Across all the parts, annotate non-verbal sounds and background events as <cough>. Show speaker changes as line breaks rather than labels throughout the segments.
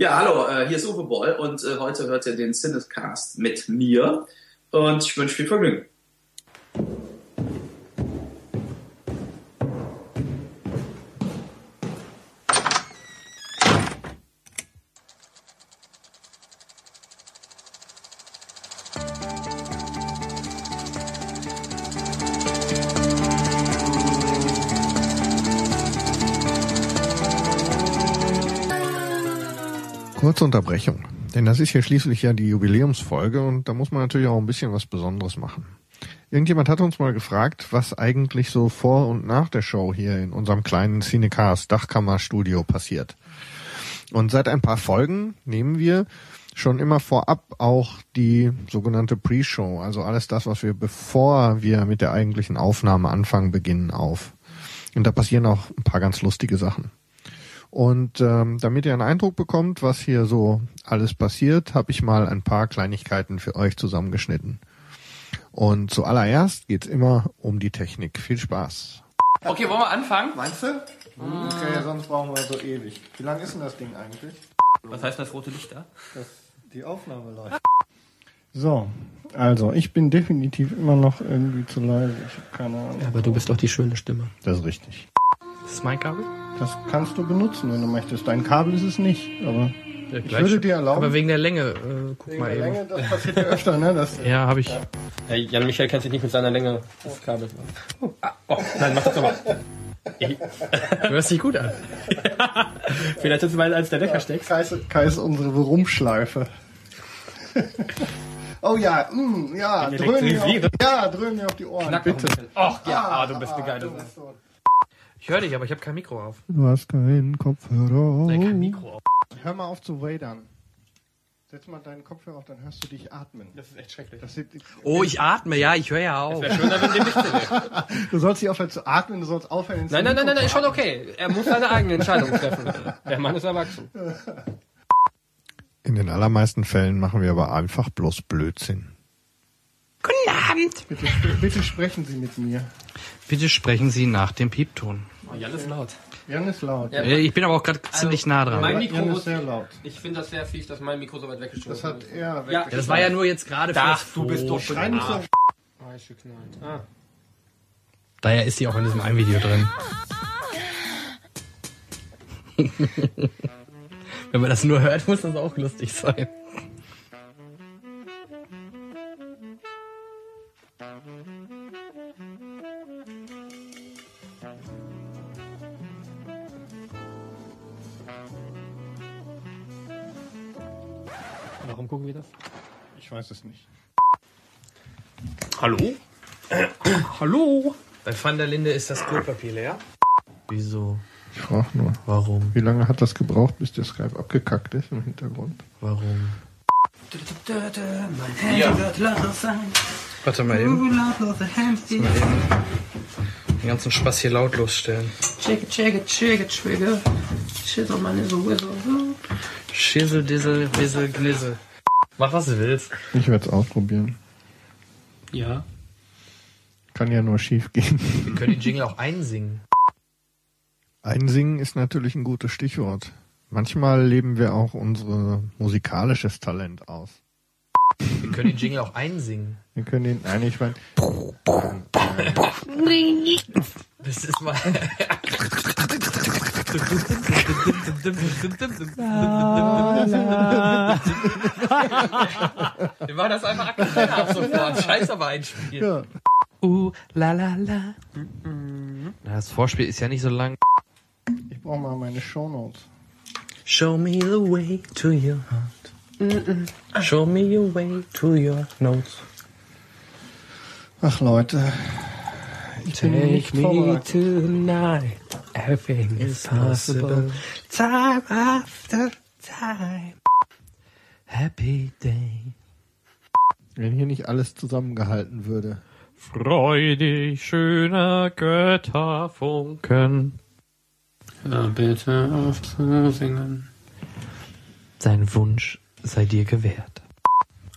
Ja, hallo, äh, hier ist Uwe Boll und äh, heute hört ihr den Cinecast mit mir und ich wünsche viel Vergnügen.
Kurze Unterbrechung, denn das ist hier schließlich ja die Jubiläumsfolge und da muss man natürlich auch ein bisschen was Besonderes machen. Irgendjemand hat uns mal gefragt, was eigentlich so vor und nach der Show hier in unserem kleinen Cinecast Dachkammerstudio passiert. Und seit ein paar Folgen nehmen wir schon immer vorab auch die sogenannte Pre-Show, also alles das, was wir bevor wir mit der eigentlichen Aufnahme anfangen, beginnen auf. Und da passieren auch ein paar ganz lustige Sachen. Und ähm, damit ihr einen Eindruck bekommt, was hier so alles passiert, habe ich mal ein paar Kleinigkeiten für euch zusammengeschnitten. Und zuallererst geht's immer um die Technik. Viel Spaß.
Okay, wollen wir anfangen?
Meinst du? Okay, sonst brauchen wir so ewig. Wie lang ist denn das Ding eigentlich?
Was heißt das rote Licht da?
Dass die Aufnahme läuft. So, also ich bin definitiv immer noch irgendwie zu leise. Ich habe keine Ahnung.
Ja, aber du bist doch die schöne Stimme.
Das ist richtig.
Das ist mein Kabel?
Das kannst du benutzen, wenn du möchtest. Dein Kabel ist es nicht, aber
Ja,
ich würde dir erlauben.
Aber wegen der Länge, äh, guck
wegen
mal
der
eben.
Länge, das passiert ja öfter, ne? Das, <laughs>
Ja, habe ich.
Ja, Jan Michael kennt sich nicht mit seiner Länge des Kabels aus. Oh, ah, oh nein, mach das nochmal.
Du hörst dich gut an. <laughs>
Vielleicht ist es, weil du als der Decker steckst.
Kai ist, Kai ist unsere Rumschleife. <laughs> oh ja, mm, ja, dröhn mir auf, ja, dröhn mir auf die Ohren,
Knack
bitte.
Ach ja, ah, du bist eine geile
du
Sau.
bist so-
Ich höre dich, aber ich habe kein Mikro auf.
Du hast keinen Kopfhörer.
Nein, kein Mikro auf.
Hör mal auf zu wadern. Setz mal deinen Kopfhörer auf, dann hörst du dich atmen.
Das ist echt schrecklich.
Das sieht,
Oh, ich atme, ja, ich höre ja auf.
Wäre schöner, wenn dem nicht wäre. <laughs>
du sollst nicht aufhören zu atmen, du sollst aufhören ins
Nein, nein, nein, nein, nein, ist schon okay. Er muss seine eigene Entscheidung treffen. Der Mann ist erwachsen.
In den allermeisten Fällen machen wir aber einfach bloß Blödsinn.
Guten Abend.
Bitte, bitte sprechen Sie mit mir.
Bitte sprechen Sie nach dem Piepton.
Oh, Jan ist laut.
Jan ist laut.
Ja.
Äh, Ich bin aber auch gerade ziemlich nah dran.
Mein
Ja,
Mikro
Jan ist sehr laut.
ich finde das sehr fies, dass mein Mikro so weit weggeschoben
Das hat
ist.
er
Ja,
das war ja nur jetzt gerade
Ach,
fürs
du bist doch.
Schreien.
Ah, ist. Ah.
Daher ist sie auch in diesem einen Video drin. <laughs> Wenn man das nur hört, muss das auch lustig sein.
Warum gucken wir das?
Ich weiß es nicht.
Hallo? Hallo?
Bei Van der Linde ist das Klopapier leer. Wieso?
Ich frage nur.
Warum?
Wie lange hat das gebraucht, bis der Skype abgekackt ist im Hintergrund?
Warum?
Ja.
Warte mal eben. Mal eben den ganzen Spaß hier lautlos stellen.
Chicka, trigger. Shit on my nizzle, whizzle.
Schissel, Dissel, Wissel, Gnissel. Mach was du willst.
Ich werde es ausprobieren.
Ja.
Kann ja nur schief gehen.
Wir können den Jingle auch einsingen.
Einsingen ist natürlich ein gutes Stichwort. Manchmal leben wir auch unser musikalisches Talent aus.
Wir können den Jingle auch einsingen.
Wir können den, nein, ich meine,
Das ist mal. <laughs> <laughs> Wir machen das einfach aktuell ab sofort. Scheiß aber einspielen.
ja,
Uh, la la la. Das Vorspiel ist ja nicht so lang.
ich brauche mal meine Shownotes.
Show me the way to your heart. Show me your way to your notes.
Ach Leute, ich bin nicht
Take me tonight. Everything is possible. Time after time. Happy day.
Wenn hier nicht alles zusammengehalten würde.
Freudig schöner Götterfunken.
Hör bitte auf zu singen.
Sein Wunsch sei dir gewährt.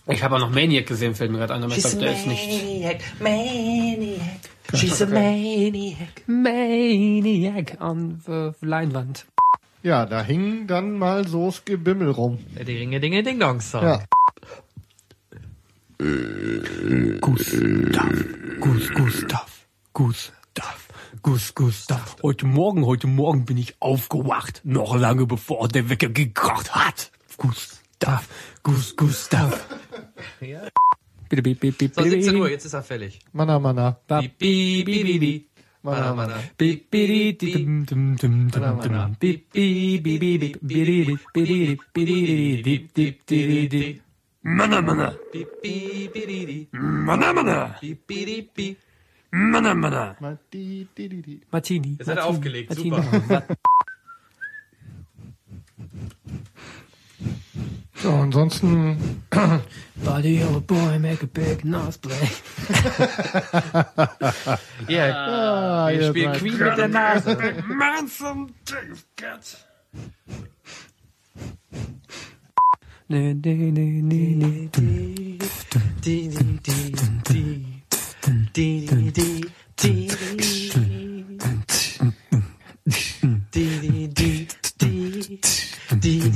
Ich habe auch noch Maniac gesehen, fällt mir gerade ein, aber ich glaube, der ist nicht.
maniac, maniac. She's a maniac, maniac on the Leinwand.
Ja, da hing dann mal so das Gebimmel rum.
Der Dinge Dinge Ding Dong Song.
Ja.
Gustav, Gus, Gustav, Gustav, Gus, Gustav. Heute Morgen, heute Morgen bin ich aufgewacht, noch lange bevor der Wecker gekracht hat. Gustav, Gus, Gustav.
Ja. So, 17 Uhr, jetzt ist er fällig. Mana, mana.
Mana, mana, mana, mana, mana, mana.
Ma- di- di- di- di.
Martini.
Jetzt hat er aufgelegt,
Martini.
So, ansonsten,
Body of a boy, make a big nose play.
Ja,
ah,
wir spielen Queen mit der Nase.
Man some Dave Cats. Nee, nee, nee, nee, nee.
Di, di, di, di. Di, di, di, di. Di, di, di, di. Di, di, di, di.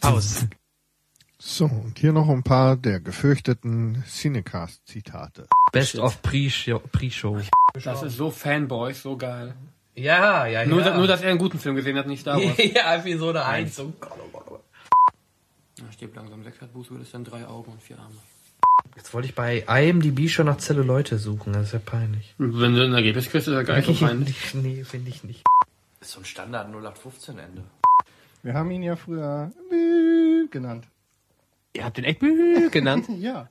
Aus.
So, und hier noch ein paar der gefürchteten Cinecast-Zitate.
Best of Pre-Show.
Das ist so Fanboys, so geil.
Ja, ja, ja.
Nur, da- nur, dass er einen guten Film gesehen hat, nicht Star Wars. <laughs>
ja, Episode 1. Oh Gott, oh Gott, oh Gott.
Ja, langsam. Sechs hat Buße, das sind drei Augen und vier Arme.
Jetzt wollte ich bei IMDb schon nach Zelluleute suchen, das ist ja peinlich.
Wenn du ein Ergebnis kriegst, ist er gar nicht so <laughs> peinlich.
nee, finde ich nicht.
Ist so ein Standard 0815 Ende.
Wir haben ihn ja früher genannt.
Ihr habt den echt genannt. <laughs>
Ja.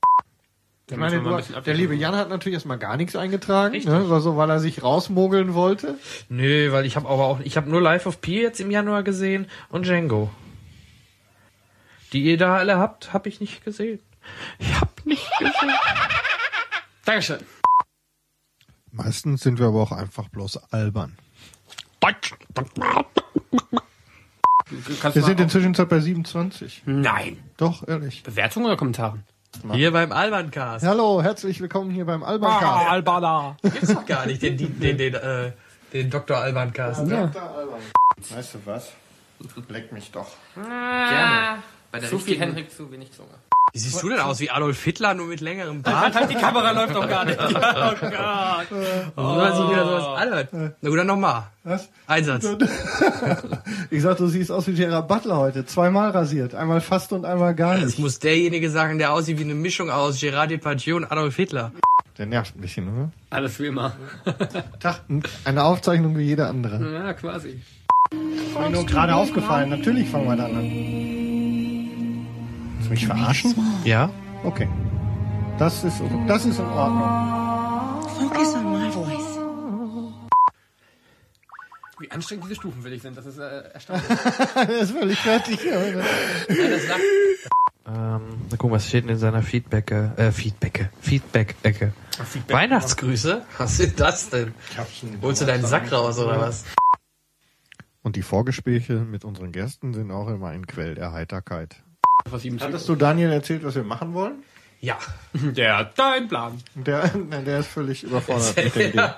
Ich meine, der
abwechseln.
liebe Jan hat natürlich erstmal gar nichts eingetragen, ne, war so, weil er sich rausmogeln wollte.
Nö, weil ich habe aber auch, ich habe nur Life of Pi jetzt im Januar gesehen und Django. Die ihr da alle habt, habe ich nicht gesehen. Ich hab nicht gesehen. <laughs>
Dankeschön.
Meistens sind wir aber auch einfach bloß albern. Wir sind inzwischen bei 27.
Nein.
Doch, ehrlich.
Bewertungen oder Kommentare?
Hier beim Albancast.
Hallo, herzlich willkommen hier beim
Ah,
Albancast.
Albada.
Gibt's doch gar nicht, den, den, den, den, äh, den Dr. Albancast.
Weißt du was? Leck mich doch.
Gerne. Bei der
Zu viel Henrik, zu wenig Zunge.
Wie siehst du denn aus wie Adolf Hitler, nur mit längerem Bart? <laughs>
Die Kamera läuft doch gar nicht. <laughs> Oh Gott.
Wenn man sich wieder sowas anhört. Na gut, dann nochmal.
Was?
Einsatz. <laughs>
Ich sag, du siehst aus wie Gerard Butler heute. Zweimal rasiert. Einmal fast und einmal gar
Das
nicht.
muss derjenige sagen, der aussieht wie eine Mischung aus Gerard Depardieu und Adolf Hitler.
Der nervt ein bisschen, oder?
Alles wie immer.
Tag, eine Aufzeichnung wie jede andere.
Ja, quasi.
Ist mir nur gerade aufgefallen. Natürlich fangen wir dann an. Willst du mich verarschen?
Ja?
Okay. Das ist, das ist in Ordnung.
Focus on my voice.
Wie anstrengend diese Stufen will ich sind, das ist äh, erstaunlich. <laughs>
Er ist völlig fertig.
Ähm, mal gucken, was steht denn in seiner Feedback, äh, Feedback, Feedback-Ecke. Weihnachtsgrüße? Was sind das denn? Holst du deinen Sack raus oder was?
Und die Vorgespräche mit unseren Gästen sind auch immer ein Quell der Heiterkeit.
Was ihm
Hattest du Daniel erzählt, was wir machen wollen?
Ja. <laughs>
Der, dein Plan.
Der, nein, der ist völlig überfordert mit der Idee.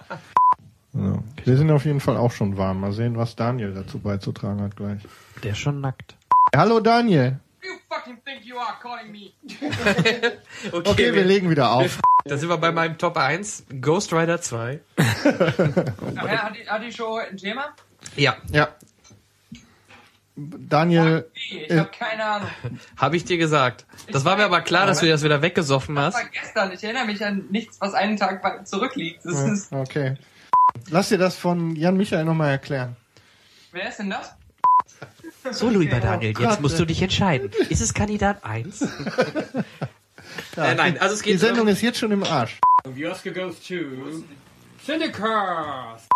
So. Wir sind auf jeden Fall auch schon warm. Mal sehen, was Daniel dazu beizutragen hat gleich.
Der ist schon nackt.
Hallo Daniel.
You fucking think you are calling me. <laughs>
Okay, wir legen wieder auf. <laughs>
Da sind wir bei meinem Top 1, Ghost Rider 2.
Nachher hat die, hat die Show heute ein Thema?
Ja.
Ja. Daniel,
Ich
Äh.
hab keine Ahnung. <laughs>
Habe ich dir gesagt. Das war mir aber klar, dass du das wieder weggesoffen hast.
war gestern. Ich erinnere mich an nichts, was einen Tag zurückliegt. Das ist,
okay. Lass dir das von Jan Michael nochmal erklären.
wer ist denn das?
So, lieber Daniel, jetzt musst du dich entscheiden. Ist es Kandidat 1? <laughs> äh, nein, also es
Die
geht
Sendung ist jetzt schon im Arsch.
The Oscar goes to Syndicast.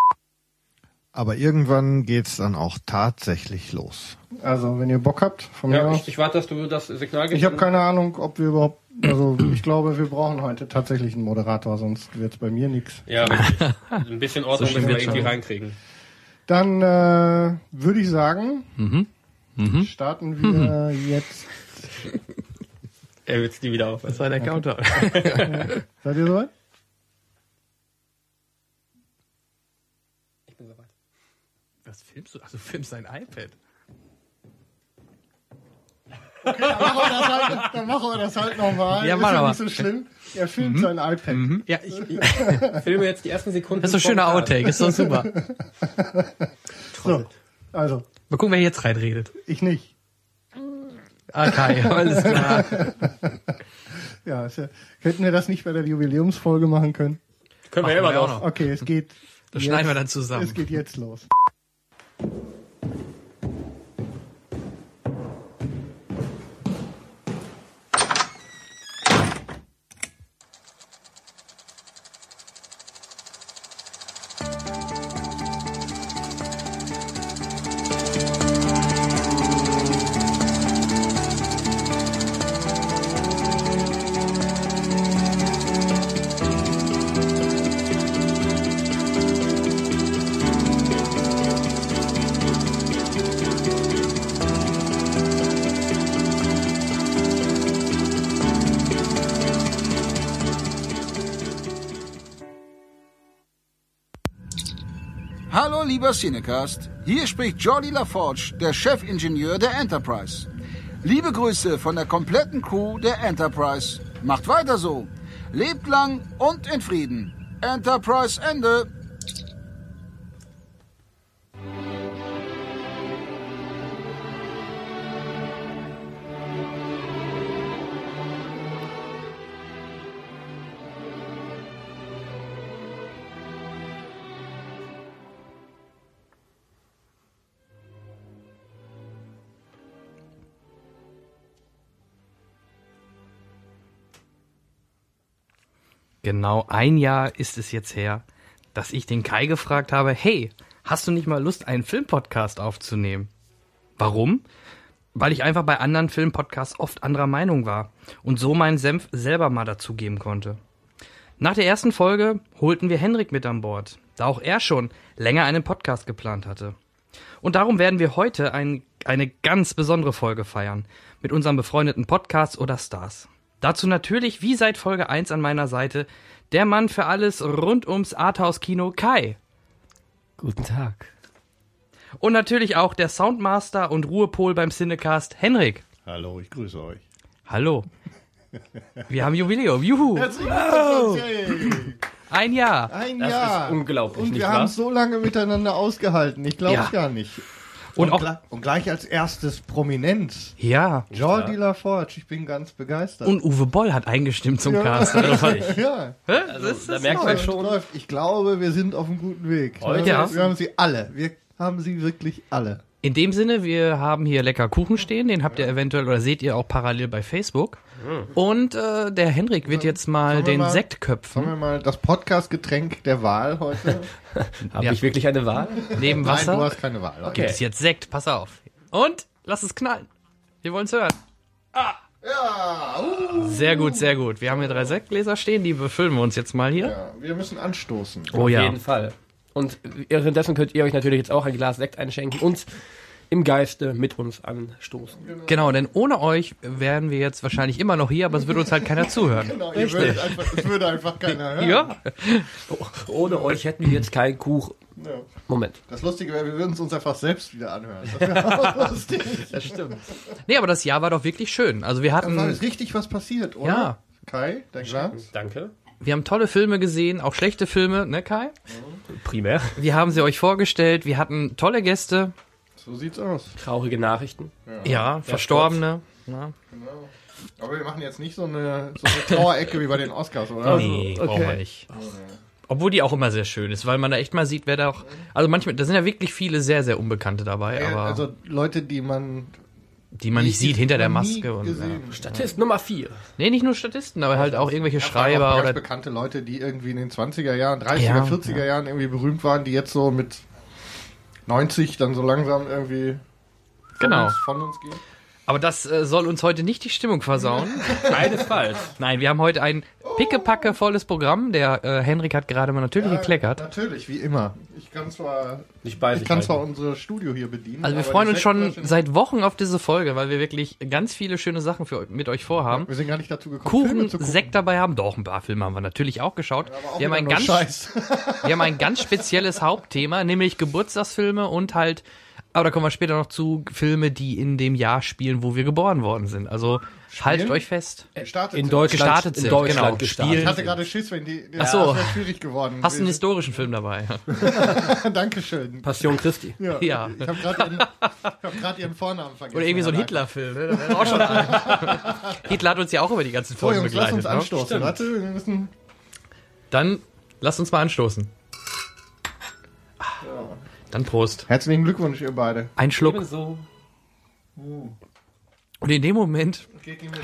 Aber irgendwann geht's dann auch tatsächlich los. Also, wenn ihr Bock habt, von mir
Ja,
aus.
ich, ich warte, dass du das Signal gibst.
Ich habe keine Ahnung, ob wir überhaupt. Also, ich glaube, wir brauchen heute tatsächlich einen Moderator, sonst wird's bei mir nichts.
Ja, <laughs> ein bisschen Ordnung
schlimm
müssen wir
wird's
irgendwie reinkriegen.
Dann äh, würde ich sagen, starten wir jetzt.
Er wird nie wieder auf.
Das war der Counter. <laughs>
Seid ihr soweit?
bin soweit.
Was filmst du? Also du filmst dein iPad.
Dann machen wir das halt, dann machen wir das halt nochmal.
Ja,
ist
mach
ja nicht so schlimm. Er filmt sein iPad.
Ja, ich, <laughs>
Ich filme jetzt die ersten Sekunden.
das ist so ein schöner Outtake, ist doch super. <laughs>
So, also,
Mal gucken, wer jetzt reinredet.
ich nicht.
Okay, <laughs> alles klar.
Ja, ist ja, hätten wir das nicht bei der Jubiläumsfolge machen können?
Können wir immer
wir auch
noch.
noch.
Okay, es geht.
Das
jetzt-
schneiden wir dann zusammen.
Es geht jetzt los.
Lieber Cinecast, hier spricht Jordi LaForge, der Chefingenieur der Enterprise. Liebe Grüße von der kompletten Crew der Enterprise. Macht weiter so. Lebt lang und in Frieden. Enterprise Ende.
Genau ein Jahr ist es jetzt her, dass ich den Kai gefragt habe, hey, hast du nicht mal Lust, einen Filmpodcast aufzunehmen? Warum? Weil ich einfach bei anderen Filmpodcasts oft anderer Meinung war und so meinen Senf selber mal dazugeben konnte. Nach der ersten Folge holten wir Henrik mit an Bord, da auch er schon länger einen Podcast geplant hatte. Und darum werden wir heute ein, eine ganz besondere Folge feiern mit unserem befreundeten Podcast oder Stars. Dazu natürlich, wie seit Folge 1 an meiner Seite, der Mann für alles rund ums Arthouse-Kino Kai.
Guten Tag.
Und natürlich auch der Soundmaster und Ruhepol beim Cinecast Henrik.
Hallo, ich grüße euch.
Hallo. Wir haben Jubiläum. Juhu.
Herzlich willkommen. Hey,
Ein Jahr.
Ein
Das
Jahr.
ist unglaublich,
Und wir haben es so lange miteinander ausgehalten. Ich glaube
Ja.
es gar nicht.
Und auch-
gleich, und gleich als erstes Prominenz.
Ja.
Jordi LaForge. Ich bin ganz begeistert.
Und Uwe Boll hat eingestimmt zum Cast. Also, <laughs>
ja,
Also, da merkt man schon,
läuft. Ich glaube, wir sind auf einem guten Weg.
Heute
ist-
wir haben sie alle. Wir haben sie wirklich alle.
In dem Sinne, wir haben hier lecker Kuchen stehen, den habt ihr eventuell oder seht ihr auch parallel bei Facebook. Und äh, der Henrik wird jetzt mal
Sollen wir
den
mal-
Sekt
Sagen
köpfen.
wir mal das Podcast-Getränk der Wahl heute. <laughs>
habe
Ja.
ich wirklich eine Wahl?
Neben
Nein, du
Wasser
hast keine Wahl.
Okay.
ist jetzt Sekt, pass auf. Und lass es knallen. Wir wollen's hören.
Ja, uh,
Sehr gut, sehr gut. Wir haben hier drei Sektgläser stehen, die befüllen wir uns jetzt mal hier.
ja, wir müssen anstoßen.
Oh
Auf
ja.
jeden Fall. Und währenddessen könnt ihr euch natürlich jetzt auch ein Glas Sekt einschenken und im Geiste mit uns anstoßen.
Genau, denn ohne euch wären wir jetzt wahrscheinlich immer noch hier, aber es würde uns halt keiner <laughs> zuhören.
Genau, ihr würdet einfach, es würde einfach keiner <laughs> hören.
Ja.
Ohne euch hätten wir jetzt keinen Kuchen.
Ja.
Moment.
Das Lustige wäre, wir würden es uns einfach selbst wieder anhören. <laughs> Das wäre auch lustig.
Das stimmt.
Nee, aber das Jahr war doch wirklich schön. Also wir
Da war
hatten,
richtig was passiert, oder?
Ja.
Kai, dein Glas?
Danke.
Wir haben tolle Filme gesehen, auch schlechte Filme, ne Kai?
Primär.
Wir haben sie euch vorgestellt, wir hatten tolle Gäste,
So sieht's aus.
Traurige Nachrichten.
ja, Verstorbene. Ja.
Aber wir machen jetzt nicht so eine, so eine Trauerecke wie bei den Oscars, oder?
Nee,
okay.
brauchen wir nicht. Obwohl die auch immer sehr schön ist, weil man da echt mal sieht, wer da auch. Also manchmal, da sind ja wirklich viele sehr, sehr Unbekannte dabei,
Äh,
aber
also Leute, die man
die man nicht sieht hinter der Maske. Und, ja.
gesehen.
Statist Nummer 4.
Nee, nicht nur Statisten, aber halt auch irgendwelche
Ja,
Schreiber
auch ganz
oder.
bekannte Leute, die irgendwie in den 20er Jahren, 30er,
Ja,
40er Jahren irgendwie berühmt waren, die jetzt so mit 90 dann so langsam irgendwie von,
Genau.
uns, von uns gehen.
Aber das äh, soll uns heute nicht die Stimmung versauen. <laughs>
Keinesfalls.
Nein, wir haben heute ein pickepacke volles Programm. Der äh, Henrik hat gerade mal natürlich gekleckert.
Natürlich, wie immer. Ich kann zwar,
Nicht bei
ich
sich
kann zwar unser Studio hier bedienen.
Also wir freuen uns schon seit Wochen auf diese Folge, weil wir wirklich ganz viele schöne Sachen für, mit euch vorhaben.
Wir sind gar nicht dazu gekommen, Filme
Kuchen,
zu gucken.
Sekt dabei haben. Doch, ein paar Filme haben wir natürlich auch geschaut.
Aber auch
wir, haben ein ganz, <laughs> wir haben ein ganz spezielles Hauptthema, nämlich Geburtstagsfilme und halt, aber da kommen wir später noch zu, Filme, die in dem Jahr spielen, wo wir geboren worden sind. Also haltet euch fest.
Gestartet
In
sind.
Deutschland,
Gestartet
in
sind,
Deutschland
genau.
gestartet.
Ich hatte gerade Schiss, wenn die.
Ach so.
Das schwierig geworden.
Hast du einen historischen Film dabei? <laughs> <laughs>
Dankeschön.
Passion Christi.
Ja.
Ja.
Ich habe gerade ihren, hab grad ihren Vornamen vergessen.
Oder irgendwie so ein Hitler-Film, ne? Auch schon. <laughs> Hitler hat uns ja auch über die ganzen
So,
Folgen
Jungs, lass uns
begleitet. Ne?
anstoßen. Warte, wir müssen.
Dann lasst uns mal anstoßen. Dann Prost.
Herzlichen Glückwunsch, ihr beide.
Ein Schluck.
Ebenso.
Und in dem Moment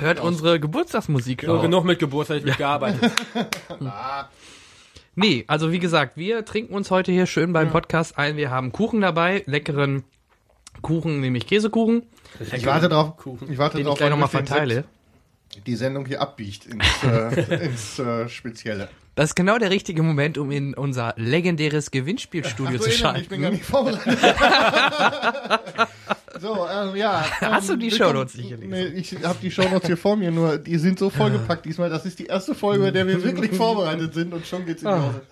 hört unsere Geburtstagsmusik
So,
auf.
genug mit Geburtstag, ich bin gearbeitet. <laughs>
Nee, also wie gesagt, wir trinken uns heute hier schön beim Podcast ein. Wir haben Kuchen dabei, leckeren Kuchen, nämlich Käsekuchen,
Ich warte drauf. Ich warte
den ich
drauf,
gleich
wann
nochmal verteile.
Die Sendung hier abbiegt ins, äh, <laughs> ins äh, Spezielle.
Das ist genau der richtige Moment, um in unser legendäres Gewinnspielstudio zu
So, ich bin gar
schalten.
nicht vorbereitet. <laughs> so, ähm, ja.
Hast
ähm,
du die Shownotes nicht gelesen?
Nee, ich habe die Shownotes hier vor mir, nur die sind so vollgepackt diesmal. Das ist die erste Folge, bei der wir wirklich vorbereitet sind und schon geht's in die Hose.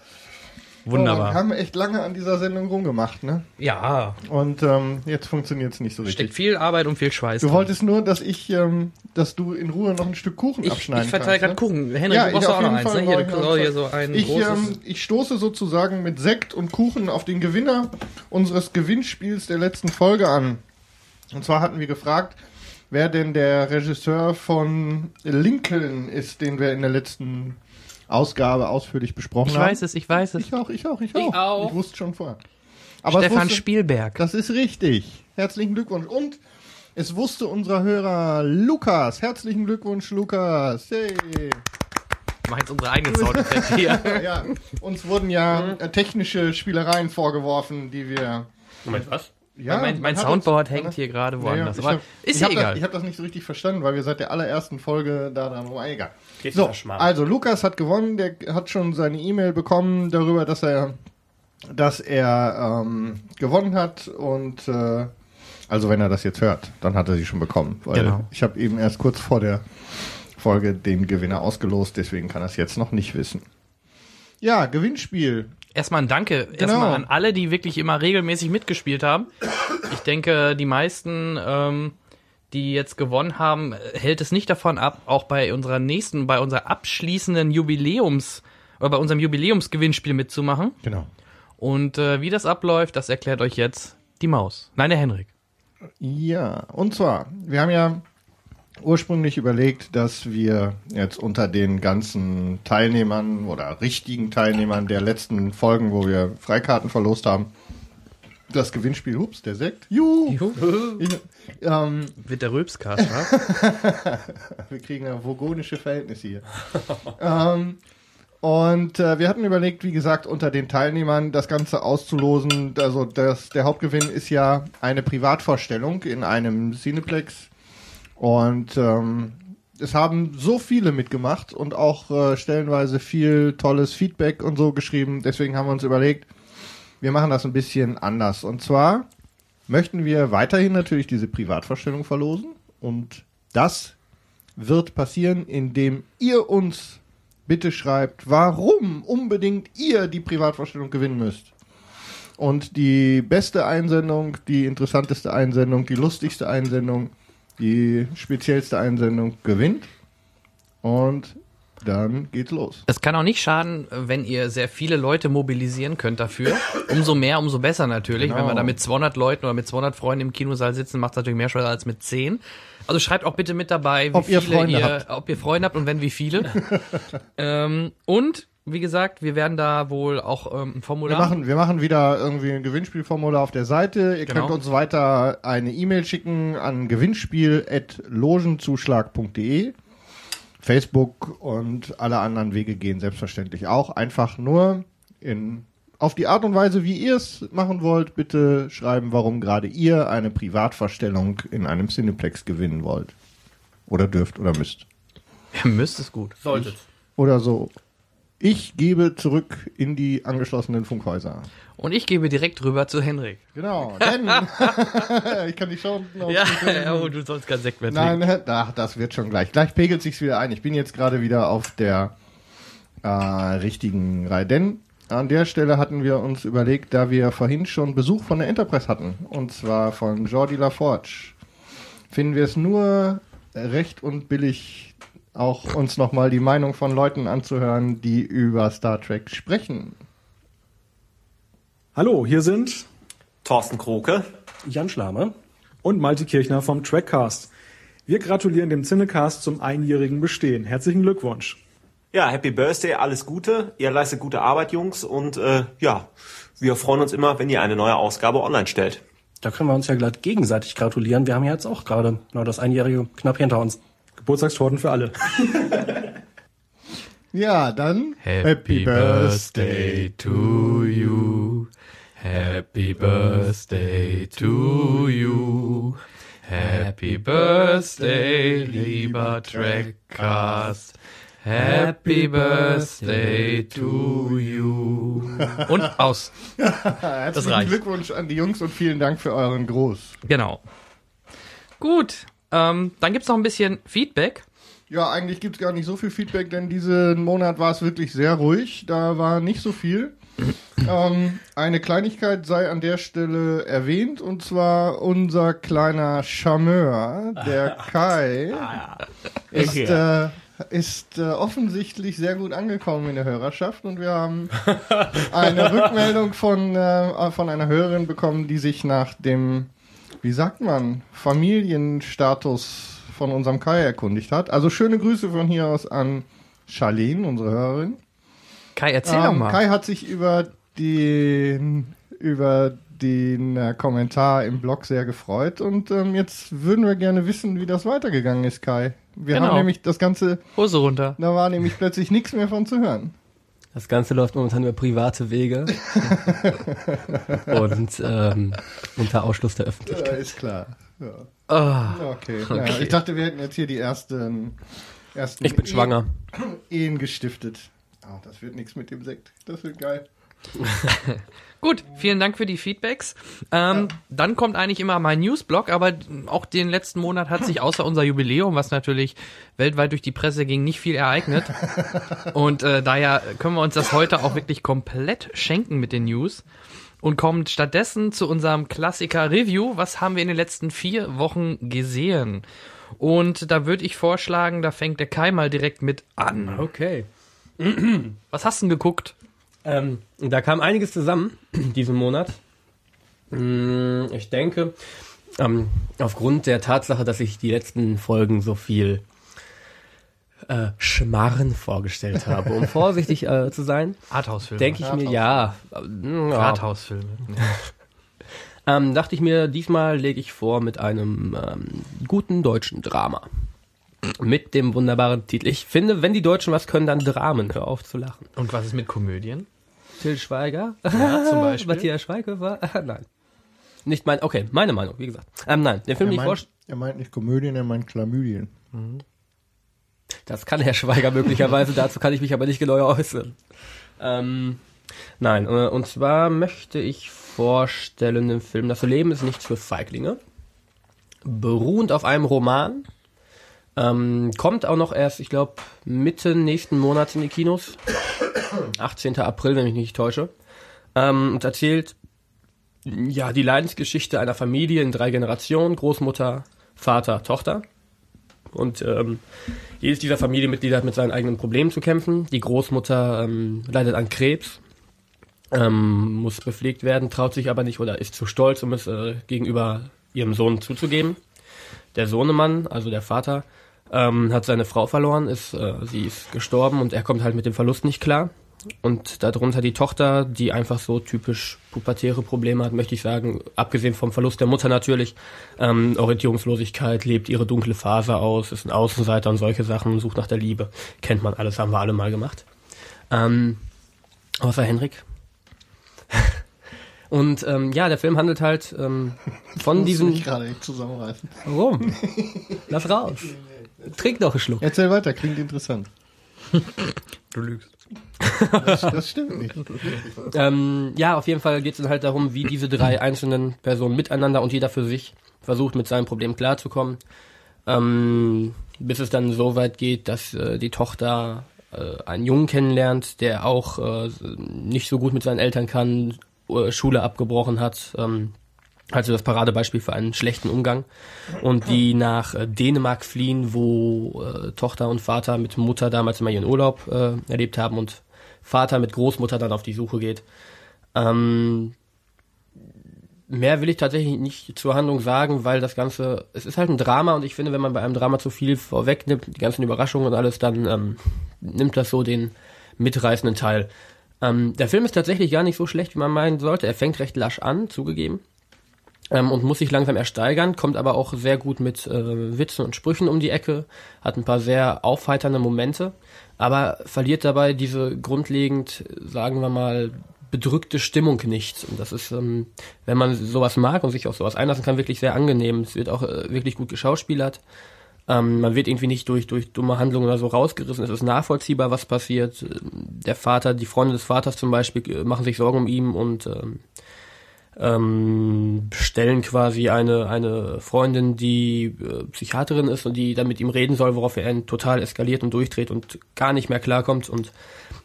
Oh, wir
Wunderbar.
haben echt lange an dieser Sendung rumgemacht, ne?
Ja,
Und ähm, jetzt funktioniert's nicht so richtig.
steckt viel Arbeit und viel Schweiß.
Du
drin.
wolltest nur, dass ich, ähm, dass du in Ruhe noch ein Stück Kuchen
ich,
abschneiden
ich verteile gerade
ne?
Kuchen. Henrik,
Ja,
du brauchst auch noch eins. Ne? Hier, du brauchst hier so ein
Ich, ähm, ich stoße sozusagen mit Sekt und Kuchen auf den Gewinner unseres Gewinnspiels der letzten Folge an. Und zwar hatten wir gefragt, wer denn der Regisseur von Lincoln ist, den wir in der letzten Ausgabe ausführlich besprochen
ich
haben.
weiß es, ich weiß es.
Ich auch, ich auch, ich auch.
auch.
Ich wusste schon vorher. Aber
Stefan
wusste,
Spielberg.
das ist richtig. Herzlichen Glückwunsch. Und es wusste unser Hörer Lukas. Herzlichen Glückwunsch, Lukas. Hey.
Mach jetzt unsere eigenen Soundeffekte <laughs> hier.
Ja, uns wurden ja äh, technische Spielereien vorgeworfen, die wir.
Moment, was?
Ja,
mein mein Soundboard hängt hier gerade
Ja,
woanders.
ich
aber
hab,
ist ja egal.
Das, ich habe das nicht so richtig verstanden, weil wir seit der allerersten Folge da dran rum. Egal.
Geht
So, also Lukas hat gewonnen. Der hat schon seine E-Mail bekommen darüber, dass er, dass er ähm, gewonnen hat und äh, also wenn er das jetzt hört, dann hat er sie schon bekommen. Weil
Genau.
Ich habe eben erst kurz vor der Folge den Gewinner ausgelost, deswegen kann er es jetzt noch nicht wissen. Ja, Gewinnspiel.
Erstmal ein Danke
Genau.
erstmal an alle, die wirklich immer regelmäßig mitgespielt haben. Ich denke, die meisten, ähm, die jetzt gewonnen haben, äh, hält es nicht davon ab, auch bei unserer nächsten, bei unserer abschließenden Jubiläums oder bei unserem Jubiläumsgewinnspiel mitzumachen.
Genau.
Und äh, wie das abläuft, das erklärt euch jetzt die Maus. Nein, der Henrik.
Ja, und zwar, wir haben ja ursprünglich überlegt, dass wir jetzt unter den ganzen Teilnehmern oder richtigen Teilnehmern der letzten Folgen, wo wir Freikarten verlost haben, das Gewinnspiel, hups, der Sekt, juhu, ich, <laughs> ähm,
Wird der Rülpscast, wa? <laughs>
wir kriegen ja vogonische Verhältnisse hier. <laughs> ähm, und äh, wir hatten überlegt, wie gesagt, unter den Teilnehmern das Ganze auszulosen. Also das, der Hauptgewinn ist ja eine Privatvorstellung in einem Cineplex. Und ähm, es haben so viele mitgemacht und auch äh, stellenweise viel tolles Feedback und so geschrieben. Deswegen haben wir uns überlegt, wir machen das ein bisschen anders. Und zwar möchten wir weiterhin natürlich diese Privatvorstellung verlosen. Und das wird passieren, indem ihr uns bitte schreibt, warum unbedingt ihr die Privatvorstellung gewinnen müsst. Und die beste Einsendung, die interessanteste Einsendung, die lustigste Einsendung, die speziellste Einsendung gewinnt. Und dann geht's los.
Es kann auch nicht schaden, wenn ihr sehr viele Leute mobilisieren könnt dafür. Umso mehr, umso besser natürlich.
Genau.
Wenn wir da mit 200 Leuten oder mit 200 Freunden im Kinosaal sitzen, macht es natürlich mehr Spaß als mit 10. Also schreibt auch bitte mit dabei, wie
Ob ihr
viele
Freunde
ihr,
habt.
ob ihr Freunde habt und wenn wie viele. <laughs> ähm, und wie gesagt, wir werden da wohl auch ähm, ein
Wir
Formular.
machen, wir machen wieder irgendwie ein Gewinnspielformular auf der Seite. Ihr
Genau.
könnt uns weiter eine E-Mail schicken an gewinnspiel.logenzuschlag.de. Facebook und alle anderen Wege gehen selbstverständlich auch. Einfach nur in, auf die Art und Weise, wie ihr es machen wollt, bitte schreiben, warum gerade ihr eine Privatvorstellung in einem Cineplex gewinnen wollt. Oder dürft oder müsst.
Ihr müsst es gut.
Solltet.
Oder so. Ich gebe zurück in die angeschlossenen Funkhäuser.
Und ich gebe direkt rüber zu Henrik.
Genau, denn <laughs> ich kann Show noch
Ja, ja oh, du sollst kein Sekt mehr
Nein,
trinken.
ach, das wird schon gleich. Gleich pegelt sich's wieder ein. Ich bin jetzt gerade wieder auf der äh, richtigen Reihe. Denn an der Stelle hatten wir uns überlegt, da wir vorhin schon Besuch von der Enterprise hatten, und zwar von Jordi LaForge, finden wir es nur recht und billig, auch uns nochmal die Meinung von Leuten anzuhören, die über Star Trek sprechen.
Hallo, hier sind
Thorsten Kroke.
Jan Schlamer und Malte Kirchner vom Trackcast. Wir gratulieren dem Cinecast zum einjährigen Bestehen. Herzlichen Glückwunsch.
Ja, Happy Birthday, alles Gute. Ihr leistet gute Arbeit, Jungs. Und äh, ja, wir freuen uns immer, wenn ihr eine neue Ausgabe online stellt.
Da können wir uns ja glatt gegenseitig gratulieren. Wir haben ja jetzt auch gerade genau das Einjährige knapp hinter uns.
Geburtstagstorten für alle. <laughs>
Ja, dann
Happy Birthday to you. Happy Birthday to you. Happy Birthday, lieber Trackcast. Happy Birthday to you. Und aus. <laughs>
Herzlichen
reicht.
Glückwunsch an die Jungs und vielen Dank für euren Gruß.
Genau. Gut. Ähm, dann gibt's noch ein bisschen Feedback.
Ja, eigentlich gibt's gar nicht so viel Feedback, denn diesen Monat war es wirklich sehr ruhig. Da war nicht so viel. <laughs> ähm, eine Kleinigkeit sei an der Stelle erwähnt, und zwar unser kleiner Charmeur, der <laughs> Kai, ist, äh, ist äh, offensichtlich sehr gut angekommen in der Hörerschaft und wir haben eine <laughs> Rückmeldung von, äh, von einer Hörerin bekommen, die sich nach dem, wie sagt man, Familienstatus von unserem Kai erkundigt hat. Also schöne Grüße von hier aus an Charlene, unsere Hörerin.
Kai, erzähl doch
Ähm,
mal.
Kai hat sich über den über den äh, Kommentar im Blog sehr gefreut und ähm, jetzt würden wir gerne wissen, wie das weitergegangen ist, Kai. Wir
Genau.
haben nämlich das Ganze,
Hose runter.
da war nämlich plötzlich nichts mehr von zu hören.
Das Ganze läuft momentan über private Wege und ähm, unter Ausschluss der
Ja,
Öffentlichkeit.
ist klar. Ja.
Ah,
Okay. Ja, ich dachte, wir hätten jetzt hier die ersten, ersten
Ich bin
Ehen-
schwanger.
Ehen gestiftet. Ah, das wird nichts mit dem Sekt. Das wird geil. <laughs>
Gut, vielen Dank für die Feedbacks. Ähm, Dann kommt eigentlich immer mein Newsblog, aber auch den letzten Monat hat sich <laughs> außer unser Jubiläum, was natürlich weltweit durch die Presse ging, nicht viel ereignet. <laughs> Und äh, daher können wir uns das heute auch wirklich komplett schenken mit den News und kommen stattdessen zu unserem Klassiker Review. Was haben wir in den letzten vier Wochen gesehen? Und da würde ich vorschlagen, da fängt der Kai mal direkt mit an.
Okay.
Was hast du denn geguckt?
Ähm, da kam einiges zusammen diesen Monat. Mm, Ich denke, ähm, aufgrund der Tatsache, dass ich die letzten Folgen so viel äh, Schmarren vorgestellt habe, um <laughs> vorsichtig äh, zu sein,
Arthouse-Filme.
denke ich mir, ja, äh, ja
Arthouse-Filme. <laughs>
ähm, dachte ich mir, diesmal lege ich vor mit einem ähm, guten deutschen Drama. Mit dem wunderbaren Titel. Ich finde, wenn die Deutschen was können, dann Dramen. Hör auf zu lachen.
Und was ist mit Komödien?
Till Schweiger?
Ja, zum <laughs> Beispiel.
Matthias Schweighöfer? <laughs> nein. Nicht mein, okay, meine Meinung, wie gesagt. Ähm, nein, den Film,
Er
den ich vorstelle,
er meint nicht Komödien, er meint Chlamydien.
das kann Herr Schweiger möglicherweise, <laughs> dazu kann ich mich aber nicht genau äußern. Ähm, nein, äh, und zwar möchte ich vorstellen den Film Das Leben ist nichts für Feiglinge. Beruhend auf einem Roman. Ähm, kommt auch noch erst, ich glaube, Mitte nächsten Monats in die Kinos. <coughs> 18. April, wenn ich mich nicht täusche. Ähm, und erzählt ja die Leidensgeschichte einer Familie in drei Generationen, Großmutter, Vater, Tochter. Und ähm, jedes dieser Familienmitglieder hat mit seinen eigenen Problemen zu kämpfen. Die Großmutter ähm, leidet an Krebs, ähm, muss bepflegt werden, traut sich aber nicht oder ist zu stolz, um es äh, gegenüber ihrem Sohn zuzugeben. Der Sohnemann, also der Vater, ähm, hat seine Frau verloren, ist, äh, sie ist gestorben und er kommt halt mit dem Verlust nicht klar. Und darunter die Tochter, die einfach so typisch pubertäre Probleme hat, möchte ich sagen, abgesehen vom Verlust der Mutter natürlich, ähm, Orientierungslosigkeit, lebt ihre dunkle Phase aus, ist ein Außenseiter und solche Sachen, sucht nach der Liebe. Kennt man alles, haben wir alle mal gemacht. Ähm, außer Henrik. <laughs> Und ähm, ja, der Film handelt halt ähm, <laughs> von diesem.
dich gerade echt zusammenreißen.
Warum? Lass raus. <laughs> Trink noch einen Schluck.
Erzähl weiter, klingt interessant. <laughs>
Du lügst.
Das, das stimmt nicht.
Ähm, ja, auf jeden Fall geht es dann halt darum, wie diese drei einzelnen Personen miteinander und jeder für sich versucht, mit seinem Problem klarzukommen. Ähm, bis es dann so weit geht, dass äh, die Tochter äh, einen Jungen kennenlernt, der auch äh, nicht so gut mit seinen Eltern kann, äh, Schule abgebrochen hat. Ähm, also das Paradebeispiel für einen schlechten Umgang. Und die nach äh, Dänemark fliehen, wo äh, Tochter und Vater mit Mutter damals immer ihren Urlaub äh, erlebt haben und Vater mit Großmutter dann auf die Suche geht. Ähm, mehr will ich tatsächlich nicht zur Handlung sagen, weil das Ganze, es ist halt ein Drama und ich finde, wenn man bei einem Drama zu viel vorwegnimmt, die ganzen Überraschungen und alles, dann ähm, nimmt das so den mitreißenden Teil. Ähm, der Film ist tatsächlich gar nicht so schlecht, wie man meinen sollte. Er fängt recht lasch an, zugegeben. Ähm, und muss sich langsam ersteigern, kommt aber auch sehr gut mit äh, Witzen und Sprüchen um die Ecke, hat ein paar sehr aufheiternde Momente, aber verliert dabei diese grundlegend, sagen wir mal, bedrückte Stimmung nicht. Und das ist, ähm, wenn man sowas mag und sich auf sowas einlassen kann, wirklich sehr angenehm. Es wird auch äh, wirklich gut geschauspielert. Ähm, man wird irgendwie nicht durch, durch dumme Handlungen oder so rausgerissen. Es ist nachvollziehbar, was passiert. Der Vater, die Freunde des Vaters zum Beispiel äh, machen sich Sorgen um ihn und ähm, ähm, stellen quasi eine, eine Freundin, die äh, Psychiaterin ist und die dann mit ihm reden soll, worauf er total eskaliert und durchdreht und gar nicht mehr klarkommt. Und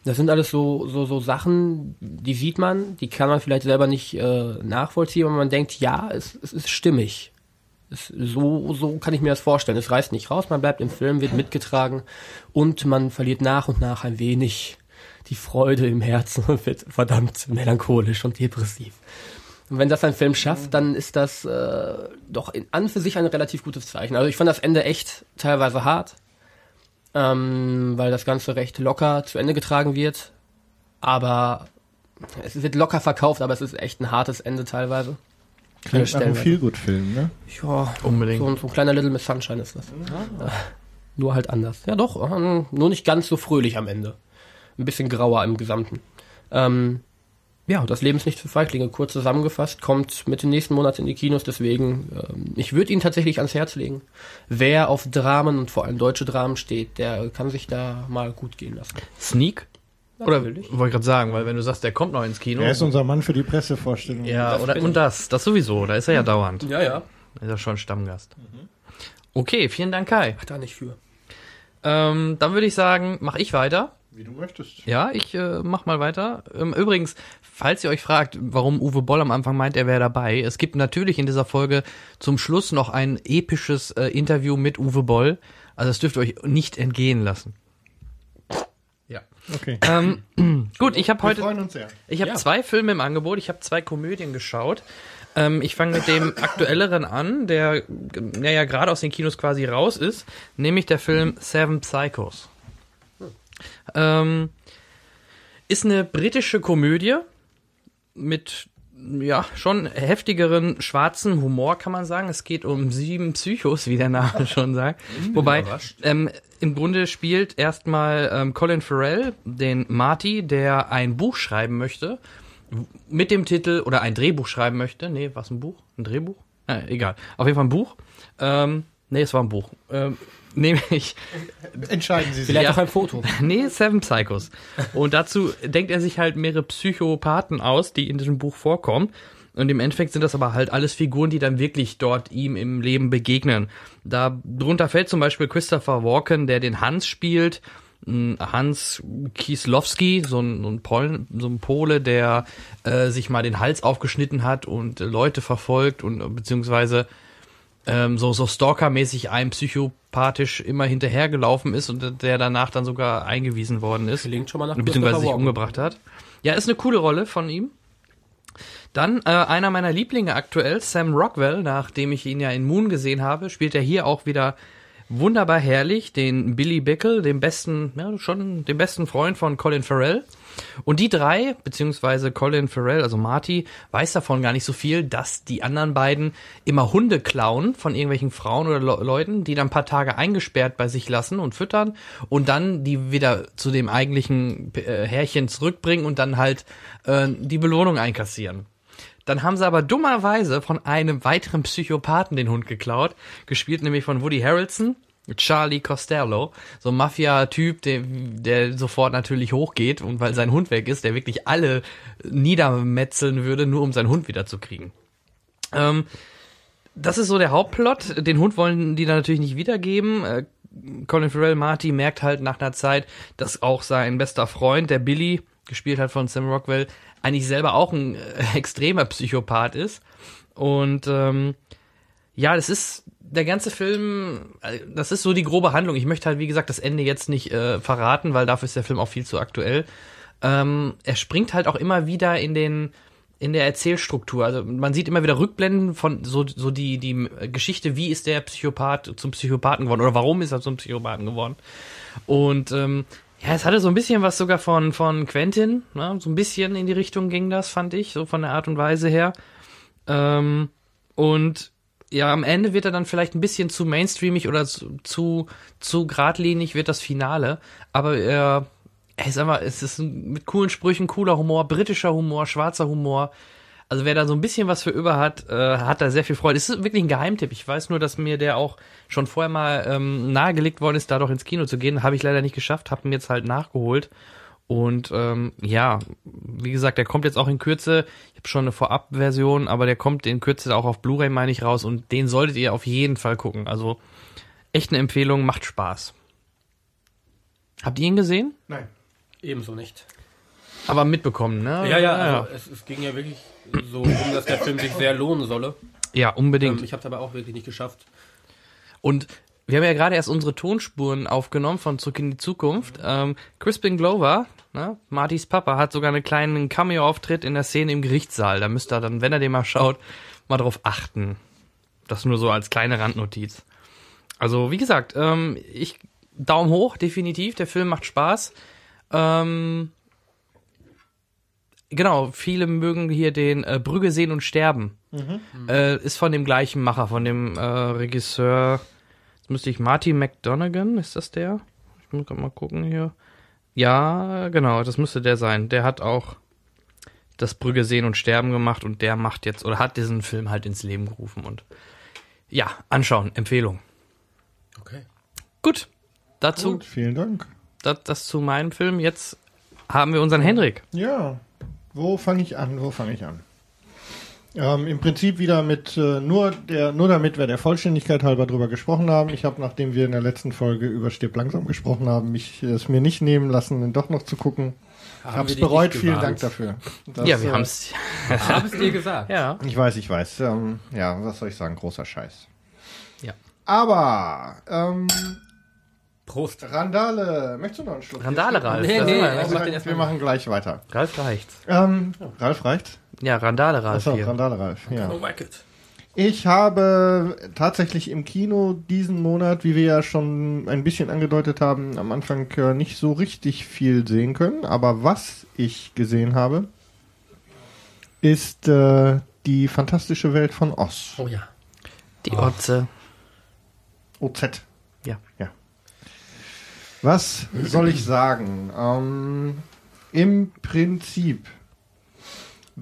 das sind alles so, so, so Sachen, die sieht man, die kann man vielleicht selber nicht äh, nachvollziehen, aber man denkt, ja, es, es ist stimmig. Es, so, so kann ich mir das vorstellen. Es reißt nicht raus, man bleibt im Film, wird mitgetragen und man verliert nach und nach ein wenig die Freude im Herzen und wird verdammt melancholisch und depressiv. Und wenn das ein Film schafft, dann ist das äh, doch in, an für sich ein relativ gutes Zeichen. Also ich fand das Ende echt teilweise hart, ähm, weil das Ganze recht locker zu Ende getragen wird. Aber es wird locker verkauft, aber es ist echt ein hartes Ende teilweise.
Klingt nach einem Feelgood-Film, ne?
Ja,
Unbedingt.
so, so ein kleiner Little Miss Sunshine ist das. Äh, nur halt anders. Ja doch, äh, nur nicht ganz so fröhlich am Ende. Ein bisschen grauer im Gesamten. Ähm, ja, das Leben ist nicht für Feiglinge. Kurz zusammengefasst, kommt mit dem nächsten Monat in die Kinos, deswegen, ähm, ich würde ihn tatsächlich ans Herz legen. Wer auf Dramen und vor allem deutsche Dramen steht, der kann sich da mal gut gehen lassen.
Sneak? Oder wollte ich gerade sagen, weil wenn du sagst, der kommt noch ins Kino.
Er ist unser Mann für die Pressevorstellung.
ja,
Das
oder, und das, das sowieso, da ist er ja dauernd.
Ja, ja.
Ist er schon Stammgast. Okay, vielen Dank, Kai.
Ach, da nicht für.
Ähm, dann würde ich sagen, mache ich weiter.
Wie du möchtest.
Ja, ich äh, mach mal weiter. Ähm, übrigens, falls ihr euch fragt, warum Uwe Boll am Anfang meint, er wäre dabei, es gibt natürlich in dieser Folge zum Schluss noch ein episches äh, Interview mit Uwe Boll. Also das dürft ihr euch nicht entgehen lassen. Ja.
Okay.
Ähm, <clears throat> gut, ich habe
Wir
heute
freuen uns sehr.
ich habe
Ja.
zwei Filme im Angebot. Ich habe zwei Komödien geschaut. Ähm, ich fange mit dem <laughs> aktuelleren an, der ja, ja gerade aus den Kinos quasi raus ist, nämlich der Film Seven Psychos. Ähm, ist eine britische Komödie mit ja schon heftigeren schwarzen Humor, kann man sagen. Es geht um sieben Psychos, wie der Name <laughs> schon sagt. Wobei ähm, im Grunde spielt erstmal ähm, Colin Farrell den Marty, der ein Buch schreiben möchte mit dem Titel oder ein Drehbuch schreiben möchte. Nee, was ein Buch? Ein Drehbuch? Äh, egal. Auf jeden Fall ein Buch. Ähm, nee, es war ein Buch. Ähm, nämlich
Entscheiden Sie sich.
Vielleicht
Ja.
auch ein Foto. <laughs>
Nee, Seven Psychos. Und dazu denkt er sich halt mehrere Psychopathen aus, die in diesem Buch vorkommen. Und im Endeffekt sind das aber halt alles Figuren, die dann wirklich dort ihm im Leben begegnen. Da drunter fällt zum Beispiel Christopher Walken, der den Hans spielt. Mm, Hans Kieslowski, so ein, so ein, Polen, so ein Pole, der äh, sich mal den Hals aufgeschnitten hat und Leute verfolgt und äh, beziehungsweise ähm, so, so Stalker-mäßig einem psychopathisch immer hinterhergelaufen ist und der danach dann sogar eingewiesen worden ist.
Klingt schon mal nach
Beziehungsweise sich umgebracht hat. Ja, ist eine coole Rolle von ihm. Dann äh, einer meiner Lieblinge aktuell, Sam Rockwell, nachdem ich ihn ja in Moon gesehen habe, spielt er hier auch wieder wunderbar herrlich den Billy Bickle, den besten, ja, schon den besten Freund von Colin Farrell. Und die drei, beziehungsweise Colin Farrell, also Marty, weiß davon gar nicht so viel, dass die anderen beiden immer Hunde klauen von irgendwelchen Frauen oder Le Leuten, die dann ein paar Tage eingesperrt bei sich lassen und füttern und dann die wieder zu dem eigentlichen äh, Härchen zurückbringen und dann halt äh, die Belohnung einkassieren. Dann haben sie aber dummerweise von einem weiteren Psychopathen den Hund geklaut, gespielt nämlich von Woody Harrelson, Charlie Costello, so ein Mafia-Typ, der, der sofort natürlich hochgeht und weil sein Hund weg ist, der wirklich alle niedermetzeln würde, nur um seinen Hund wiederzukriegen. Ähm, das ist so der Hauptplot. Den Hund wollen die da natürlich nicht wiedergeben. Äh, Colin Farrell Marty merkt halt nach einer Zeit, dass auch sein bester Freund, der Billy, gespielt hat von Sam Rockwell, eigentlich selber auch ein äh, <laughs> extremer Psychopath ist. Und ähm, ja, das ist der ganze Film, äh, das ist so die grobe Handlung. Ich möchte halt, wie gesagt, das Ende jetzt nicht äh, verraten, weil dafür ist der Film auch viel zu aktuell. Ähm, er springt halt auch immer wieder in den in der Erzählstruktur. Also man sieht immer wieder Rückblenden von so, so die, die Geschichte, wie ist der Psychopath zum Psychopathen geworden oder warum ist er zum Psychopathen geworden. Und ähm, ja, es hatte so ein bisschen was sogar von, von Quentin, ne? so ein bisschen in die Richtung ging das, fand ich, so von der Art und Weise her. Ähm, und ja, am Ende wird er dann vielleicht ein bisschen zu mainstreamig oder zu, zu, zu geradlinig wird das Finale, aber er ey, ist einfach, es ist mit coolen Sprüchen, cooler Humor, britischer Humor, schwarzer Humor. Also wer da so ein bisschen was für über hat, äh, hat da sehr viel Freude. Es ist wirklich ein Geheimtipp. Ich weiß nur, dass mir der auch schon vorher mal ähm, nahegelegt worden ist, da doch ins Kino zu gehen. Habe ich leider nicht geschafft, habe ihn jetzt halt nachgeholt. Und ähm, ja, wie gesagt, der kommt jetzt auch in Kürze. Ich habe schon eine Vorabversion, aber der kommt in Kürze auch auf Blu-ray, meine ich, raus. Und den solltet ihr auf jeden Fall gucken. Also echt eine Empfehlung, macht Spaß. Habt ihr ihn gesehen?
Nein.
Ebenso nicht.
Aber mitbekommen, ne?
Ja, ja, also es, es ging ja wirklich so um, dass der Film sich sehr lohnen solle.
Ja, unbedingt.
Ähm, ich habe es aber auch wirklich nicht geschafft.
Und wir haben ja gerade erst unsere Tonspuren aufgenommen von Zurück in die Zukunft. Ähm, Crispin Glover, ne, Martys Papa, hat sogar einen kleinen Cameo-Auftritt in der Szene im Gerichtssaal. Da müsst ihr dann, wenn er den mal schaut, mal drauf achten. Das nur so als kleine Randnotiz. Also, wie gesagt, ähm, ich Daumen hoch, definitiv. Der Film macht Spaß. Ähm, genau, viele mögen hier den äh, Brügge sehen und sterben.
Mhm.
Äh, ist von dem gleichen Macher, von dem äh, Regisseur. Müsste ich Marty McDonaghan, ist das der? Ich muss grad mal gucken hier. Ja, genau, das müsste der sein. Der hat auch das Brügge sehen und sterben gemacht und der macht jetzt oder hat diesen Film halt ins Leben gerufen und ja, anschauen, Empfehlung.
Okay.
Gut, dazu
Gut, vielen Dank.
das, das zu meinem Film. Jetzt haben wir unseren Henrik.
Ja, wo fange ich an? Wo fange ich an? Ähm, Im Prinzip wieder mit äh, nur der nur damit wir der Vollständigkeit halber drüber gesprochen haben. Ich habe, nachdem wir in der letzten Folge über Stirb langsam gesprochen haben, mich es mir nicht nehmen lassen, ihn doch noch zu gucken.
Haben
Hab's
wir
bereut. Vielen? Dank dafür. Das,
ja, wir
äh, <laughs>
haben es.
Dir gesagt.
Ja.
Ich weiß, ich weiß. Ähm, ja, was soll ich sagen? Großer Scheiß.
Ja.
Aber ähm,
Prost.
Randale, möchtest du noch einen Schluck?
Randale, Ralf.
Nee, nee,
ist
ich
mal-
mach den
wir machen gleich weiter.
Ralf reicht's.
Ähm, Ralf reicht?
Ja, Randale, Ralf
Achso,
hier.
Randale Ralf. Ja.
Oh my God.
Ich habe tatsächlich im Kino diesen Monat, wie wir ja schon ein bisschen angedeutet haben, am Anfang äh, nicht so richtig viel sehen können. Aber was ich gesehen habe, ist äh, die fantastische Welt von Oz.
Oh ja.
Die Otze.
OZ.
Ja.
Ja. Was soll ich sagen? Ähm, Im Prinzip,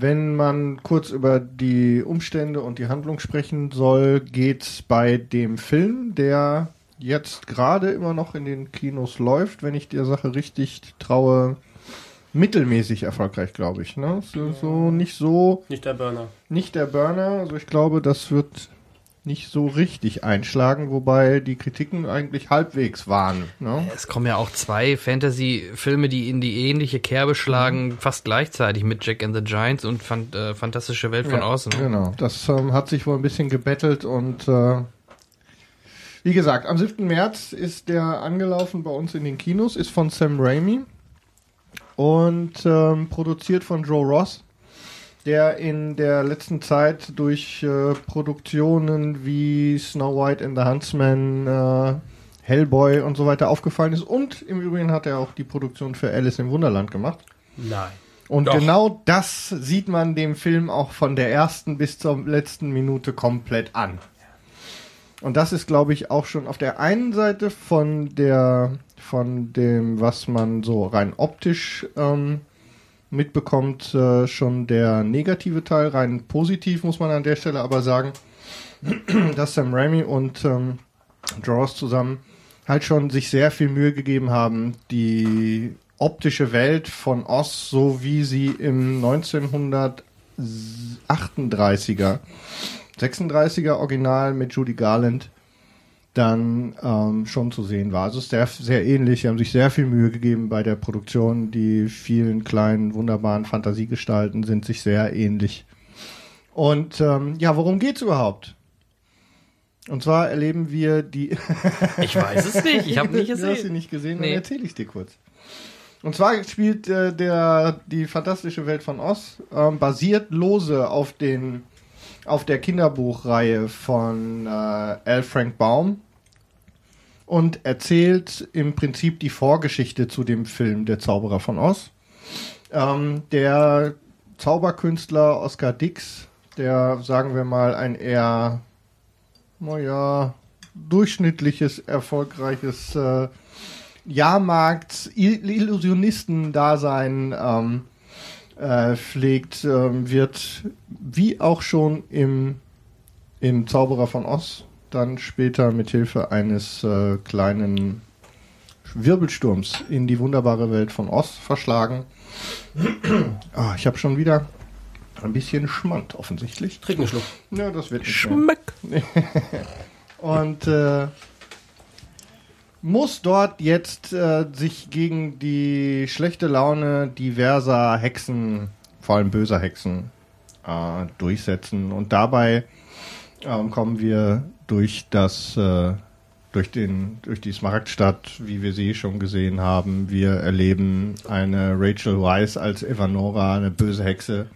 wenn man kurz über die Umstände und die Handlung sprechen soll, geht's bei dem Film, der jetzt gerade immer noch in den Kinos läuft, wenn ich der Sache richtig traue, mittelmäßig erfolgreich, glaube ich. Ne? So, so nicht so
Nicht der Burner.
nicht der Burner. Also ich glaube, das wird nicht so richtig einschlagen, wobei die Kritiken eigentlich halbwegs waren. Ne?
Es kommen ja auch zwei Fantasy-Filme, die in die ähnliche Kerbe schlagen, fast gleichzeitig mit Jack and the Giants und Fan äh, Fantastische Welt von
Ja,
Außen.
Genau. Das ähm, hat sich wohl ein bisschen gebettelt und äh, wie gesagt, am 7. März ist der angelaufen bei uns in den Kinos, ist von Sam Raimi und ähm, produziert von Joe Ross, der in der letzten Zeit durch äh, Produktionen wie Snow White and the Huntsman, äh, Hellboy und so weiter aufgefallen ist und im Übrigen hat er auch die Produktion für Alice im Wunderland gemacht.
Nein.
Und
Doch.
genau das sieht man dem Film auch von der ersten bis zur letzten Minute komplett an. Und das ist, glaube ich, auch schon auf der einen Seite von der, von dem, was man so rein optisch ähm, mitbekommt, äh, schon der negative Teil. Rein positiv muss man an der Stelle aber sagen, <clears throat> dass Sam Raimi und ähm, Jaws zusammen halt schon sich sehr viel Mühe gegeben haben, die optische Welt von Oz, so wie sie im 1938er, 36er Original mit Judy Garland dann ähm, schon zu sehen war. Also es ist sehr, sehr ähnlich. Sie haben sich sehr viel Mühe gegeben bei der Produktion. Die vielen kleinen, wunderbaren Fantasiegestalten sind sich sehr ähnlich. Und ähm, ja, worum geht's überhaupt? Und zwar erleben wir die. <laughs>
Ich weiß es nicht, ich habe nicht
Du hast
gesehen.
sie nicht gesehen,
Nee.
dann erzähle ich dir kurz. Und zwar spielt äh, der die fantastische Welt von Oz ähm, basiert lose auf den auf der Kinderbuchreihe von äh, L. Frank Baum und erzählt im Prinzip die Vorgeschichte zu dem Film Der Zauberer von Oz. Ähm, der Zauberkünstler Oscar Dix, der sagen wir mal ein eher naja, durchschnittliches, erfolgreiches äh, Jahrmarkt-Illusionisten-Dasein ähm, äh, pflegt, ähm, wird wie auch schon im, im Zauberer von Oz dann später mit Hilfe eines äh, kleinen Wirbelsturms in die wunderbare Welt von Oz verschlagen. <clears throat> Ah, ich habe schon wieder ein bisschen Schmand offensichtlich.
Trink einen Schluck.
Ja, das wird nicht mehr. <laughs> Und äh, muss dort jetzt äh, sich gegen die schlechte Laune diverser Hexen, vor allem böser Hexen, äh, durchsetzen. Und dabei ähm, kommen wir durch das äh, durch den durch die Smaragdstadt, wie wir sie schon gesehen haben. Wir erleben eine Rachel Weisz als Evanora, eine böse Hexe.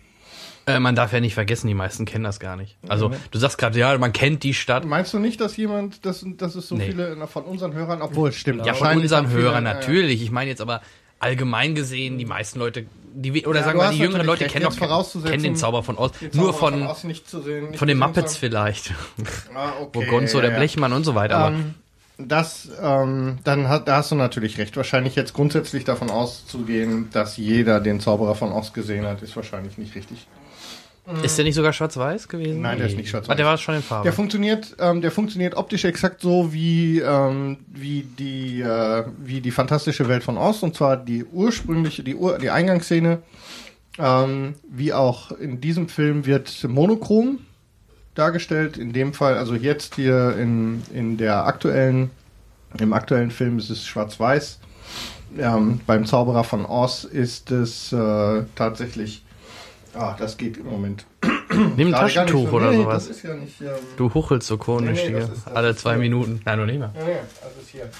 Äh, man darf ja nicht vergessen, die meisten kennen das gar nicht. Also, du sagst gerade, ja, man kennt die Stadt.
Meinst du nicht, dass jemand, dass, dass es so
Nee.
viele von unseren Hörern, obwohl es stimmt,
Ja, von unseren
viele,
Hörern
ja, ja.
natürlich. Ich meine jetzt aber allgemein gesehen, die meisten Leute, die, oder
Ja,
sagen wir mal, die jüngeren Leute
recht,
kennen doch kennen den Zauber von Oz.
den
Nur von,
Oz nicht zu sehen, nicht
von den Muppets
zu
vielleicht. <laughs>
Ah, okay,
Gonzo,
ja,
der
ja.
Blechmann und so weiter. Aber
Ähm, das, ähm, dann hat, da hast du natürlich recht. Wahrscheinlich jetzt grundsätzlich davon auszugehen, dass jeder den Zauberer von Oz gesehen hat, ist wahrscheinlich nicht richtig.
Ist der nicht sogar schwarz-weiß gewesen?
Nein, der ist nicht schwarz-weiß.
Ah, der war schon in Farbe.
Der funktioniert, ähm, der funktioniert optisch exakt so wie ähm, wie die äh, wie die fantastische Welt von Oz und zwar die ursprüngliche die Ur die Eingangsszene ähm, wie auch in diesem Film wird monochrom dargestellt. In dem Fall also jetzt hier in in der aktuellen im aktuellen Film ist es schwarz-weiß. Ähm, beim Zauberer von Oz ist es äh, tatsächlich Ah, das geht im Moment.
Nimm ein Taschentuch
so.
oder
Nee,
sowas.
Ja nicht. Ähm,
Du huchelst so komisch
Nee, nee,
hier. Alle zwei. Minuten. Nein, noch nicht mal.
Ja, ja, das ist hier.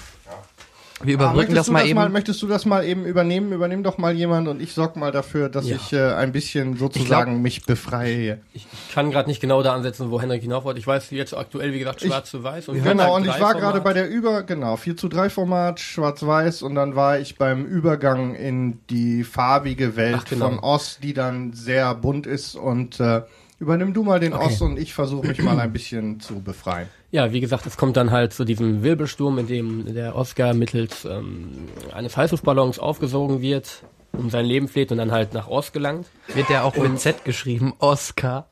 Wir überbrücken
möchtest
das
du
mal
das
eben.
Mal, möchtest du das mal eben übernehmen? Übernimm doch mal jemand und ich sorg mal dafür, dass
Ja.
ich äh, ein bisschen sozusagen mich befreie.
Ich kann gerade nicht genau da ansetzen, wo Henrik hinauf wollte. Ich weiß jetzt aktuell, wie gesagt, schwarz zu weiß. Und
Genau, und ich war gerade bei der Über, genau, 4 zu 3 Format, schwarz-weiß und dann war ich beim Übergang in die farbige Welt
Ach, genau.
von Oz, die dann sehr bunt ist und äh, übernimm du mal den
Okay.
Oz und ich versuche mich mal ein bisschen zu befreien.
Ja, wie gesagt, es kommt dann halt zu diesem Wirbelsturm, in dem der Oscar mittels ähm, eines Heißluftballons aufgesogen wird, um sein Leben fleht und dann halt nach Oz gelangt.
Wird der auch mit Z geschrieben? Oscar.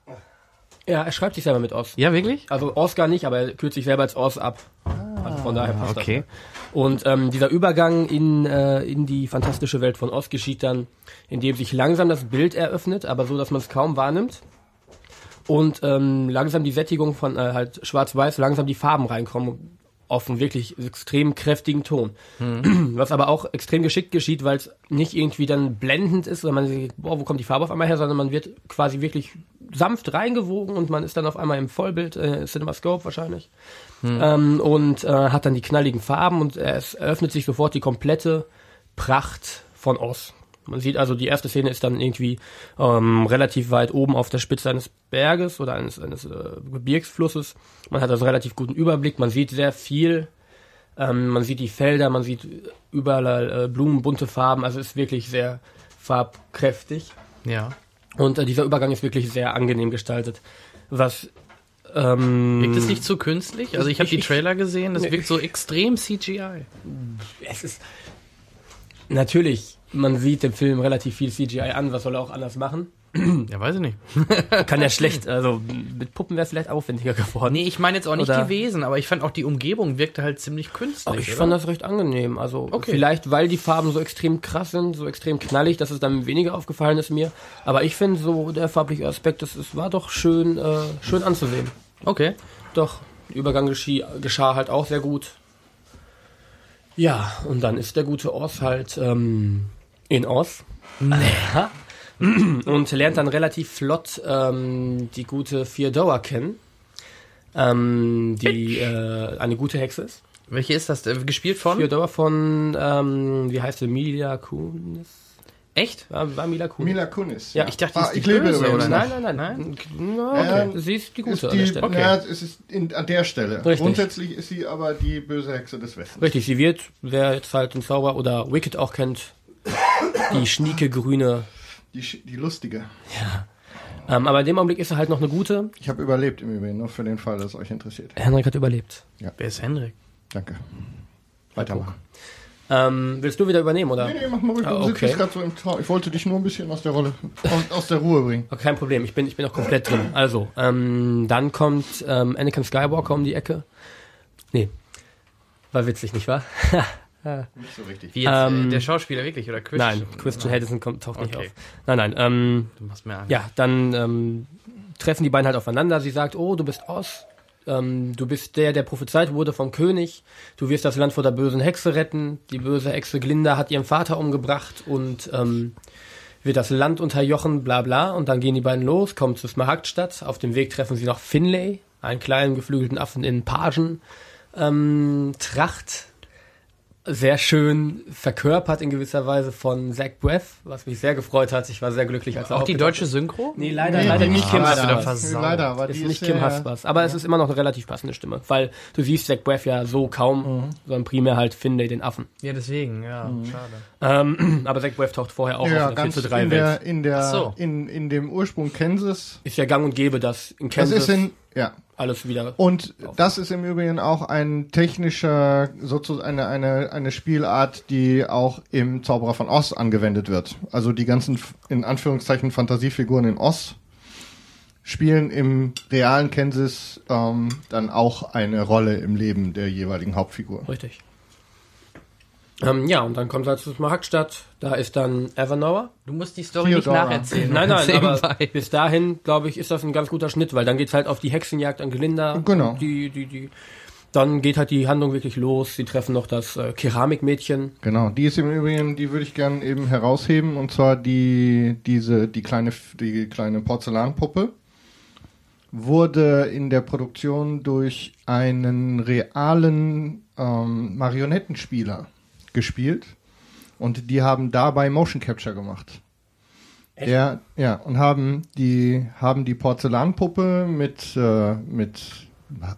Ja, er schreibt sich selber mit Oz.
Ja, wirklich?
Also Oscar nicht, aber er kürzt sich selber als Oz ab. Also von daher passt
okay.
das. Und ähm, dieser Übergang in, äh, in die fantastische Welt von Oz geschieht dann, indem sich langsam das Bild eröffnet, aber so, dass man es kaum wahrnimmt. Und ähm, langsam die Sättigung von äh, halt Schwarz-Weiß, langsam die Farben reinkommen auf einen wirklich extrem kräftigen Ton. <clears throat> Was aber auch extrem geschickt geschieht, weil es nicht irgendwie dann blendend ist, oder man sich, boah, wo kommt die Farbe auf einmal her, sondern man wird quasi wirklich sanft reingewogen und man ist dann auf einmal im Vollbild, äh, CinemaScope wahrscheinlich, ähm, und äh, hat dann die knalligen Farben und es eröffnet sich sofort die komplette Pracht von Oz. Man sieht also, die erste Szene ist dann irgendwie ähm, relativ weit oben auf der Spitze eines Berges oder eines, eines äh, Gebirgsflusses. Man hat also einen relativ guten Überblick, man sieht sehr viel, ähm, man sieht die Felder, man sieht überall äh, Blumen, bunte Farben, also ist wirklich sehr farbkräftig.
Ja.
Und äh, dieser Übergang ist wirklich sehr angenehm gestaltet. Was ähm,
Wirkt es nicht zu künstlich? Also ich habe die Trailer gesehen, das wirkt so extrem CGI.
es ist Natürlich, man sieht dem Film relativ viel CGI an, was soll er auch anders machen?
Ja, weiß ich nicht. <laughs>
Kann ja schlecht, also mit Puppen wäre es vielleicht aufwendiger geworden.
Nee, ich meine jetzt auch nicht
Oder-
die Wesen, aber ich fand auch die Umgebung wirkte halt ziemlich künstlich.
Ich
oder?
fand das recht angenehm. Also
Okay.
vielleicht, weil die Farben so extrem krass sind, so extrem knallig, dass es dann weniger aufgefallen ist mir. Aber ich finde so der farbliche Aspekt, das, es war doch schön, äh, schön anzusehen.
Okay.
Doch, der Übergang geschah, geschah halt auch sehr gut. Ja, und dann ist der gute Oz halt ähm, in Oz. und lernt dann relativ flott ähm, die gute Theodora kennen, ähm, die äh, eine gute Hexe ist.
Welche ist das? Äh, Gespielt von?
Theodora von, ähm, wie heißt sie, Mila Kunis?
Echt?
War, war Mila Kunis?
Mila Kunis.
Ja.
Ich dachte, die
Ah,
ist die
ich lebe
Böse, oder?
noch.
Nein, nein, nein. Na, okay.
Ähm,
sie ist die gute
Ist
an
die,
der Stelle.
Okay.
ja, es ist in, an der Stelle.
Richtig.
Grundsätzlich ist sie aber die böse Hexe des Westens.
Richtig, sie wird, wer jetzt halt den Zauber oder Wicked auch kennt, die <laughs> schnieke grüne.
Die, die lustige.
Ähm, aber in dem Augenblick ist sie halt noch eine gute.
Ich habe überlebt im Übrigen, nur für den Fall, dass es euch interessiert.
Henrik hat überlebt.
Wer ist Henrik?
Danke. Weitermachen.
Ähm, willst du wieder übernehmen, oder?
Nee, nee, mach mal ruhig.
Ah, okay.
so im Tau. Ich wollte dich nur ein bisschen aus der Rolle, aus, aus der Ruhe bringen.
Okay, kein Problem, ich bin, ich bin auch komplett drin. Also, ähm, dann kommt ähm, Anakin Skywalker um die Ecke. Nee, war witzig, nicht wahr? <laughs>
Nicht so richtig.
Wie jetzt,
Ähm,
äh, der Schauspieler wirklich oder Chris?
Nein, Christian Hedison kommt, taucht nicht
Okay.
auf. Nein, nein, ähm,
Du machst mir Angst.
Ja, dann ähm, treffen die beiden halt aufeinander. Sie sagt, oh, du bist Oz. Ähm, du bist der, der prophezeit wurde vom König. Du wirst das Land vor der bösen Hexe retten. Die böse Hexe Glinda hat ihren Vater umgebracht und ähm, wird das Land unterjochen, bla bla. Und dann gehen die beiden los, kommen zur Smaragdstadt. Auf dem Weg treffen sie noch Finlay, einen kleinen geflügelten Affen in Pagen. Ähm, Tracht, sehr schön verkörpert in gewisser Weise von Zach Breath, was mich sehr gefreut hat. Ich war sehr glücklich, als er
Auch die deutsche Synchro?
Nee, leider,
Nee,
leider nicht Kim.
Versaut.
Leider, aber
Ist nicht Kim Haspas. Aber es ist immer noch eine relativ passende Stimme, weil du siehst Zach Breath ja so kaum,
Mhm.
sondern primär halt Finlay, den Affen.
Ja, deswegen, ja, schade.
Ähm, <clears throat> aber Zach Breath taucht vorher auch
Ja,
auf in der 4
ganz
zu 3
in
Welt.
der, in der,
so.
in, in dem Ursprung Kansas.
Ist ja gang und gäbe, dass in
Das
Kansas
ist in, ja.
alles wieder...
Und das ist im Übrigen auch ein technischer, sozusagen eine, eine, eine Spielart, die auch im Zauberer von Oz angewendet wird. Also die ganzen, in Anführungszeichen, Fantasiefiguren in Oz spielen im realen Kansas ähm, dann auch eine Rolle im Leben der jeweiligen Hauptfigur.
Richtig. Ähm, ja, und dann kommt halt zur Smaragdstadt. Da ist dann Evernower.
Du musst die Story nicht
Theodora.
nacherzählen.
Nein, nein, aber <laughs> bis dahin, glaube ich, ist das ein ganz guter Schnitt, weil dann geht's halt auf die Hexenjagd an Gelinda.
Genau.
Die, die, die. Dann geht halt die Handlung wirklich los. Sie treffen noch das äh, Keramikmädchen.
Genau, die ist im Übrigen, die würde ich gerne eben herausheben, und zwar die, diese, die kleine, die kleine Porzellanpuppe wurde in der Produktion durch einen realen ähm, Marionettenspieler gespielt und die haben dabei Motion Capture gemacht. Der, ja, und haben die, haben die Porzellanpuppe mit, äh, mit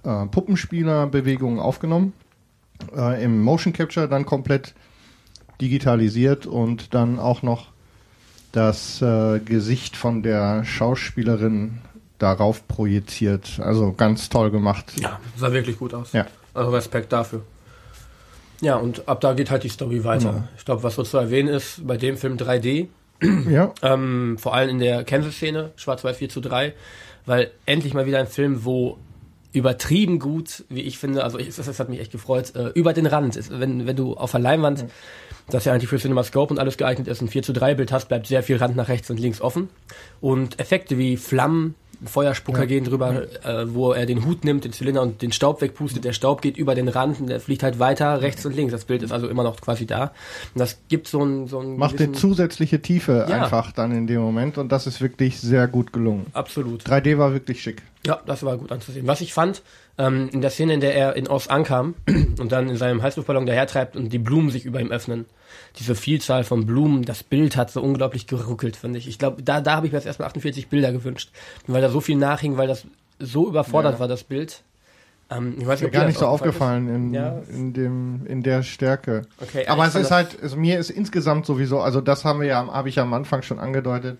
äh, Puppenspielerbewegungen aufgenommen äh, im Motion Capture dann komplett digitalisiert und dann auch noch das äh, Gesicht von der Schauspielerin darauf projiziert. Also ganz toll gemacht.
Ja, sah wirklich gut aus.
Ja.
Also Respekt dafür. Ja, und ab da geht halt die Story weiter.
Genau.
Ich glaube, was so zu erwähnen ist, bei dem Film 3D,
Ja,
ähm, vor allem in der Kansas-Szene, Schwarz-Weiß 4 zu 3, weil endlich mal wieder ein Film, wo übertrieben gut, wie ich finde, also ich, das, das hat mich echt gefreut, äh, über den Rand ist. Wenn, wenn du auf der Leinwand, das ja eigentlich für CinemaScope und alles geeignet ist, ein 4 zu 3 Bild hast, bleibt sehr viel Rand nach rechts und links offen. Und Effekte wie Flammen, Feuerspucker gehen drüber, äh, wo er den Hut nimmt, den Zylinder und den Staub wegpustet. Der Staub geht über den Rand und der fliegt halt weiter rechts und links. Das Bild ist also immer noch quasi da. Und das gibt so ein, so ein
macht eine zusätzliche Tiefe
Ja.
einfach dann in dem Moment und das ist wirklich sehr gut gelungen.
Absolut.
3D war wirklich schick.
Ja, das war gut anzusehen. Was ich fand, ähm, in der Szene, in der er in Oz ankam <clears throat> und dann in seinem Heißluftballon dahertreibt und die Blumen sich über ihm öffnen, diese Vielzahl von Blumen, das Bild hat so unglaublich geruckelt, finde ich. Ich glaube, da, da habe ich mir jetzt erstmal 48 Bilder gewünscht, weil da so viel nachhing, weil das so überfordert
Ja.
war, das Bild. Ähm, ich weiß
Mir
ob dir
gar nicht so
aufgefallen
in,
Ja.
in dem in der Stärke.
Okay,
Aber es ist halt, also mir ist insgesamt sowieso, also das haben wir ja, habe ich ja am Anfang schon angedeutet,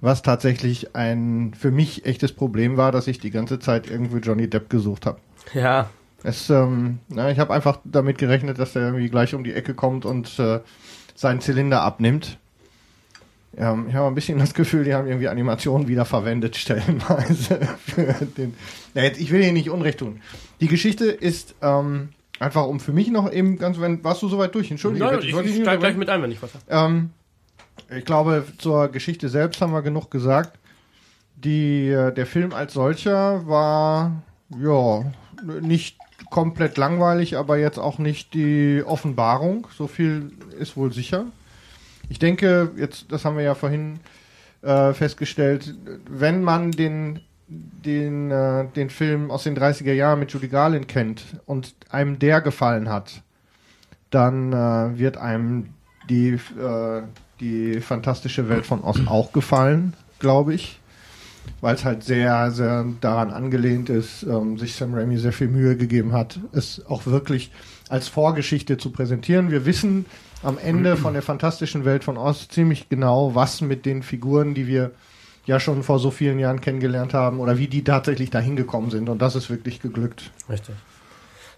was tatsächlich ein für mich echtes Problem war, dass ich die ganze Zeit irgendwie Johnny Depp gesucht habe.
Ja,
Es, ähm, na, ich habe einfach damit gerechnet, dass der irgendwie gleich um die Ecke kommt und äh, seinen Zylinder abnimmt. Ähm, ich habe ein bisschen das Gefühl, die haben irgendwie Animationen wieder verwendet, <laughs> stellenweise. Für den ja, jetzt, ich will hier nicht Unrecht tun. Die Geschichte ist ähm, einfach um für mich noch eben ganz, wenn, warst du soweit durch? Entschuldige,
Nein,
bitte,
ich, ich
nicht
steig gleich mit ein, wenn ich was habe.
Ähm, ich glaube, zur Geschichte selbst haben wir genug gesagt. Die, äh, der Film als solcher war, ja, nicht komplett langweilig, aber jetzt auch nicht die Offenbarung. So viel ist wohl sicher. Ich denke, jetzt, das haben wir ja vorhin äh, festgestellt, wenn man den, den, äh, den Film aus den 30er Jahren mit Judy Garland kennt und einem der gefallen hat, dann äh, wird einem die, äh, die fantastische Welt von Oz auch gefallen, glaube ich. Weil es halt sehr, sehr daran angelehnt ist, ähm, sich Sam Raimi sehr viel Mühe gegeben hat, es auch wirklich als Vorgeschichte zu präsentieren. Wir wissen am Ende von der fantastischen Welt von Oz ziemlich genau, was mit den Figuren, die wir ja schon vor so vielen Jahren kennengelernt haben, oder wie die tatsächlich dahin gekommen sind. Und das ist wirklich geglückt.
Richtig.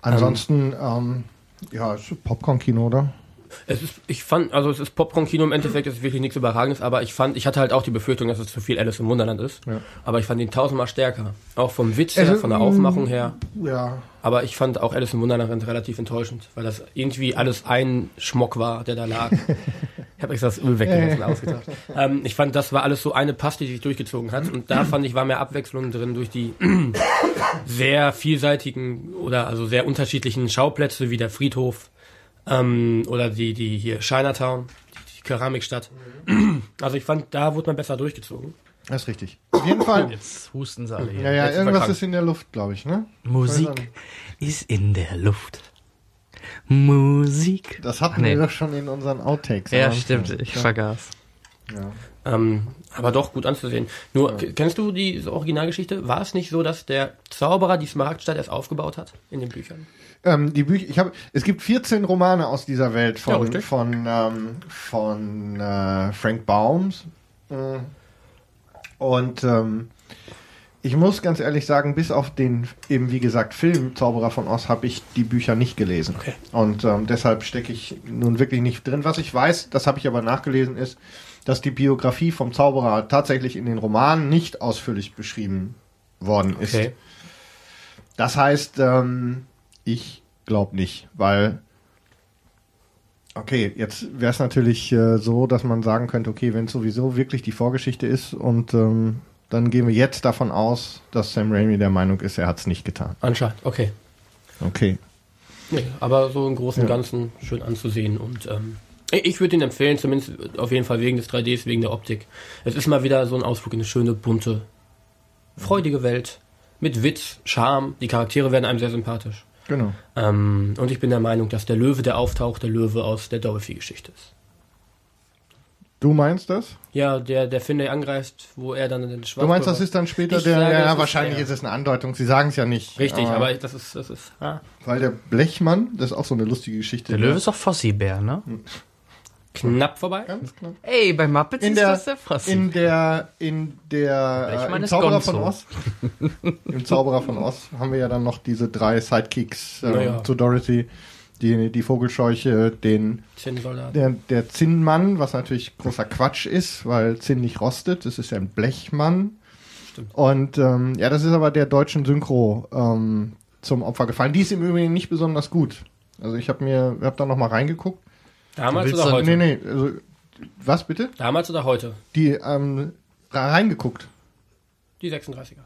Ansonsten, ähm, ja, es ist Popcorn-Kino, oder?
Es ist, ich fand, also es ist Popcorn-Kino im Endeffekt, es ist wirklich nichts Überragendes, aber ich fand, ich hatte halt auch die Befürchtung, dass es zu viel Alice im Wunderland ist.
Ja.
Aber ich fand ihn tausendmal stärker. Auch vom Witz her, von der Aufmachung her.
Ja,
Aber ich fand auch Alice im Wunderland relativ enttäuschend, weil das irgendwie alles ein Schmock war, der da lag. <laughs> ich habe extra das Öl weggelassen, ausgedacht. Ähm, ich fand, das war alles so eine Paste, die sich durchgezogen hat. Und da fand ich, war mehr Abwechslung drin durch die <coughs> sehr vielseitigen oder also sehr unterschiedlichen Schauplätze wie der Friedhof ähm, oder die, die hier Chinatown, die, die Keramikstadt. Also ich fand, da wurde man besser durchgezogen.
das ist richtig. Auf jeden Fall.
Jetzt husten sie alle hier.
Ja, ja,
Jetzt
irgendwas ist in der Luft, glaube ich, ne?
Musik ist in der Luft. Musik.
Das hatten
Nee.
wir doch schon in unseren Outtakes.
Ja,
am Anfang.
stimmt. Ich
ja.
vergaß.
Ja.
Ähm, aber doch gut anzusehen. Nur, k- kennst du die Originalgeschichte? War es nicht so, dass der Zauberer die Smaragdstadt erst aufgebaut hat in den Büchern?
Ähm, die Bücher, ich habe, es gibt 14 Romane aus dieser Welt
Ja,
von
richtig.
von ähm, von äh, Frank Baums. Äh, Und ähm, ich muss ganz ehrlich sagen, bis auf den eben wie gesagt Film Zauberer von Oz habe ich die Bücher nicht gelesen.
Okay.
Und ähm, deshalb stecke ich nun wirklich nicht drin. Was ich weiß, das habe ich aber nachgelesen, ist, dass die Biografie vom Zauberer tatsächlich in den Romanen nicht ausführlich beschrieben worden ist.
Okay.
Das heißt, ähm, ich glaube nicht, weil okay, jetzt wäre es natürlich äh, so, dass man sagen könnte, okay, wenn es sowieso wirklich die Vorgeschichte ist und ähm, dann gehen wir jetzt davon aus, dass Sam Raimi der Meinung ist, er hat es nicht getan.
Anscheinend, okay.
Okay.
Nee, aber so im Großen und
Ja.
Ganzen schön anzusehen und ähm, ich würde ihn empfehlen, zumindest auf jeden Fall wegen des 3Ds, wegen der Optik. Es ist mal wieder so ein Ausflug in eine schöne, bunte, freudige Welt mit Witz, Charme. Die Charaktere werden einem sehr sympathisch.
Genau.
Ähm, und ich bin der Meinung, dass der Löwe, der auftaucht, der Löwe aus der Dorothy-Geschichte ist.
Du meinst das?
Ja, der, der Finney angreift, wo er dann den Schwarz.
Du meinst, das ist dann später
Ich
der,
sage,
ja,
ist-
wahrscheinlich
ja.
ist es eine Andeutung, sie sagen es ja nicht.
Richtig, aber das ist, das ist, ah,
Weil der Blechmann, das ist auch so eine lustige Geschichte.
Der Löwe ist doch Fossi-Bär, ne?
Knapp vorbei.
Ganz knapp.
Ey, bei Muppets
In
ist
der,
das der Fossi.
in der, in der, äh, im Zauberer von. Oz, <laughs> im Zauberer von Oz haben wir ja dann noch diese drei Sidekicks äh,
Naja.
zu Dorothy, die, die Vogelscheuche, den,
Zinnsoldat.
der, der Zinnmann, was natürlich großer Quatsch ist, weil Zinn nicht rostet, das ist ja ein Blechmann.
Stimmt.
Und, ähm, ja, das ist aber der deutschen Synchro, ähm, zum Opfer gefallen. Die ist im Übrigen nicht besonders gut. Also ich habe mir, hab da noch mal reingeguckt.
Damals oder heute?
Nee, nee, also, was bitte?
Damals oder heute?
Die, ähm, reingeguckt.
Die 36er.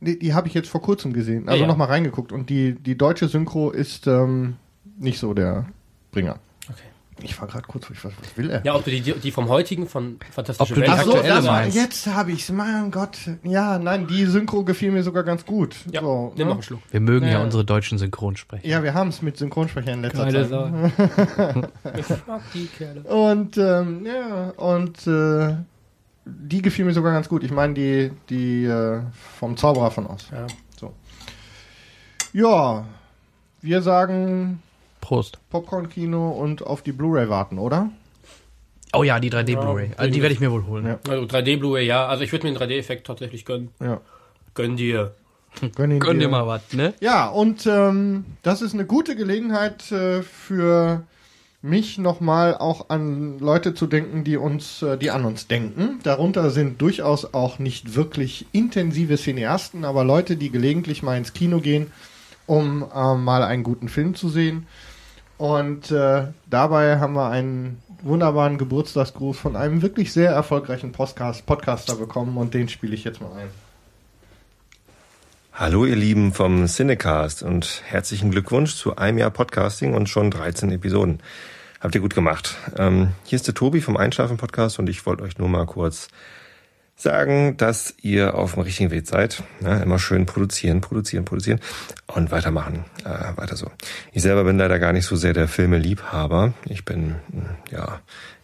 Die, die habe ich jetzt vor kurzem gesehen. Also
Ja, ja.
noch mal reingeguckt. Und die, die deutsche Synchro ist ähm, nicht so der Bringer. Ich war gerade kurz, was, was will er?
Ja, ob du die, die vom heutigen, von Fantastische Welt
Ach so, das war, jetzt habe ich's. Mein Gott. Ja, nein, die Synchro gefiel mir sogar ganz gut.
Ja,
so,
nimm
ne?
noch einen Schluck.
Wir mögen ja,
Ja.
unsere deutschen Synchronsprecher.
Ja, wir haben es mit Synchronsprechern in letzter
Geile
Zeit. <laughs>
Ich mag die Kerle.
Und ähm, ja, und äh, die gefiel mir sogar ganz gut. Ich meine die die äh, vom Zauberer von Oz.
Ja.
Ja, wir sagen
Prost.
Popcorn-Kino und auf die Blu-ray warten, oder?
Oh ja, die 3D Blu-ray. Also die werde ich mir wohl holen.
Ja.
Also 3D Blu-ray, ja. Also ich würde mir den 3D-Effekt tatsächlich gönnen.
Ja.
Gönn dir.
Gönn,
Gönn dir
dir.
mal was, ne?
Ja, und ähm, das ist eine gute Gelegenheit äh, für mich nochmal auch an Leute zu denken, die uns, äh, die an uns denken. Darunter sind durchaus auch nicht wirklich intensive Cineasten, aber Leute, die gelegentlich mal ins Kino gehen, um äh, mal einen guten Film zu sehen. Und äh, dabei haben wir einen wunderbaren Geburtstagsgruß von einem wirklich sehr erfolgreichen Podcast Podcaster bekommen und den spiele ich jetzt mal ein.
Hallo ihr Lieben vom Cinecast und herzlichen Glückwunsch zu einem Jahr Podcasting und schon 13 Episoden. Habt ihr gut gemacht. Ähm, hier ist der Tobi vom Einschlafen Podcast und ich wollte euch nur mal kurz sagen, dass ihr auf dem richtigen Weg seid. Ja, immer schön produzieren, produzieren, produzieren und weitermachen. Äh, weiter so. Ich selber bin leider gar nicht so sehr der Filme-Liebhaber. Ich bin ja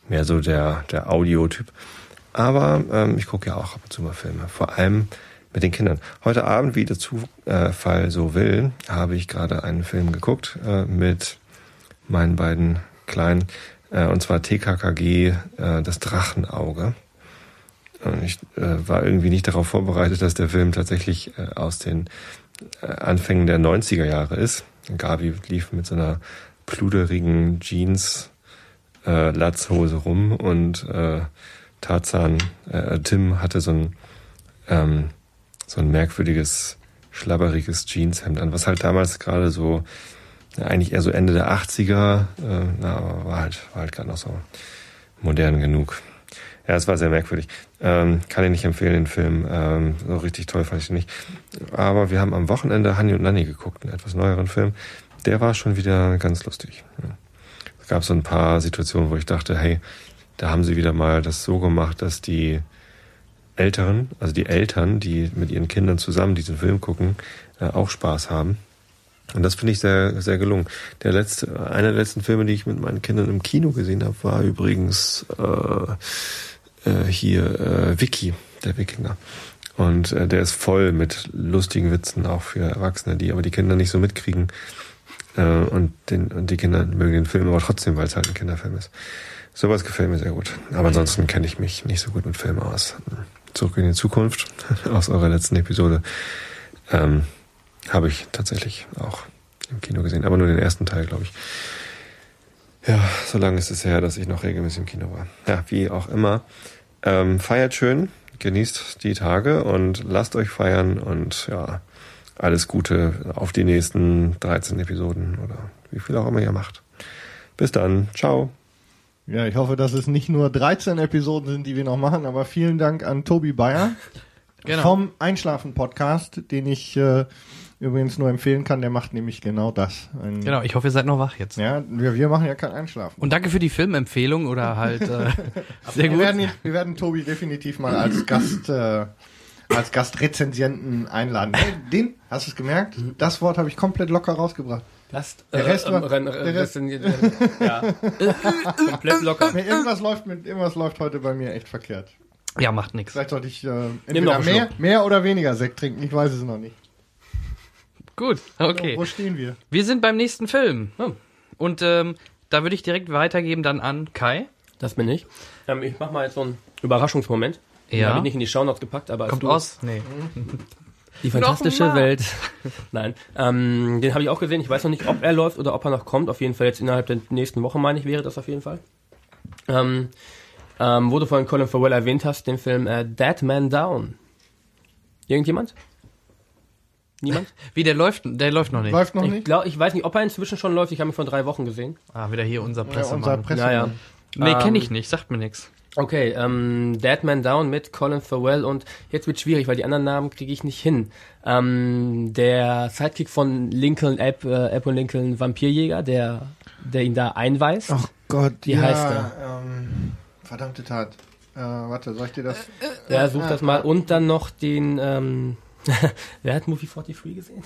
mehr so der, der Audiotyp. Aber ähm, ich gucke ja auch ab und zu mal Filme. Vor allem mit den Kindern. Heute Abend, wie der Zufall so will, habe ich gerade einen Film geguckt äh, mit meinen beiden Kleinen, äh, und zwar TKKG, äh, das Drachenauge. Ich äh, war irgendwie nicht darauf vorbereitet, dass der Film tatsächlich äh, aus den äh, Anfängen der 90er Jahre ist. Gabi lief mit so einer pluderigen Jeans äh, Latzhose rum und äh, Tarzan, äh, Tim hatte so ein ähm, so ein merkwürdiges, schlabberiges Jeanshemd an, was halt damals gerade so, ja, eigentlich eher so Ende der 80er, äh, na, aber war halt, war halt gerade noch so modern genug. Ja, es war sehr merkwürdig. Ähm, kann ich nicht empfehlen, den Film. Ähm, so richtig toll fand ich den nicht. Aber wir haben am Wochenende Hanni und Nanni geguckt, einen etwas neueren Film. Der war schon wieder ganz lustig. Ja. Es gab so ein paar Situationen, wo ich dachte, hey, da haben sie wieder mal das so gemacht, dass die Älteren, also die Eltern, die mit ihren Kindern zusammen diesen Film gucken, äh, auch Spaß haben. Und das finde ich sehr, sehr gelungen. Der letzte, einer der letzten Filme, die ich mit meinen Kindern im Kino gesehen habe, war übrigens äh, äh, hier äh, Vicky, der Wikinger. Und äh, der ist voll mit lustigen Witzen, auch für Erwachsene, die aber die Kinder nicht so mitkriegen. Äh, und, den, und die Kinder mögen den Film aber trotzdem, weil es halt ein Kinderfilm ist. Sowas gefällt mir sehr gut. Aber ansonsten kenne ich mich nicht so gut mit Filmen aus. Zurück in die Zukunft <laughs> aus eurer letzten Episode ähm, habe ich tatsächlich auch im Kino gesehen, aber nur den ersten Teil, glaube ich. Ja, so lange ist es her, dass ich noch regelmäßig im Kino war. Ja, wie auch immer. Ähm, feiert schön, genießt die Tage und lasst euch feiern und ja, alles Gute auf die nächsten 13 Episoden oder wie viel auch immer ihr macht. Bis dann. Ciao.
Ja, ich hoffe, dass es nicht nur 13 Episoden sind, die wir noch machen, aber vielen Dank an Tobi Bayer <laughs>
Genau.
vom Einschlafen-Podcast, den ich äh, übrigens nur empfehlen kann. Der macht nämlich genau das. Ein,
Genau, ich hoffe, ihr seid noch wach jetzt.
Ja, wir, wir machen ja kein Einschlafen.
Und danke für die Filmempfehlung oder halt äh, <laughs> sehr
wir,
gut.
werden, ihn- wir werden Tobi definitiv mal als Gast, äh, als Gastrezensienten einladen. Hey, den, hast du es gemerkt? Das Wort habe ich komplett locker rausgebracht.
Last,
Der Rest war-
Ren,
der Rest-
ja. <laughs> Komplett locker.
Nee, irgendwas läuft mit, irgendwas läuft heute bei mir echt verkehrt.
Ja, macht nichts.
Vielleicht sollte ich äh, entweder mehr, mehr oder weniger Sekt trinken. Ich weiß es noch nicht.
Gut, okay.
Wo stehen wir?
Wir sind beim nächsten Film. Und ähm, da würde ich direkt weitergeben dann an Kai.
Das bin ich. Ähm, ich mach mal jetzt so einen Überraschungsmoment. Den
Ja.
habe ich nicht in die Shownotes gepackt, aber
Kommt
du-
aus? Nee. <laughs>
Die fantastische. Welt. <laughs> Nein. Ähm, den habe ich auch gesehen. Ich weiß noch nicht, ob er läuft oder ob er noch kommt. Auf jeden Fall jetzt innerhalb der nächsten Woche, meine ich, wäre das auf jeden Fall. Ähm, ähm, wo du vorhin Colin Farrell erwähnt hast, den Film äh, Dead Man Down. Irgendjemand? Niemand? <laughs>
Wie, der läuft, der läuft noch nicht.
Läuft noch
Ich,
nicht?
glaub, ich weiß nicht, ob er inzwischen schon läuft. Ich habe ihn vor drei Wochen gesehen.
Ah, wieder hier unser
Ja,
Pressemann.
unser Presse.
Naja.
nee,
Ähm,
kenne ich nicht, sagt mir nichts.
Okay, ähm, Dead Man Down mit Colin Farrell und jetzt wird schwierig, weil die anderen Namen kriege ich nicht hin. Ähm, der Sidekick von Lincoln App, äh, App und Lincoln Vampirjäger, der, der ihn da einweist.
Ach Gott,
Wie
ja,
heißt er?
Ähm, verdammte Tat. Äh, warte, soll ich dir das?
Ja, such das mal. Und dann noch den, ähm, <laughs> wer hat Movie 43 gesehen?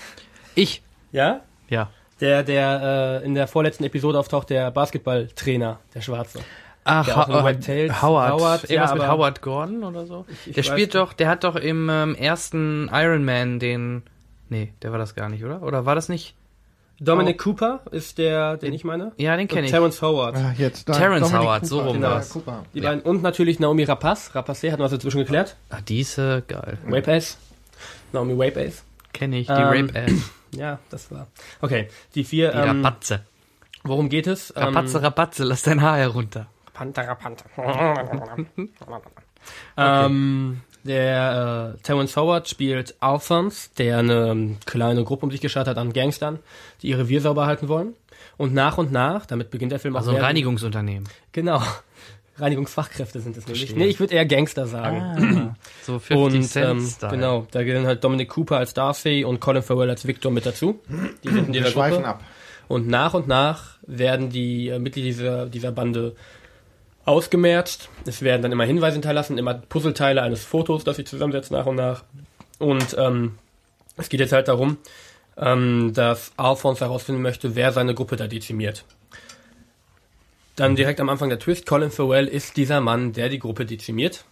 Ich.
Ja?
Ja.
Der, der äh, in der vorletzten Episode auftaucht, der Basketballtrainer, der Schwarze.
Ach,
Der
Ha- Howard.
Howard,
Irgendwas
ja,
mit Howard Gordon oder so?
ich
der
weiß
spielt doch, der hat doch im ähm, ersten Iron Man den. Nee, der war das gar nicht, oder? Oder war das nicht?
Dominic Cooper ist der, den ich meine.
Ja, den kenne ich.
Terrence Howard.
Ah, jetzt, da,
Terrence
Dominic
Howard, so rum
genau,
war's.
Cooper.
Die beiden. Und natürlich Naomi Rapaz. Rapaz hat was dazwischen geklärt.
Ah, diese, geil.
Rape Ace. Naomi Rape Ace.
Kenne ich, die
Ähm,
Rape Ass. <clears throat>
Ja, das war. Okay, die vier.
Die
Ähm,
Rapatze.
Worum geht es? Ähm,
Rapatze, Rapatze, lass dein Haar herunter.
Panther, Panther. <laughs> ähm, der äh, Terrence Howard spielt Alphonse, der eine ähm, kleine Gruppe um sich geschart hat an Gangstern, die ihre Revier sauber halten wollen. Und nach und nach, damit beginnt der Film
Also
auch
ein
sehr-
Reinigungsunternehmen.
Genau. Reinigungsfachkräfte sind es nämlich. Nee, ich würde eher Gangster sagen.
Ah, <clears throat> so 50
und
Cent
ähm, genau, da gehören halt Dominic Cooper als Darcy und Colin Farrell als Victor mit dazu. Die sind in
Wir
dieser
schweifen
Gruppe.
ab.
Und nach und nach werden die äh, Mitglieder dieser, dieser Bande ausgemerzt. Es werden dann immer Hinweise hinterlassen, immer Puzzleteile eines Fotos, das sich zusammensetzt nach und nach. Und ähm, es geht jetzt halt darum, ähm, dass Alphonse herausfinden möchte, wer seine Gruppe da dezimiert. Dann direkt am Anfang der Twist, Colin Farrell ist dieser Mann, der die Gruppe dezimiert.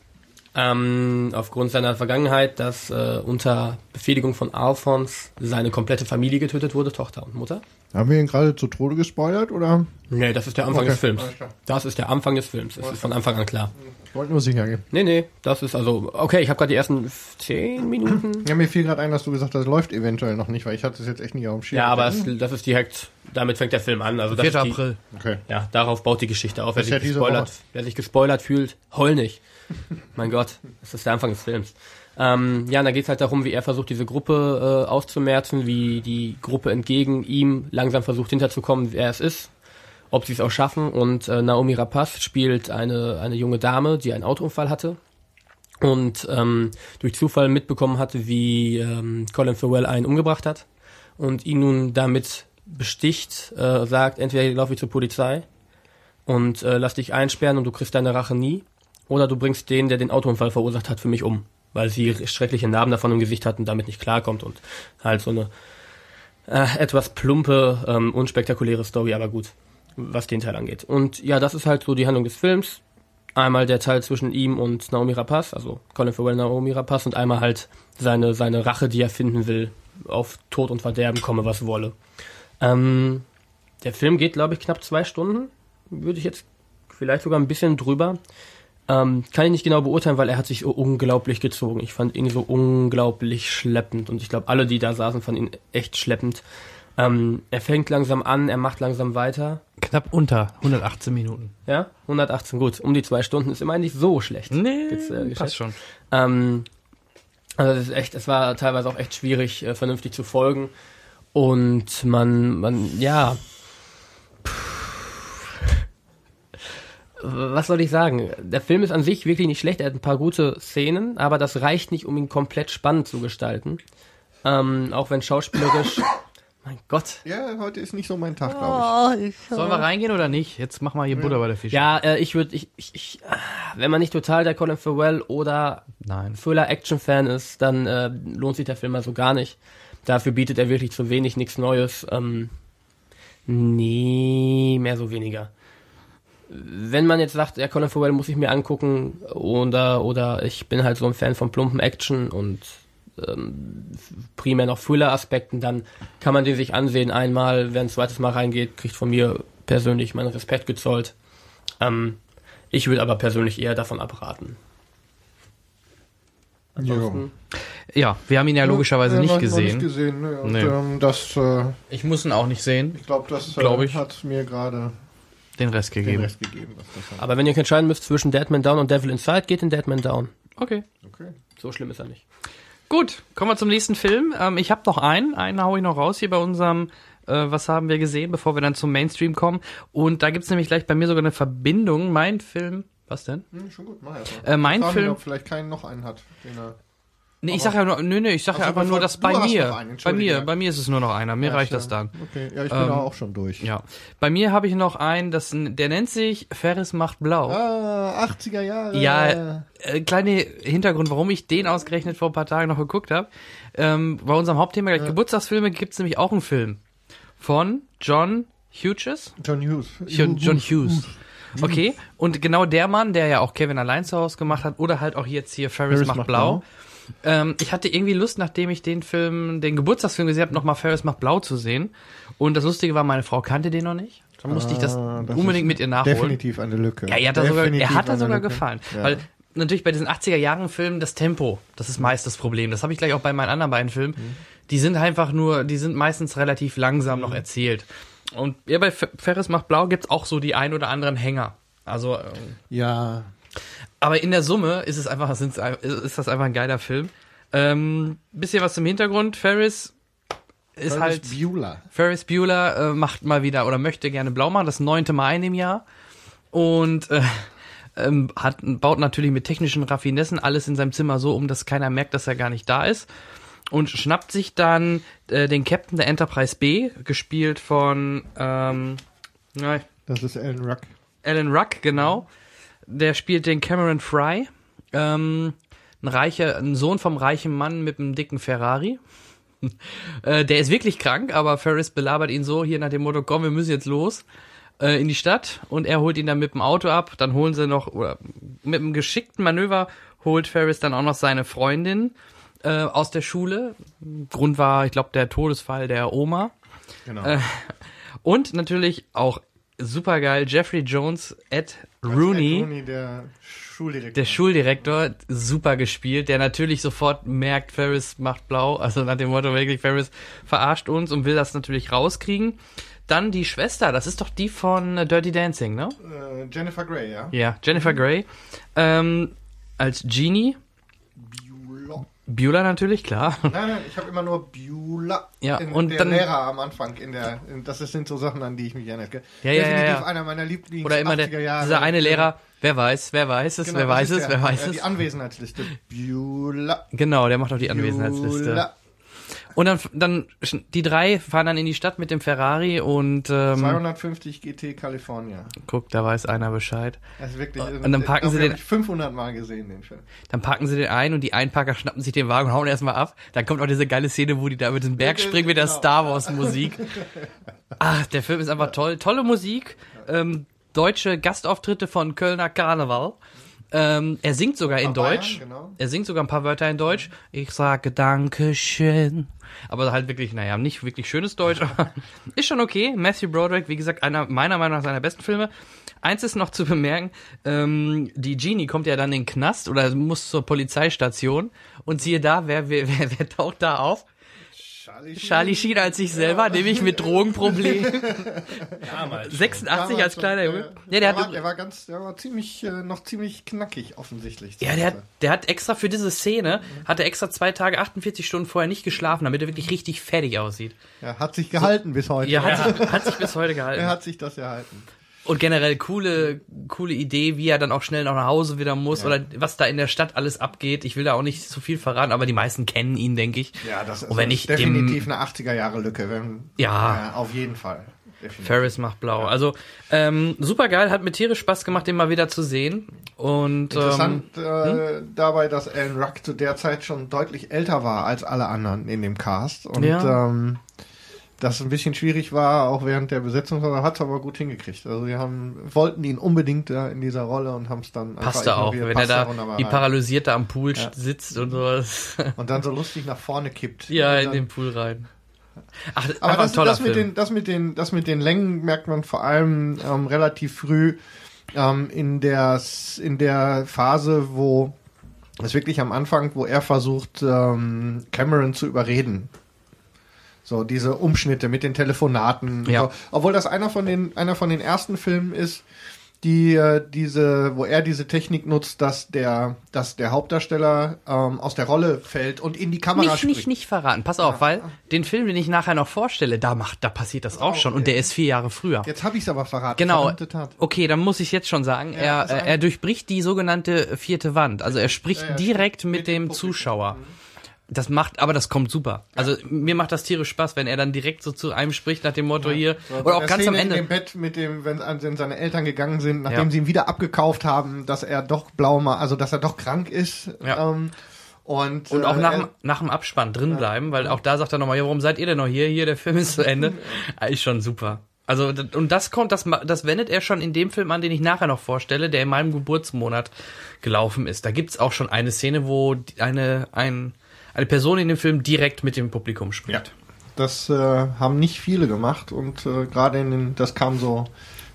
Ähm, aufgrund seiner Vergangenheit, dass äh, unter Befehligung von Alphonse seine komplette Familie getötet wurde, Tochter und Mutter.
Haben wir ihn gerade zu Tode gespoilert oder?
Nee, das ist der Anfang
Okay,
des Films. Das ist der Anfang des Films. Das ist von Anfang an klar.
Ich wollte nur sicher gehen.
Nee, nee, das ist also, okay, ich habe gerade die ersten zehn Minuten.
Ja, mir fiel gerade ein, dass du gesagt hast, läuft eventuell noch nicht, weil ich hatte es jetzt echt nicht auf dem Schirm.
Ja, aber es, das ist direkt, damit fängt der Film an. Also das
4.
ist die,
April.
Okay.
Ja, darauf baut die Geschichte auf. Wer
Das
sich, gespoilert, wer sich gespoilert fühlt, heul nicht. Mein Gott, das ist der Anfang des Films. Ähm, ja, und da geht's halt darum, wie er versucht, diese Gruppe äh, auszumerzen, wie die Gruppe entgegen ihm langsam versucht hinterzukommen, wer es ist, ob sie es auch schaffen. Und äh, Naomi Rapaz spielt eine, eine junge Dame, die einen Autounfall hatte und ähm, durch Zufall mitbekommen hatte, wie ähm, Colin Farrell einen umgebracht hat und ihn nun damit besticht, äh, sagt, entweder laufe ich zur Polizei und äh, lass dich einsperren und du kriegst deine Rache nie, oder du bringst den, der den Autounfall verursacht hat, für mich um, weil sie schreckliche Narben davon im Gesicht hat und damit nicht klarkommt und halt so eine äh, etwas plumpe, ähm, unspektakuläre Story, aber gut, was den Teil angeht. Und ja, das ist halt so die Handlung des Films. Einmal der Teil zwischen ihm und Naomi Rapaz, also Colin Farrell Naomi Rapaz, und einmal halt seine, seine Rache, die er finden will, auf Tod und Verderben komme, was wolle. Ähm, der Film geht, glaube ich, knapp zwei Stunden. Würde ich jetzt vielleicht sogar ein bisschen drüber. Ähm, kann ich nicht genau beurteilen, weil er hat sich so unglaublich gezogen. Ich fand ihn so unglaublich schleppend und ich glaube, alle, die da saßen, fanden ihn echt schleppend. Ähm, er fängt langsam an, er macht langsam weiter.
Knapp unter 118 Minuten.
Ja, 118, gut. Um die zwei Stunden ist immer nicht so schlecht.
Nee,
äh,
passt schon.
Ähm, also das ist echt, es war teilweise auch echt schwierig, äh, vernünftig zu folgen. Und man, man, ja. Was soll ich sagen? Der Film ist an sich wirklich nicht schlecht. Er hat ein paar gute Szenen, aber das reicht nicht, um ihn komplett spannend zu gestalten. Ähm, auch wenn schauspielerisch. <coughs> Mein Gott.
Ja, heute ist nicht so mein Tag, glaube ich.
Sollen wir reingehen oder nicht? Jetzt mach mal hier Butter bei der Fische.
Ja, äh, ich würde, ich, ich, ich, wenn man nicht total der Colin Farrell oder
Nein.
Thriller-Action-Fan ist, dann äh, lohnt sich der Film also gar nicht. Dafür bietet er wirklich zu wenig, nichts Neues. Ähm, nee, mehr so weniger. Wenn man jetzt sagt, ja, Colin Farrell muss ich mir angucken oder, oder ich bin halt so ein Fan von plumpen Action und ähm, primär noch Thriller-Aspekten, dann kann man den sich ansehen einmal, wer ein zweites Mal reingeht, kriegt von mir persönlich meinen Respekt gezollt. Ähm, ich würde aber persönlich eher davon abraten. Ansonsten,
Ja, wir haben ihn ja logischerweise
Ja,
nicht gesehen.
Nicht gesehen ne? Und
Nee.
ähm, das, äh,
Ich muss ihn auch nicht sehen.
ich glaube, das äh,
Glaub ich.
hat mir gerade
Den Rest
den
gegeben.
Rest gegeben.
Aber wenn ihr euch entscheiden müsst zwischen Deadman Down und Devil Inside, geht in Deadman Down.
Okay.
Okay.
So schlimm ist er nicht.
Gut, kommen wir zum nächsten Film. Ähm, ich habe noch einen, einen hau ich noch raus hier bei unserem äh, Was haben wir gesehen, bevor wir dann zum Mainstream kommen. Und da gibt's nämlich gleich bei mir sogar eine Verbindung. Mein Film, was denn?
Hm, schon gut, mach erst
Äh, mein Film-
ob vielleicht keinen noch einen hat. Den er
Nee, ich sag ja nur, nö, nö, ich sag
Ach
ja einfach nur, dass bei mir,
einen,
bei mir, bei mir ist es nur noch einer. Mir
Ja,
reicht
ist
das
ja-
dann.
Okay, ja, ich bin
Ähm,
auch schon durch.
Ja. Bei mir habe ich noch einen, das, der nennt sich Ferris macht blau.
Ah, 80er Jahre.
Ja, äh, kleine Hintergrund, warum ich den ausgerechnet vor ein paar Tagen noch geguckt habe. Ähm, bei unserem Hauptthema gleich Geburtstagsfilme gibt's nämlich auch einen Film von John Hughes.
John Hughes.
John, John Hughes. Okay, und genau der Mann, der ja auch Kevin allein zu Hause gemacht hat, oder halt auch jetzt hier Ferris, macht, blau. Ähm, ich hatte irgendwie Lust, nachdem ich den Film, den Geburtstagsfilm gesehen habe, nochmal Ferris macht blau zu sehen. Und das Lustige war, meine Frau kannte den noch nicht. Dann musste ich das,
Ah, das
unbedingt mit ihr nachholen.
Definitiv eine Lücke.
Ja, er hat, da sogar, er hat da sogar gefallen.
Ja.
Weil natürlich bei diesen 80er Jahren Filmen das Tempo, das ist meist das Problem. Das habe ich gleich auch bei meinen anderen beiden Filmen. Die sind einfach nur, die sind meistens relativ langsam noch erzählt. Und ja, bei Fer- Ferris macht blau gibt's auch so die ein oder anderen Hänger. Also, ähm,
Ja,
aber in der Summe ist es einfach, ist das einfach ein geiler Film. Ähm, bisschen was zum Hintergrund. Ferris ist
Ferris
halt
Bueller.
Ferris Bueller äh, macht mal wieder oder möchte gerne blau machen, das neunte Mal in dem Jahr. Und äh, ähm, hat, baut natürlich mit technischen Raffinessen alles in seinem Zimmer so um, dass keiner merkt, dass er gar nicht da ist. Und schnappt sich dann äh, den Captain der Enterprise B, gespielt von ähm, na,
Das ist Alan Ruck.
Alan Ruck, genau. Der spielt den Cameron Fry. Ähm, ein reicher, ein Sohn vom reichen Mann mit einem dicken Ferrari. <laughs> äh, der ist wirklich krank, aber Ferris belabert ihn so hier nach dem Motto, komm, wir müssen jetzt los äh, in die Stadt und er holt ihn dann mit dem Auto ab. Dann holen sie noch, oder mit einem geschickten Manöver holt Ferris dann auch noch seine Freundin äh, aus der Schule. Grund war, ich glaube, der Todesfall der Oma.
Genau.
Äh, und natürlich auch supergeil, Jeffrey Jones, Ed Rooney,
Rooney, der Schuldirektor.
der Schuldirektor, super gespielt, der natürlich sofort merkt, Ferris macht blau, also nach dem Motto wirklich, Ferris verarscht uns und will das natürlich rauskriegen. Dann die Schwester, das ist doch die von äh, Dirty Dancing, ne?
äh, Jennifer Grey, ja.
Ja, Jennifer Grey. Ähm, als Genie. Beulah natürlich, klar.
Nein, nein, ich habe immer nur Bueller.
Ja,
in,
und
der
dann-
Lehrer am Anfang in der, in, das sind so Sachen, an die ich mich erinnere.
Ja, ja, ja,
Definitiv
ja.
einer meiner Lieblings
Oder immer
80er
der,
Jahre.
dieser eine Lehrer, wer weiß, wer weiß es,
Genau,
wer weiß es,
der,
wer weiß
äh,
es.
Die Anwesenheitsliste. Bueller.
Genau, der macht auch die Anwesenheitsliste.
Bueller.
Und dann, dann die drei fahren dann in die Stadt mit dem Ferrari und ähm,
250 GT California.
guck, da weiß einer Bescheid.
Das ist wirklich,
Und dann packen sie den-
ich 500 Mal gesehen, den Film.
Dann packen sie den ein und die Einpacker schnappen sich den Wagen und hauen erstmal ab. Dann kommt auch diese geile Szene, wo die da über den Berg springen mit der
Genau.
Star Wars Musik. Ach, <laughs> der Film ist einfach toll. Tolle Musik. Ähm, deutsche Gastauftritte von Kölner Karneval. Ähm, er singt sogar in
Bayern,
Deutsch.
genau.
Er singt sogar ein paar Wörter in Deutsch. Ich sage Dankeschön. Aber halt wirklich, naja, nicht wirklich schönes Deutsch. aber <laughs> ist schon okay. Matthew Broderick, wie gesagt, einer meiner Meinung nach seiner besten Filme. Eins ist noch zu bemerken, ähm, die Genie kommt ja dann in den Knast oder muss zur Polizeistation und siehe da, wer, wer, wer, wer taucht da auf?
Charlie
Charlie Sheen als sich selber, nämlich mit Drogenproblemen. <laughs>
Damals.
86 als kleiner Junge. Ja,
der,
der
war, der war ganz, der war ziemlich, äh, noch ziemlich knackig offensichtlich.
ja, der hat, der hat extra für diese Szene, hat er extra zwei Tage, 48 Stunden vorher nicht geschlafen, damit er wirklich richtig fertig aussieht.
Er hat sich gehalten bis heute.
Ja, hat, Sich, <laughs> hat sich bis heute gehalten.
Er hat sich das erhalten.
Und generell coole, coole Idee, wie er dann auch schnell noch nach Hause wieder muss oder was da in der Stadt alles abgeht. Ich will da auch nicht zu viel verraten, aber die meisten kennen ihn, denke ich.
Ja, das ist, das
ich
ist definitiv
dem
eine 80er Jahre Lücke. Wenn,
Ja.
auf jeden Fall. Definitiv.
Ferris macht blau. Also ähm, super geil, hat mir tierisch Spaß gemacht, den mal wieder zu sehen. Und
Interessant
ähm,
äh, dabei, dass Alan Ruck zu der Zeit schon deutlich älter war als alle anderen in dem Cast. Und
Ja.
ähm, das ein bisschen schwierig war, auch während der Besetzung, aber hat es aber gut hingekriegt. Also wir haben, wollten ihn unbedingt da in dieser Rolle und haben es dann
passte auch,
ignoriert.
wenn er da wie paralysiert da am Pool
Ja.
sitzt und sowas. <laughs>
Und dann so lustig nach vorne kippt.
ja, in
dann,
den Pool rein. Ach,
Aber das, das, mit den, das, mit den, das mit den Längen merkt man vor allem ähm, relativ früh ähm, in, der, in der Phase, wo es wirklich am Anfang, wo er versucht, ähm, Cameron zu überreden. So, diese Umschnitte mit den Telefonaten.
Ja.
So, obwohl das einer von den, einer von den ersten Filmen ist, die äh, diese, wo er diese Technik nutzt, dass der, dass der Hauptdarsteller ähm, aus der Rolle fällt und in die Kamera
nicht,
spricht.
nicht, nicht verraten. Pass auf, weil den Film, den ich nachher noch vorstelle, da macht, da passiert das auch schon und der ist vier Jahre früher.
Jetzt habe ich es aber verraten.
Genau. Okay, dann muss ich jetzt schon sagen,
Ja,
er,
ein-
er durchbricht die sogenannte vierte Wand. Also er spricht
Ja, ja,
direkt
mit
mit,
dem Publikum.
Zuschauer. Das macht, aber das kommt super. Also mir macht das tierisch Spaß, wenn er dann direkt so zu einem spricht nach dem Motto hier oder auch ganz am
Szene
Ende.
In dem Bett mit dem, wenn seine Eltern gegangen sind, nachdem
Ja.
sie ihn wieder abgekauft haben, dass er doch blau mal, also dass er doch krank ist.
Ja.
Ähm, und,
Und auch
äh,
nach, dem- nach dem Abspann drin bleiben, weil auch da sagt er nochmal, ja, warum seid ihr denn noch hier? Hier, der Film ist zu Ende. <laughs> Ist schon super. Also, und das kommt, das, das wendet er schon in dem Film an, den ich nachher noch vorstelle, der in meinem Geburtsmonat gelaufen ist. Da gibt's auch schon eine Szene, wo eine, ein, eine Person in dem Film direkt mit dem Publikum spricht.
Das äh, haben nicht viele gemacht und äh, gerade in den, das kam so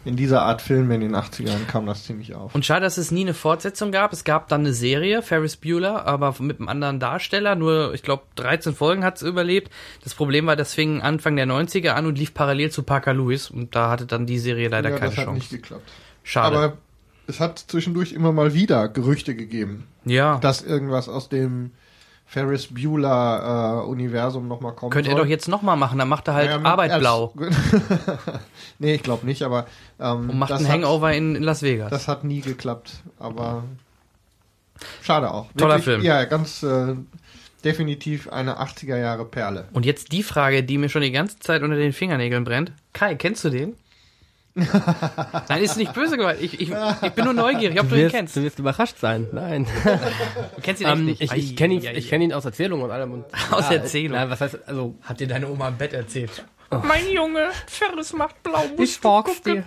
in dieser Art Film in den 80ern kam das ziemlich auf.
Und schade, dass es nie eine Fortsetzung gab. Es gab dann eine Serie, Ferris Bueller, aber mit einem anderen Darsteller. Nur, ich glaube, 13 Folgen hat es überlebt. Das Problem war, das fing Anfang der 90er an und lief parallel zu Parker Lewis. Und da hatte dann die Serie leider
ja,
keine
das hat
Chance.
nicht geklappt.
Schade.
Aber es hat zwischendurch immer mal wieder Gerüchte gegeben,
ja.
dass irgendwas aus dem Ferris Bueller äh, Universum nochmal kommen
Könnte er doch jetzt nochmal machen, dann macht er halt
Ja,
Arbeit blau <laughs>
nee, ich glaube nicht, aber ähm,
und macht
das
einen
hat-
Hangover in, in Las Vegas.
Das hat nie geklappt, aber schade auch.
Toller Film.
Ja, ganz äh, definitiv eine 80er Jahre Perle.
Und jetzt die Frage, die mir schon die ganze Zeit unter den Fingernägeln brennt. Kai, kennst du den? <laughs> Nein, ist nicht böse gemeint. Ich, ich, ich bin nur neugierig, ob
Du
du ihn
wirst,
kennst.
du wirst überrascht sein. Nein. <laughs>
Du kennst ihn echt
Ähm,
nicht.
ich ich kenne ihn, ich kenn ihn aus Erzählungen und allem. Und, <laughs>
Aus
ja,
Erzählung.
Na, was heißt, also,
Hat dir deine Oma im Bett erzählt?
Mein
Junge, Ferris macht blau.
ich sag's dir.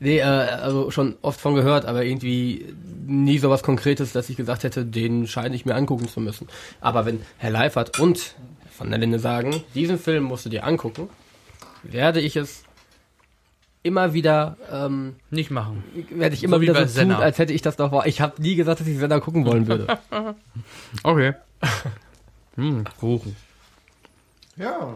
Nee, äh, also schon oft von gehört, aber irgendwie nie sowas Konkretes, dass ich gesagt hätte, den scheine ich mir angucken zu müssen. Aber wenn Herr Leifert und von der Linde sagen, diesen Film musst du dir angucken, werde ich es immer wieder, ähm,
Nicht machen.
werde ich immer
So wie
wieder so tun,
Senna.
als hätte ich das doch vor. Ich habe nie gesagt, dass ich Senna gucken wollen würde. <laughs>
Okay. Hm, Kuchen.
Ja,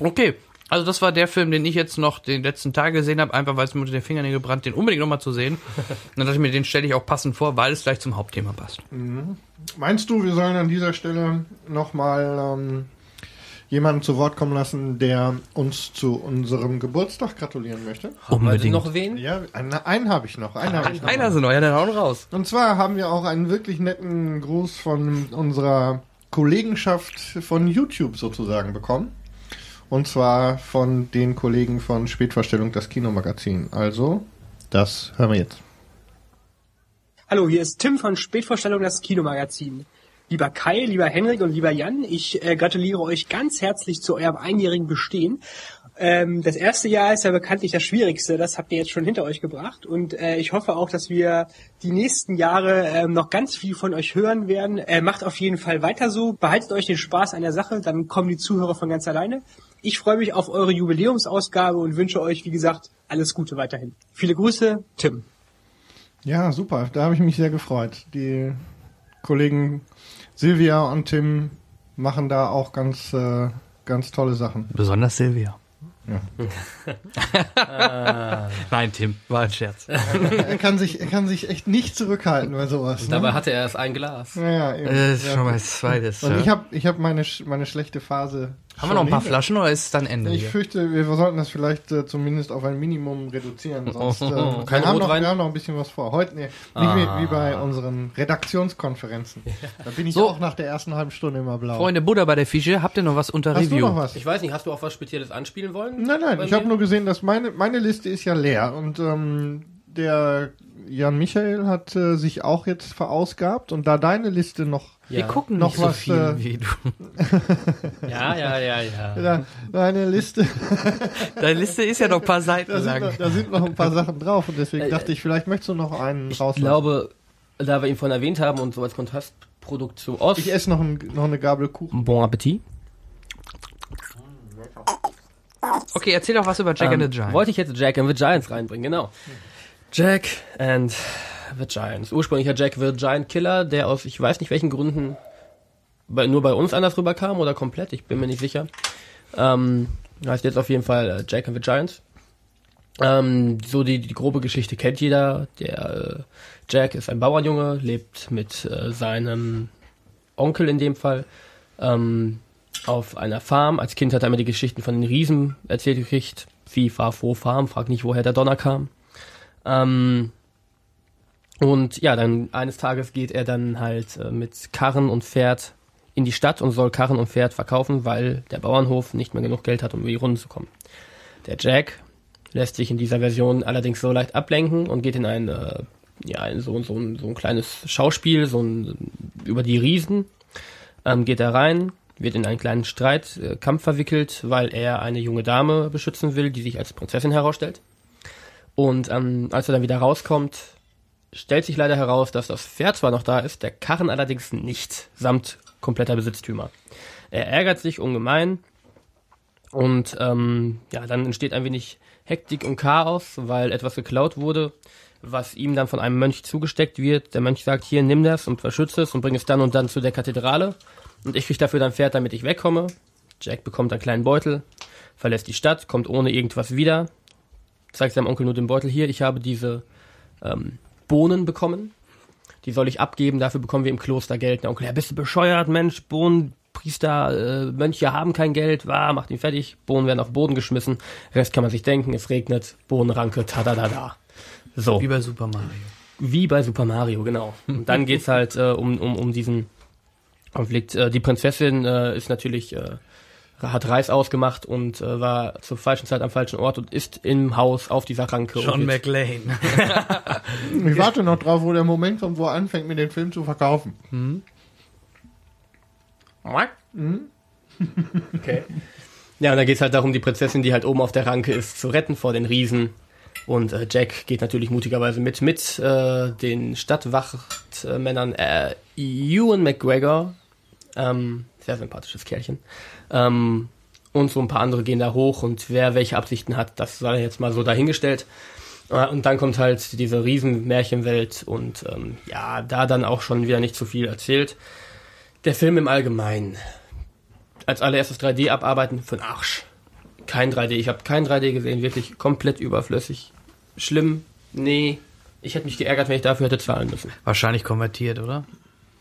Okay. Also das war der Film, den ich jetzt noch den letzten Tag gesehen habe, einfach weil es mir unter den Fingernägeln gebrannt, den unbedingt nochmal zu sehen. Und <laughs> dann dachte ich mir, den stelle ich auch passend vor, weil es gleich zum Hauptthema passt.
meinst du, wir sollen an dieser Stelle nochmal ähm, jemanden zu Wort kommen lassen, der uns zu unserem Geburtstag gratulieren möchte?
Unbedingt. noch wen?
Ja, einen, einen habe ich noch. Einen habe ich noch.
Einer so neu, ja, dann hauen raus.
Und zwar haben wir auch einen wirklich netten Gruß von unserer Kollegenschaft von YouTube sozusagen bekommen. Und zwar von den Kollegen von Spätvorstellung das Kinomagazin. Also, das hören wir jetzt.
Hallo, hier ist Tim von Spätvorstellung das Kinomagazin. Lieber Kai, lieber Henrik und lieber Jan, ich äh, gratuliere euch ganz herzlich zu eurem einjährigen Bestehen. Ähm, das erste Jahr ist ja bekanntlich das Schwierigste, das habt ihr jetzt schon hinter euch gebracht und äh, ich hoffe auch, dass wir die nächsten Jahre ähm, noch ganz viel von euch hören werden. Äh, macht auf jeden Fall weiter so, behaltet euch den Spaß an der Sache, dann kommen die Zuhörer von ganz alleine. Ich freue mich auf eure Jubiläumsausgabe und wünsche euch, wie gesagt, alles Gute weiterhin. Viele Grüße, Tim.
Ja, super. Da habe ich mich sehr gefreut. Die Kollegen Silvia und Tim machen da auch ganz, äh, ganz tolle Sachen.
Besonders Silvia.
Ah. <laughs>
Nein, Tim, war ein Scherz.
er, kann sich, er kann sich echt nicht zurückhalten bei sowas. Ne?
Dabei hatte er erst ein Glas.
ja, ja, eben.
Das ist
ja.
schon mal das zweites.
Und
ja.
ich habe ich hab meine, sch- meine schlechte Phase.
Haben wir noch ein paar Flaschen oder ist es dann Ende?
Ich
hier?
fürchte, wir sollten das vielleicht äh, zumindest auf ein Minimum reduzieren. <laughs> Sonst, äh, wir,
Kein
haben noch, wir haben noch ein bisschen was vor. Heute, nee, nicht
Ah.
wie, wie bei unseren Redaktionskonferenzen. Da bin ich
So.
auch nach der ersten halben Stunde immer blau.
Freunde Buddha bei der Fische, habt ihr noch was unter
Hast
Review?
du noch was?
Ich weiß nicht, hast du auch was Spezielles anspielen wollen?
Nein, nein, ich habe nur gesehen, dass meine, meine Liste ist ja leer und ähm, der Jan Michael hat äh, sich auch jetzt verausgabt und da deine Liste noch
Wir
Ja.
gucken
Noch
nicht so
was,
viel
äh,
wie du. <laughs>
Ja, ja, ja, ja.
da, deine Liste, <laughs>
Deine Liste ist ja noch ein paar Seiten
da sind,
lang.
noch, da sind noch ein paar Sachen drauf und deswegen dachte ich, vielleicht möchtest du noch einen
Ich
rauslassen.
glaube, da wir ihn vorhin erwähnt haben und so als Kontrastprodukt zu Oz.
ich esse noch, ein, noch eine Gabel Kuchen.
Bon Appetit.
Okay, erzähl doch was über Jack and the
Ähm,
Giant.
Wollte ich jetzt Jack and the Giants reinbringen, genau. Jack and the Giants. Ursprünglicher Jack the Giant Killer, der aus, ich weiß nicht welchen Gründen, bei, nur bei uns anders rüberkam oder komplett, ich bin mir nicht sicher. Ähm, heißt jetzt auf jeden Fall äh, Jack and the Giants. Ähm, so die, die grobe Geschichte kennt jeder. Der äh, Jack ist ein Bauernjunge, lebt mit äh, seinem Onkel in dem Fall ähm, auf einer Farm. Als Kind hat er mir die Geschichten von den Riesen erzählt gekriegt. Wie, war, wo, Farm, frag nicht, woher der Donner kam. Ähm, und ja, dann eines Tages geht er dann halt äh, mit Karren und Pferd in die Stadt und soll Karren und Pferd verkaufen, weil der Bauernhof nicht mehr genug Geld hat, um über die Runden zu kommen. Der Jack lässt sich in dieser Version allerdings so leicht ablenken und geht in ein, äh, ja, in so, so, ein, so ein kleines Schauspiel, so ein, über die Riesen, ähm, geht er rein, wird in einen kleinen Streit, äh, verwickelt, weil er eine junge Dame beschützen will, die sich als Prinzessin herausstellt. Und ähm, als er dann wieder rauskommt, stellt sich leider heraus, dass das Pferd zwar noch da ist, der Karren allerdings nicht, samt kompletter Besitztümer. Er ärgert sich ungemein Und ähm, ja, dann entsteht ein wenig Hektik und Chaos, weil etwas geklaut wurde, was ihm dann von einem Mönch zugesteckt wird. Der Mönch sagt, hier, nimm das und verschütze es und bring es dann und dann zu der Kathedrale. Und ich krieg dafür dann Pferd, damit ich wegkomme. Jack bekommt einen kleinen Beutel, verlässt die Stadt, kommt ohne irgendwas wieder, zeigt seinem Onkel nur den Beutel hier. Ich habe diese ähm, Bohnen bekommen. Die soll ich abgeben, dafür bekommen wir im Kloster Geld. Der Onkel, ja, bist du bescheuert, Mensch, Bohnen, Priester, äh, Mönche haben kein Geld, war, macht ihn fertig, Bohnen werden auf den Boden geschmissen, Rest kann man sich denken, es regnet, Bohnenranke, tadadada. So.
Wie bei Super Mario.
Wie bei Super Mario, genau. Und dann geht's halt äh, um, um, um diesen Konflikt. Äh, die Prinzessin äh, ist natürlich, äh, hat Reis ausgemacht und äh, war zur falschen Zeit am falschen Ort und ist im Haus auf dieser Ranke.
John McLean. <laughs>
Ich warte noch drauf, wo der Moment kommt, wo er anfängt, mir den Film zu verkaufen.
Mhm. <laughs> Okay. Ja, und dann geht's halt darum, die Prinzessin, die halt oben auf der Ranke ist, zu retten vor den Riesen. Und äh, Jack geht natürlich mutigerweise mit, mit äh, den Stadtwachtmännern äh, Ewan McGregor, ähm, sehr sympathisches Kerlchen, ähm, und so ein paar andere gehen da hoch und wer welche Absichten hat, das sei jetzt mal so dahingestellt. Äh, Und dann kommt halt diese Riesenmärchenwelt und ähm, ja, da dann auch schon wieder nicht zu viel erzählt. Der Film im Allgemeinen. Als allererstes 3D abarbeiten, für den Arsch. Kein 3D, ich habe kein 3D gesehen, wirklich komplett überflüssig. Schlimm, nee. Ich hätte mich geärgert, wenn ich dafür hätte zahlen müssen.
Wahrscheinlich konvertiert, oder?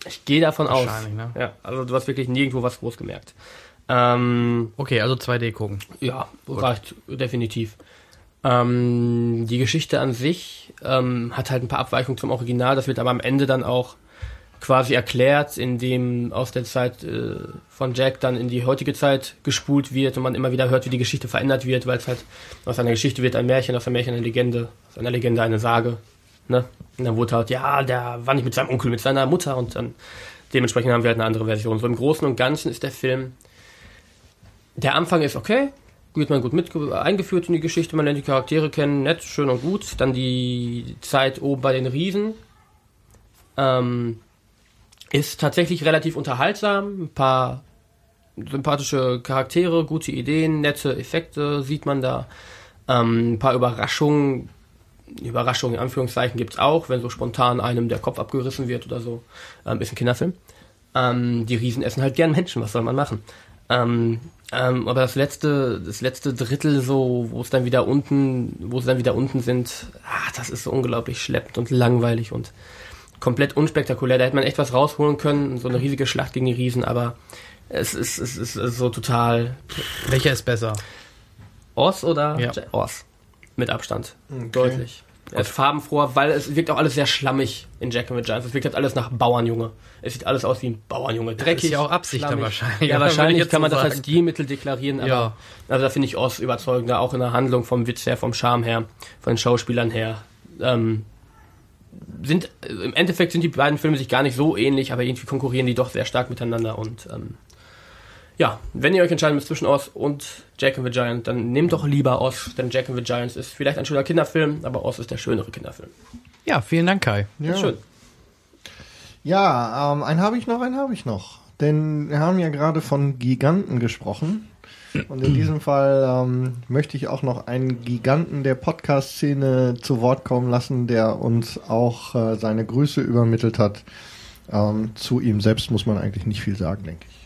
Ich gehe davon aus.
Ne?
Ja, also du hast wirklich nirgendwo was groß gemerkt. Ähm,
Okay, also 2D gucken.
ja, reicht definitiv. Ähm, die Geschichte an sich ähm, hat halt ein paar Abweichungen zum Original. Das wird aber am Ende dann auch quasi erklärt, indem aus der Zeit äh, von Jack dann in die heutige Zeit gespult wird und man immer wieder hört, wie die Geschichte verändert wird, weil es halt aus einer Geschichte wird ein Märchen, aus einem Märchen eine Legende, aus einer Legende eine Sage. Ne? Und dann wurde halt, ja, der war nicht mit seinem Onkel, mit seiner Mutter und dann dementsprechend haben wir halt eine andere Version. So im Großen und Ganzen ist der Film der Anfang ist okay, wird man gut mit eingeführt in die Geschichte, man lernt die Charaktere kennen, nett, schön und gut. Dann die Zeit oben bei den Riesen ähm, ist tatsächlich relativ unterhaltsam. Ein paar sympathische Charaktere, gute Ideen, nette Effekte sieht man da. Ähm, ein paar Überraschungen, Überraschungen in Anführungszeichen gibt's auch, wenn so spontan einem der Kopf abgerissen wird oder so. Ähm, ist ein Kinderfilm. Ähm, die Riesen essen halt gern Menschen, was soll man machen? Ähm, ähm, aber das letzte, das letzte Drittel so, wo es dann wieder unten, wo sie dann wieder unten sind, ah, das ist so unglaublich schleppend und langweilig und komplett unspektakulär. Da hätte man echt was rausholen können, so eine riesige Schlacht gegen die Riesen, aber es ist, es ist, es ist so total.
Welcher ist besser?
Oz oder.
Ja.
Oz? Mit Abstand. Deutlich. Er ist farbenfroher, weil es wirkt auch alles sehr schlammig in Jack and the Giants. Es wirkt halt alles nach Bauernjunge. Es sieht alles aus wie ein Bauernjunge. Dreckig.
ist ja auch Absicht dann wahrscheinlich,
Ja, <laughs> wahrscheinlich kann man
so
das als. Stilmittel deklarieren, aber
Ja.
also da finde ich Oz überzeugender, auch in der Handlung, vom Witz her, vom Charme her, von den Schauspielern her. Ähm, sind, im Endeffekt sind die beiden Filme sich gar nicht so ähnlich, aber irgendwie konkurrieren die doch sehr stark miteinander und ähm, ja, wenn ihr euch entscheiden müsst zwischen Oz und Jack and the Giant, dann nehmt doch lieber Oz, denn Jack and the Giants ist vielleicht ein schöner Kinderfilm, aber Oz ist der schönere Kinderfilm.
Ja, vielen Dank, Kai.
Ja.
Schön.
Ja, ähm, einen habe ich noch, einen habe ich noch. Denn wir haben ja gerade von Giganten gesprochen. Und in diesem Fall ähm, möchte ich auch noch einen Giganten der Podcast-Szene zu Wort kommen lassen, der uns auch äh, seine Grüße übermittelt hat. Ähm, zu ihm selbst muss man eigentlich nicht viel sagen, denke ich.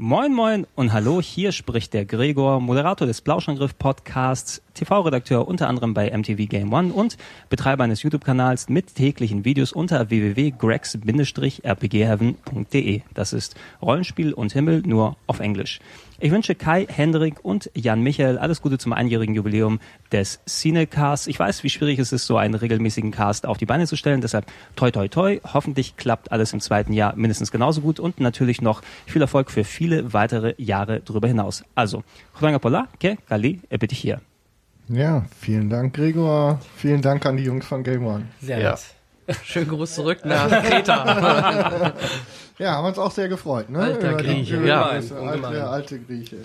Moin Moin und hallo, hier spricht der Gregor, Moderator des Blauschangriff Podcasts, TV-Redakteur unter anderem bei MTV Game One und Betreiber eines YouTube-Kanals mit täglichen Videos unter www.gregs-rpgheaven.de. Das ist Rollenspiel und Himmel nur auf Englisch. Ich wünsche Kai, Hendrik und Jan Michael alles Gute zum einjährigen Jubiläum des Cinecast. Ich weiß, wie schwierig es ist, so einen regelmäßigen Cast auf die Beine zu stellen. Deshalb toi toi toi. Hoffentlich klappt alles im zweiten Jahr mindestens genauso gut und natürlich noch viel Erfolg für viele weitere Jahre darüber hinaus. Also, Pola, ke Kali, bitte hier.
Ja, vielen Dank, Gregor. Vielen Dank an die Jungs von Game One.
Sehr
Ja.
nett.
Schönen Gruß zurück nach Kreta. <laughs>
Ja, haben uns auch sehr gefreut, ne?
Alter
Über
Grieche,
über
ja.
das. Alte, alte Grieche.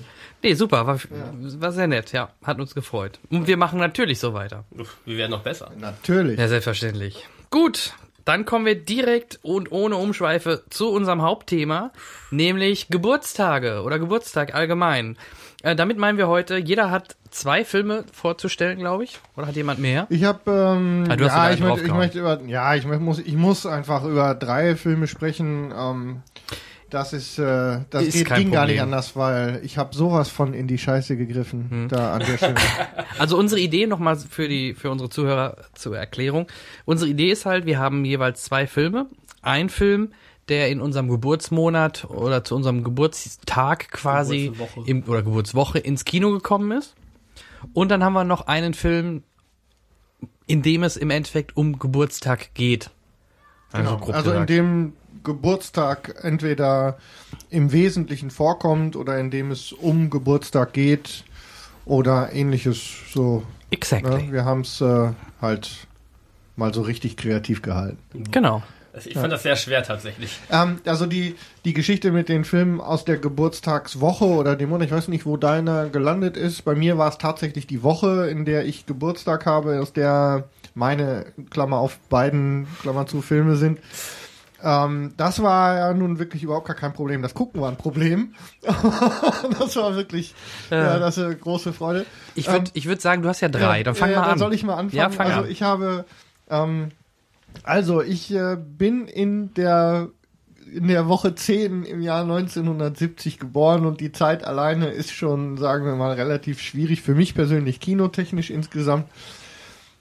nee, super, war, war sehr nett, ja. Hat uns gefreut. Und wir machen natürlich so weiter.
Wir werden noch besser.
Natürlich.
Ja, selbstverständlich. Gut, dann kommen wir direkt und ohne Umschweife zu unserem Hauptthema, nämlich Geburtstage oder Geburtstag allgemein. Äh, damit meinen wir heute, jeder hat zwei Filme vorzustellen, glaube ich. Oder hat jemand mehr?
Ich habe, ähm,
Ah,
ja, ich, möchte, ich möchte über, ja, ich muss, ich muss einfach über drei Filme sprechen. Ähm, das ist, äh, das
Ist
geht, ging gar nicht
Problem.
anders, weil ich habe sowas von in die Scheiße gegriffen
Hm.
da an der Stelle. <laughs>
Also unsere Idee nochmal für die für unsere Zuhörer zur Erklärung. Unsere Idee ist halt, wir haben jeweils zwei Filme. Ein Film, der in unserem Geburtsmonat oder zu unserem Geburtstag quasi
Geburtswoche.
im, oder Geburtswoche ins Kino gekommen ist. Und dann haben wir noch einen Film, in dem es im Endeffekt um Geburtstag geht.
Genau.
grob
Also in dem Geburtstag entweder im Wesentlichen vorkommt oder in dem es um Geburtstag geht oder ähnliches so.
Exactly.
Ne? Wir haben es äh, halt mal so richtig kreativ gehalten.
Genau.
Also ich fand das sehr schwer tatsächlich.
Ähm, also die, die Geschichte mit den Filmen aus der Geburtstagswoche oder dem Monat, ich weiß nicht, wo deiner gelandet ist. Bei mir war es tatsächlich die Woche, in der ich Geburtstag habe, aus der meine, Klammer auf beiden, Klammer zu, Filme sind. Ähm, das war ja nun wirklich überhaupt gar kein Problem. Das Gucken war ein Problem. <laughs> das war wirklich, ja, das ist eine große Freude.
Ich würde ich würd sagen, du hast ja drei.
Ja,
dann fang
ja,
mal
dann
an.
soll ich mal anfangen?
Ja, fang
also
an.
ich habe, ähm, also ich äh, bin in der in der Woche 10 im Jahr 1970 geboren und die Zeit alleine ist schon, sagen wir mal, relativ schwierig für mich persönlich, kinotechnisch insgesamt.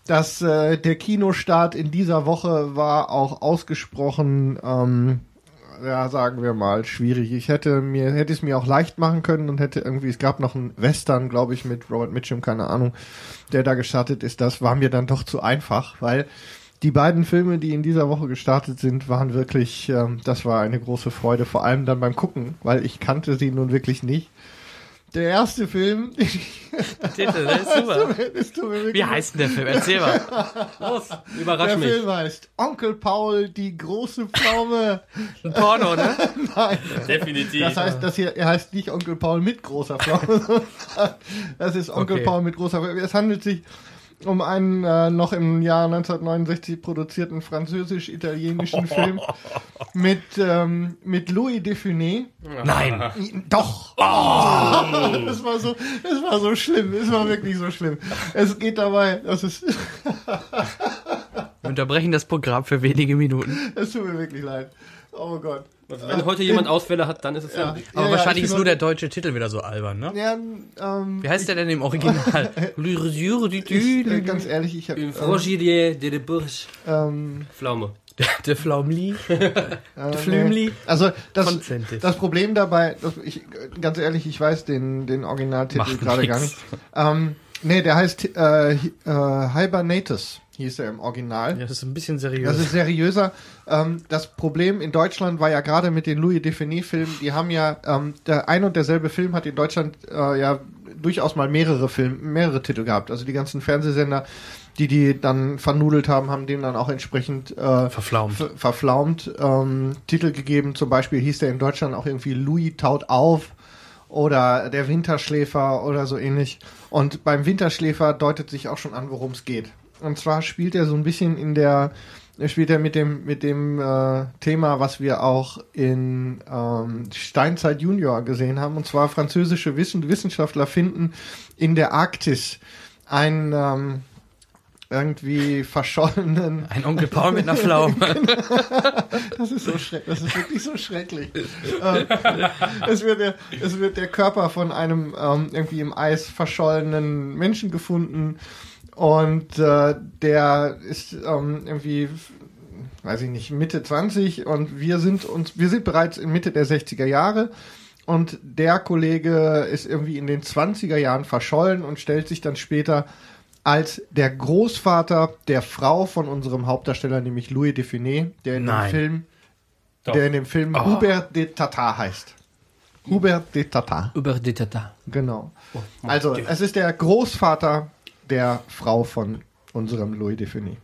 dass äh, der Kinostart in dieser Woche war auch ausgesprochen, ähm, ja, sagen wir mal, schwierig. Ich hätte mir, hätte es mir auch leicht machen können und hätte irgendwie, es gab noch einen Western, glaube ich, mit Robert Mitchum, keine Ahnung, der da gestartet ist. Das war mir dann doch zu einfach, weil die beiden Filme, die in dieser Woche gestartet sind, waren wirklich, ähm, das war eine große Freude, vor allem dann beim Gucken, weil ich kannte sie nun wirklich nicht. Der erste Film. <laughs>
Titel, das ist super.
Das tut mir
Wie heißt denn der Film? Erzähl mal.
Los, überrasch
der
mich.
Film heißt Onkel Paul, die große Pflaume. <laughs>
Ein Porno, ne? <laughs>
Nein.
Definitiv.
Das heißt, das hier, er heißt nicht Onkel Paul mit großer Pflaume, das ist Onkel
Okay.
Paul mit großer Pflaume. Es handelt sich um einen äh, noch im Jahr 1969 produzierten französisch-italienischen <laughs> Film mit, ähm, mit Louis Defune.
Nein.
Doch. <laughs> Das war so, das war so schlimm. Es war wirklich so schlimm. Es geht dabei, das ist, <laughs>
Wir unterbrechen das Programm für wenige Minuten.
es tut mir wirklich leid. Oh Gott.
Also wenn heute jemand Ausfälle hat, dann ist es
Ja.
ja.
Aber
Ja,
wahrscheinlich
ich
ist nur der deutsche Titel wieder so albern, ne?
Ja, ähm,
Wie heißt der denn im Original? <laughs>
ich, äh, ganz ehrlich, ich habe
Im Frangilier de de Bourges.
ähm,
Pflaume.
Der Flaumli.
Äh, <laughs>
Flümli.
Also das, das Problem dabei, das, ich, ganz ehrlich, ich weiß den, den Originaltitel gerade gar nicht. Ähm, nee, der heißt äh, äh, Hibernatus, hieß er im Original.
Ja, das ist ein bisschen seriös.
Das ist seriöser. Ähm, das Problem in Deutschland war ja gerade mit den Louis Define-Filmen, die haben ja, ähm, der ein und derselbe Film hat in Deutschland äh, ja durchaus mal mehrere Filme, mehrere Titel gehabt. Also die ganzen Fernsehsender, die die dann vernudelt haben, haben dem dann auch entsprechend äh,
Verflaumt.
ver- verflaumt ähm, Titel gegeben. Zum Beispiel hieß der in Deutschland auch irgendwie Louis taut auf oder der Winterschläfer oder so ähnlich. Und beim Winterschläfer deutet sich auch schon an, worum es geht. Und zwar spielt er so ein bisschen in der, er spielt er mit dem mit dem äh, Thema, was wir auch in ähm, Steinzeit Junior gesehen haben. Und zwar französische Wissen, Wissenschaftler finden in der Arktis einen ähm, irgendwie verschollenen <laughs>
Ein Onkel Paul mit einer Pflaume. <laughs>
das ist so schrecklich. Das ist wirklich so schrecklich. ähm, es, wird der, es wird der Körper von einem ähm, irgendwie im Eis verschollenen Menschen gefunden und äh, der ist ähm, irgendwie weiß ich nicht Mitte 20 und wir sind uns wir sind bereits in Mitte der 60er Jahre und der Kollege ist irgendwie in den 20er Jahren verschollen und stellt sich dann später als der Großvater der Frau von unserem Hauptdarsteller, nämlich Louis Define, der in
Nein.
dem Film,
Doch.
der in dem Film
Oh.
Hubert de Tata heißt. Hubert de Tata,
Über die Tata.
genau. Also, es ist der Großvater der Frau von unserem Louis Define.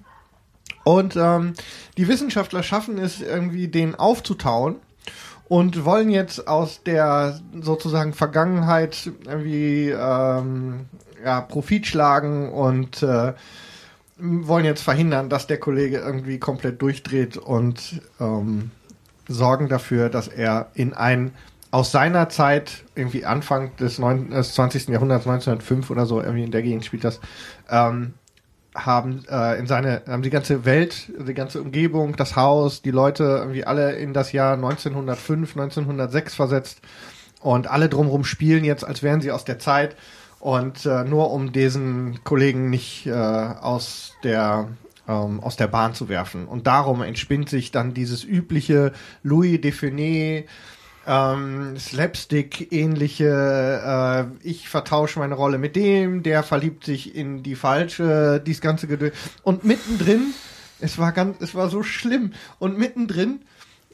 Und ähm, die Wissenschaftler schaffen es irgendwie, den aufzutauen und wollen jetzt aus der sozusagen Vergangenheit irgendwie ähm, ja, Profit schlagen und äh, wollen jetzt verhindern, dass der Kollege irgendwie komplett durchdreht und ähm, sorgen dafür, dass er in ein aus seiner Zeit, irgendwie Anfang des, 9, des 20. Jahrhunderts, 1905 oder so, irgendwie in der Gegend spielt das, ähm, haben äh, in seine, haben die ganze Welt, die ganze Umgebung, das Haus, die Leute irgendwie alle in das Jahr 1905, 1906 versetzt und alle drumherum spielen jetzt, als wären sie aus der Zeit und äh, nur um diesen Kollegen nicht äh, aus der ähm, aus der Bahn zu werfen. Und darum entspinnt sich dann dieses übliche Louis Defenet, ähm, Slapstick-ähnliche, äh, ich vertausche meine Rolle mit dem, der verliebt sich in die falsche, dies ganze Gedöns. Und mittendrin, es war ganz, es war so schlimm. Und mittendrin,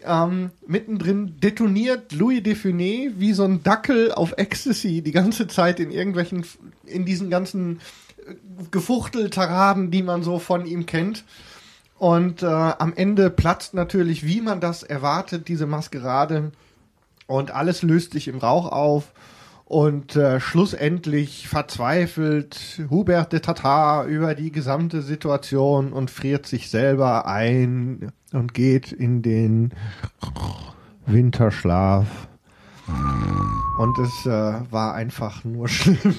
ähm, mittendrin detoniert Louis Defenet wie so ein Dackel auf Ecstasy die ganze Zeit in irgendwelchen, in diesen ganzen äh, Gefuchteltaraden, die man so von ihm kennt. Und äh, am Ende platzt natürlich, wie man das erwartet, diese Maskerade und alles löst sich im Rauch auf. Und äh, schlussendlich verzweifelt Hubert de Tatar über die gesamte Situation und friert sich selber ein und geht in den Winterschlaf. Und es äh, war einfach nur <laughs> schlimm.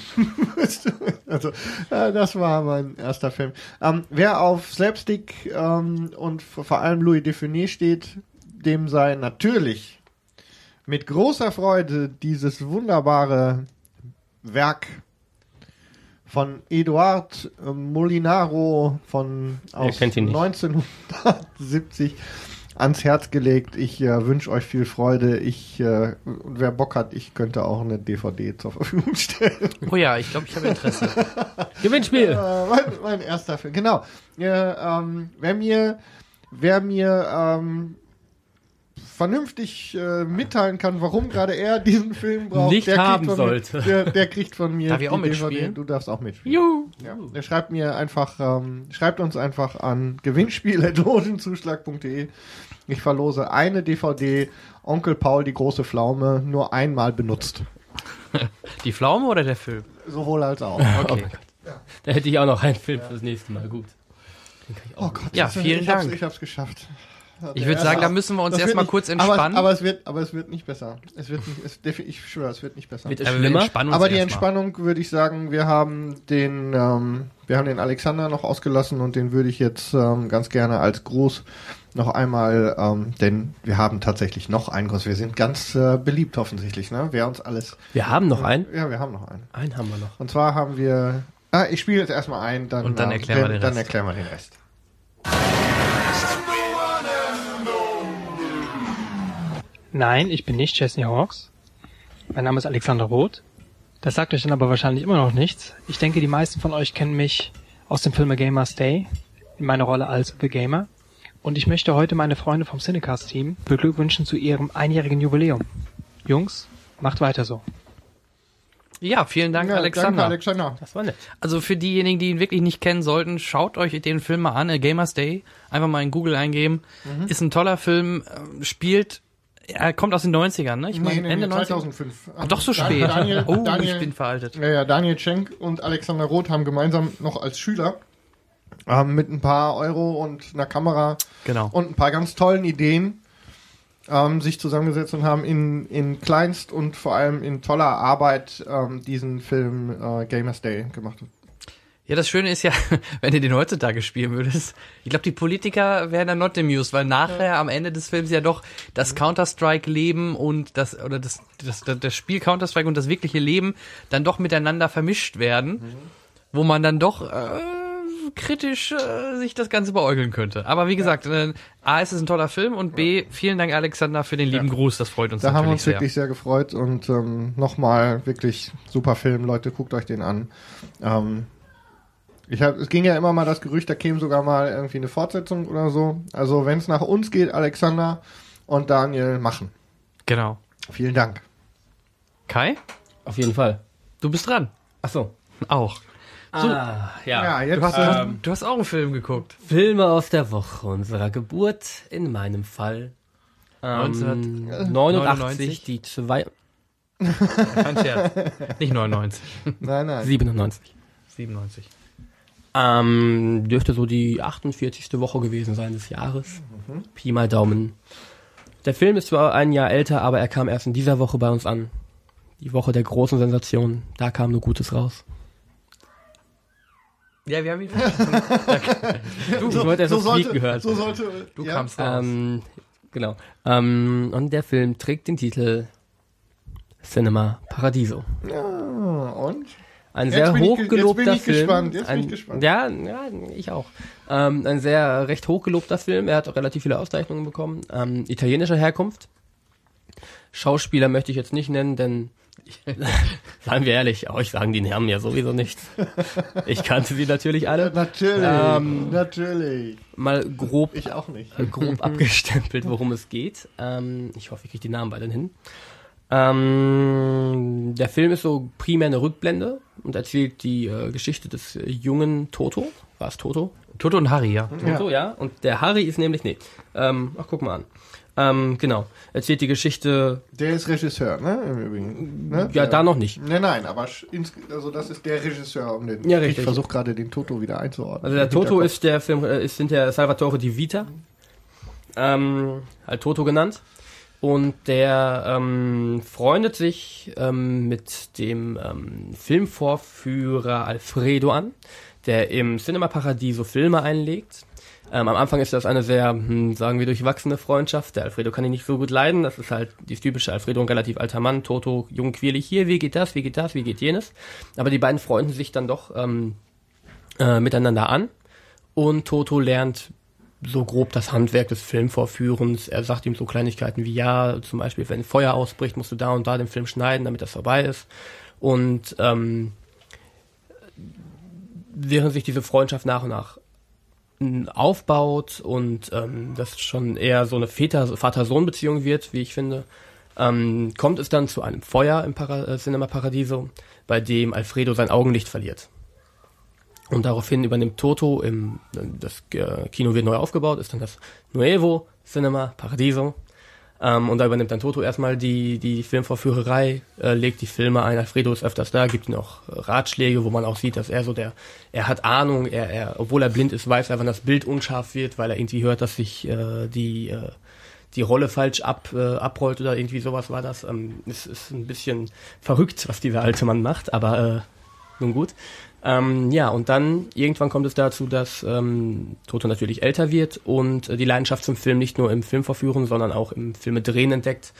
also, äh, das war mein erster Film. Ähm, wer auf Slapstick ähm, und vor allem Louis Defenet steht, dem sei natürlich mit großer Freude dieses wunderbare Werk von Eduard äh, Molinaro von aus
kennt ihn nicht.
1970 ans Herz gelegt. Ich äh, wünsche euch viel Freude. Ich äh, und wer Bock hat, ich könnte auch eine DVD zur Verfügung <laughs> stellen.
Oh ja, ich glaube, ich habe Interesse.
Gewinnspiel.
Äh, mein, mein erster Film. Genau. Ja, ähm, wer mir, wer mir ähm, vernünftig äh, mitteilen kann, warum gerade er diesen Film braucht,
Nicht
der
haben
kriegt von
sollte.
Mir, der, der kriegt von mir
Darf ich auch
die
mitspielen?
Du darfst auch mitspielen.
Juhu.
Ja. Der schreibt mir einfach, ähm, schreibt uns einfach an gewinnspiel.logenzuschlag.de. Ich verlose eine DVD Onkel Paul die große Pflaume nur einmal benutzt. <laughs>
Die Pflaume oder der Film?
Sowohl als auch.
Okay.
Da hätte ich auch noch einen Film fürs nächste Mal. Gut.
Oh Gott,
Ja, vielen
ich hab's,
Dank.
Ich hab's geschafft.
Ich würde sagen, da müssen wir uns erstmal kurz
aber-
entspannen.
Aber, es wird, aber es wird nicht besser. Es wird nicht, es, ich schwöre, es wird nicht besser.
Wird
Aber
Aber die. Entspannung würde ich sagen, wir haben den, ähm, wir haben den Alexander noch ausgelassen und den würde ich jetzt ähm, ganz gerne als Gruß noch einmal, ähm, denn wir haben tatsächlich noch einen Gruß. Wir sind ganz äh, beliebt offensichtlich, ne? Wer uns alles.
Wir haben noch einen.
Ja, wir haben noch einen.
Einen haben wir noch.
Und zwar haben wir. Ah, ich spiele jetzt erstmal ein, dann,
Und dann
ähm,
erklären wir den
dann
Rest.
erklären wir den Rest.
Nein, ich bin nicht Chesney Hawks. Mein Name ist Alexander Roth. Das sagt euch dann aber wahrscheinlich immer noch nichts. Ich denke, die meisten von euch kennen mich aus dem Film A Gamer's Day in meiner Rolle als The Gamer. Und ich möchte heute meine Freunde vom Cinecast-Team beglückwünschen zu ihrem einjährigen Jubiläum. Jungs, macht weiter so.
Ja, vielen Dank,
Ja,
Alexander.
Danke, Alexander.
Das war nett.
Also für diejenigen, die ihn wirklich nicht kennen sollten, schaut euch den Film mal an, A Gamer's Day. Einfach mal in Google eingeben.
Mhm.
Ist ein toller Film, äh, spielt, er kommt aus den 90ern, ne? Ich meine,
Nee, nee,
Ende
nee,
90
2005.
Ach, doch so spät.
Daniel,
oh,
Daniel,
ich bin veraltet.
Ja, ja, Daniel Schenk und Alexander Roth haben gemeinsam noch als Schüler ähm, mit ein paar Euro und einer Kamera
Genau.
und ein paar ganz tollen Ideen ähm, sich zusammengesetzt und haben in, in kleinst und vor allem in toller Arbeit ähm, diesen Film äh, Gamers Day gemacht.
Ja, das Schöne ist ja, <laughs> wenn du den heutzutage spielen würdest, ich glaube, die Politiker wären dann not amused, weil nachher am Ende des Films ja doch das Counter-Strike-Leben und das, oder das, das, das, Spiel Counter-Strike und das wirkliche Leben dann doch miteinander vermischt werden, wo man dann doch äh, kritisch äh, sich das Ganze beäugeln könnte. Aber wie gesagt, äh, A, ist es ein toller Film und B, vielen Dank, Alexander, für den lieben Gruß, das freut uns
Da haben
natürlich
wir uns
sehr.
wirklich sehr gefreut und ähm, nochmal wirklich super Film, Leute, guckt euch den an. Ähm, ich hab, es ging ja immer mal das Gerücht, da käme sogar mal irgendwie eine Fortsetzung oder so. Also wenn es nach uns geht, Alexander und Daniel machen.
Genau.
Vielen Dank.
Kai?
Auf jeden Fall.
Du bist dran.
Ach so.
Auch.
Ah, ja.
Ja, jetzt,
Du hast,
Ähm,
du hast auch einen Film geguckt.
Filme aus der Woche unserer Geburt, in meinem Fall. Ähm, 89,
1999.
die zwei,
Kein Scherz. Nicht 99.
Nein, nein.
97.
97.
Ähm, dürfte so die 48. Woche gewesen sein des Jahres. Pi mal Daumen. Der Film ist zwar ein Jahr älter, aber er kam erst in dieser Woche bei uns an. Die Woche der großen Sensation. Da kam nur Gutes raus.
Ja, wir haben ihn. <laughs>
du,
So-
ich wollte erst
so sollte-
Lied gehört.
so sollte-
Du
ja.
kamst raus.
Ähm, genau. Ähm, und der Film trägt den Titel Cinema Paradiso.
Ja, und?
Ein
Jetzt
sehr
bin
hochgelobter
jetzt bin ich
Film.
gespannt, jetzt bin
ein,
ich gespannt.
Ja, ja, ich auch. Ähm, ein sehr recht hochgelobter Film. Er hat auch relativ viele Auszeichnungen bekommen. Ähm, italienischer Herkunft. Schauspieler möchte ich jetzt nicht nennen, denn <laughs> seien wir ehrlich, euch sagen die Namen ja sowieso nichts. Ich kannte sie natürlich alle. <laughs>
Natürlich,
Ähm,
natürlich.
Mal grob,
Ich auch nicht.
grob abgestempelt, worum es geht. Ähm, ich hoffe, ich kriege die Namen beide hin. Ähm, der Film ist so primär eine Rückblende und erzählt die äh, Geschichte des äh, jungen Toto. War es Toto?
Toto und Harry, ja.
Toto, ja. Und der Harry ist nämlich, nee, ähm, ach, guck mal an. Ähm, genau. Erzählt die Geschichte,
Der ist Regisseur, ne? Im Übrigen. Ne?
ja, da noch nicht.
Nein, nein, aber also das ist der Regisseur, um den
Ja,
ich
richtig.
versuche gerade den Toto wieder einzuordnen.
Also der Toto ist der Film, äh, ist hinter Salvatore Di Vita, ähm, halt Toto genannt. Und der ähm, freundet sich ähm, mit dem ähm, Filmvorführer Alfredo an, der im Cinema Paradiso Filme einlegt. Ähm, am Anfang ist das eine sehr, hm, sagen wir, durchwachsene Freundschaft. Der Alfredo kann ihn nicht so gut leiden. Das ist halt dieses typische Alfredo, ein relativ alter Mann, Toto, jung, quirlig. Hier, wie geht das, wie geht das, wie geht jenes? Aber die beiden freunden sich dann doch ähm, äh, miteinander an und Toto lernt so grob das Handwerk des Filmvorführens. Er sagt ihm so Kleinigkeiten wie, ja, zum Beispiel, wenn Feuer ausbricht, musst du da und da den Film schneiden, damit das vorbei ist. Und ähm, während sich diese Freundschaft nach und nach aufbaut und ähm, das schon eher so eine Vater-Sohn-Beziehung wird, wie ich finde, ähm, kommt es dann zu einem Feuer im Para äh, Cinema Paradiso, bei dem Alfredo sein Augenlicht verliert. Und daraufhin übernimmt Toto im, das äh, Kino wird neu aufgebaut, ist dann das Nuevo Cinema Paradiso. Ähm, und da übernimmt dann Toto erstmal die, die Filmvorführerei, äh, legt die Filme ein. Alfredo ist öfters da, gibt ihm auch Ratschläge, wo man auch sieht, dass er so der, er hat Ahnung, er, er, obwohl er blind ist, weiß er, wann das Bild unscharf wird, weil er irgendwie hört, dass sich äh, die, äh, die Rolle falsch ab, äh, abrollt oder irgendwie sowas war das. Ähm, es ist ein bisschen verrückt, was dieser alte Mann macht, aber äh, nun gut. Ähm, ja, und dann irgendwann kommt es dazu, dass ähm, Toto natürlich älter wird und äh, die Leidenschaft zum Film nicht nur im Filmverführen, sondern auch im Filme drehen entdeckt.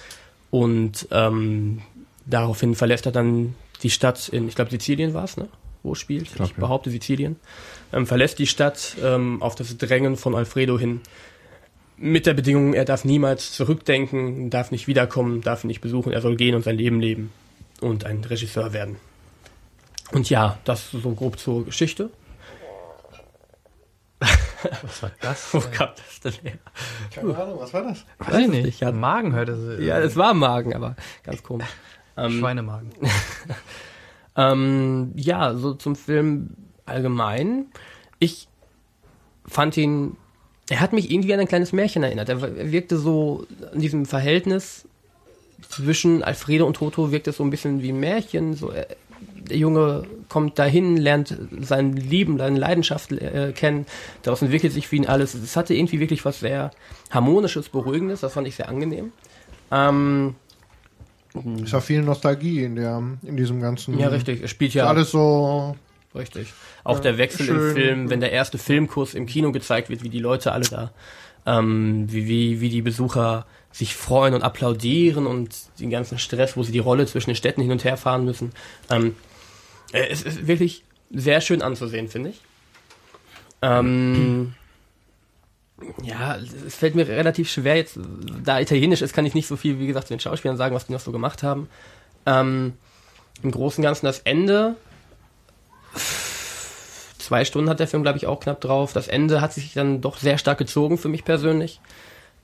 Und ähm, daraufhin verlässt er dann die Stadt in, ich glaube Sizilien war es, ne? Wo es spielt. Ich,
glaub, ja.
behaupte Sizilien. Ähm, verlässt die Stadt ähm, auf das Drängen von Alfredo hin. Mit der Bedingung, er darf niemals zurückdenken, darf nicht wiederkommen, darf ihn nicht besuchen, er soll gehen und sein Leben leben und ein Regisseur werden. Und ja, das so grob zur Geschichte.
Was war das?
Wo kam das denn her?
Keine Ahnung, was war das?
Weiß ich nicht.
Ja,
Magen hört es.
ja, es war Magen, aber ganz komisch. <laughs> Ähm,
Schweinemagen. <laughs>
Ähm, ja, so zum Film allgemein. Ich fand ihn, er hat mich irgendwie an ein kleines Märchen erinnert. Er wirkte so an diesem Verhältnis zwischen Alfredo und Toto wirkt es so ein bisschen wie ein Märchen. So, er, der Junge kommt dahin, lernt sein Lieben, seine Leidenschaft äh, kennen. Daraus entwickelt sich für ihn alles. Es hatte irgendwie wirklich was sehr harmonisches, beruhigendes. Das fand ich sehr angenehm. Ähm,
Ist ja viel Nostalgie in der, in diesem ganzen.
Ja, richtig. Es spielt ja-
alles so.
Richtig. Auch
Ja,
der Wechsel im
schön.
Film, wenn der erste Filmkurs im Kino gezeigt wird, wie die Leute alle da, ähm, wie, wie, wie die Besucher sich freuen und applaudieren und den ganzen Stress, wo sie die Rolle zwischen den Städten hin und her fahren müssen. Ähm, äh, es ist wirklich sehr schön anzusehen, finde ich. Ähm, ja, es fällt mir relativ schwer jetzt, da Italienisch ist, kann ich nicht so viel, wie gesagt, zu den Schauspielern sagen, was die noch so gemacht haben. Ähm, Im Großen und Ganzen das Ende, zwei Stunden hat der Film, glaube ich, auch knapp drauf. Das Ende hat sich dann doch sehr stark gezogen für mich persönlich.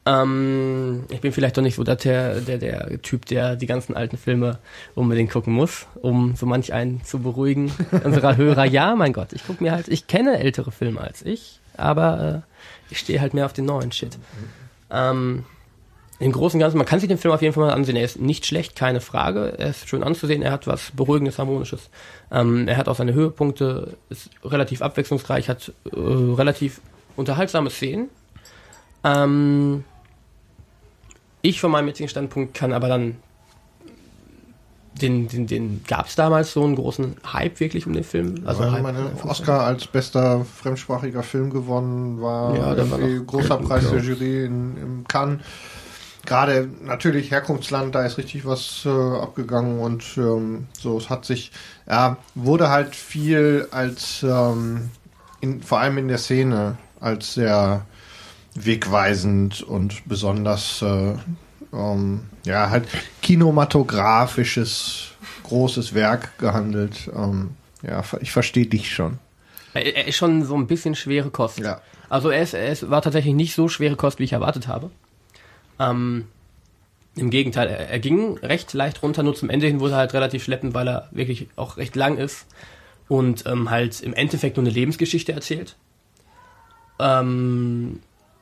Ähm, ich bin vielleicht doch nicht so der, der, der Typ, der die ganzen alten Filme unbedingt gucken muss, um so manch einen zu beruhigen. <laughs> Unserer Hörer, ja, mein Gott, ich gucke mir halt, ich kenne ältere Filme als ich, aber äh, ich stehe halt mehr auf den neuen Shit. Ähm, Im Großen und Ganzen, man kann sich den Film auf jeden Fall mal ansehen. Er ist nicht schlecht, keine Frage. Er ist schön anzusehen. Er hat was Beruhigendes, Harmonisches. Ähm, er hat auch seine Höhepunkte, ist relativ abwechslungsreich, hat äh, relativ unterhaltsame Szenen. Ähm, Ich von meinem jetzigen Standpunkt kann aber dann den, den, den gab es damals so einen großen Hype wirklich um den Film?
Also
Hype-
meine Oscar als bester fremdsprachiger Film gewonnen war,
Ja, der war
großer
gelten,
Preis der. Jury in, im Cannes. Gerade natürlich Herkunftsland, da ist richtig was äh, abgegangen und ähm, so, es hat sich, ja, wurde halt viel als, ähm, in, vor allem in der Szene, als sehr wegweisend und besonders, äh, ähm, ja, halt kinematografisches großes Werk gehandelt. Ähm, ja, ich verstehe dich schon.
Er, ist schon so ein bisschen schwere Kost.
Ja.
Also er, ist, ist, war tatsächlich nicht so schwere Kost, wie ich erwartet habe. Ähm, Im Gegenteil, er, er ging recht leicht runter, nur zum Ende hin wurde er halt relativ schleppend, weil er wirklich auch recht lang ist und ähm, halt im Endeffekt nur eine Lebensgeschichte erzählt. Ähm,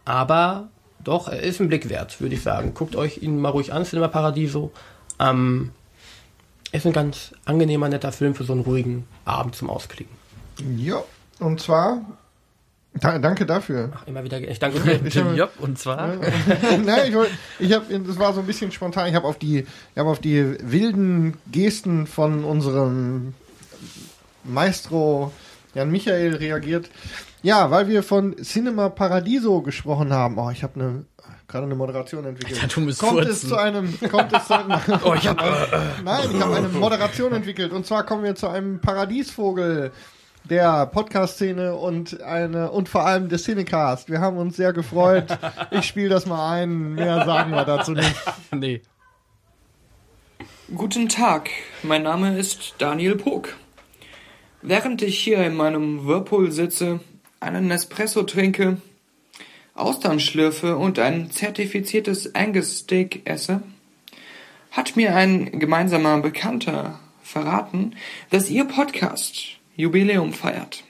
aber doch, er ist ein Blick wert, würde ich sagen. Guckt euch ihn mal ruhig an, Cinema Paradiso. Ähm, ist ein ganz angenehmer, netter Film für so einen ruhigen Abend zum Ausklicken.
Ja, und zwar, da, danke dafür.
Ach, immer wieder, ich danke dir. <laughs>
Ich habe-
Ja, und zwar? <laughs>
Nein, ich, ich habe, das war so ein bisschen spontan. Ich habe auf die, ich habe auf die wilden Gesten von unserem Maestro Jan Michael reagiert. Ja, weil wir von Cinema Paradiso gesprochen haben. Oh, ich habe eine gerade eine Moderation entwickelt.
Alter, du musst
kommt
furzen.
es zu einem, kommt es zu einem, <laughs>
Oh, ich hab,
Nein, ich habe eine Moderation entwickelt. Und zwar kommen wir zu einem Paradiesvogel der Podcast-Szene und eine und vor allem der Cinecast. Wir haben uns sehr gefreut. <laughs> Ich spiele das mal ein. Mehr sagen wir dazu nicht. <laughs>
nee.
Guten Tag, mein Name ist Daniel Pog. Während ich hier in meinem Whirlpool sitze, einen Nespresso trinke, Austern schlürfe und ein zertifiziertes Angus Steak esse, hat mir ein gemeinsamer Bekannter verraten, dass Ihr Podcast Jubiläum feiert.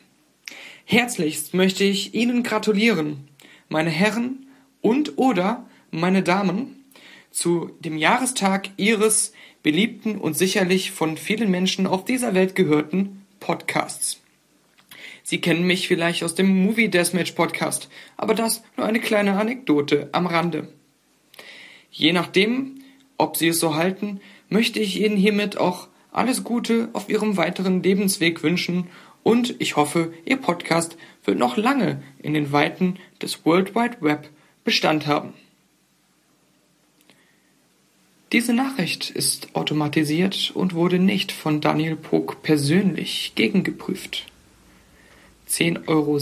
Herzlichst möchte ich Ihnen gratulieren, meine Herren und oder meine Damen, zu dem Jahrestag Ihres beliebten und sicherlich von vielen Menschen auf dieser Welt gehörten Podcasts. Sie kennen mich vielleicht aus dem Movie Deathmatch Podcast, aber das nur eine kleine Anekdote am Rande. Je nachdem, ob Sie es so halten, möchte ich Ihnen hiermit auch alles Gute auf Ihrem weiteren Lebensweg wünschen und ich hoffe, Ihr Podcast wird noch lange in den Weiten des World Wide Web Bestand haben. Diese Nachricht ist automatisiert und wurde nicht von Daniel Pog persönlich gegengeprüft. 10,87 Euro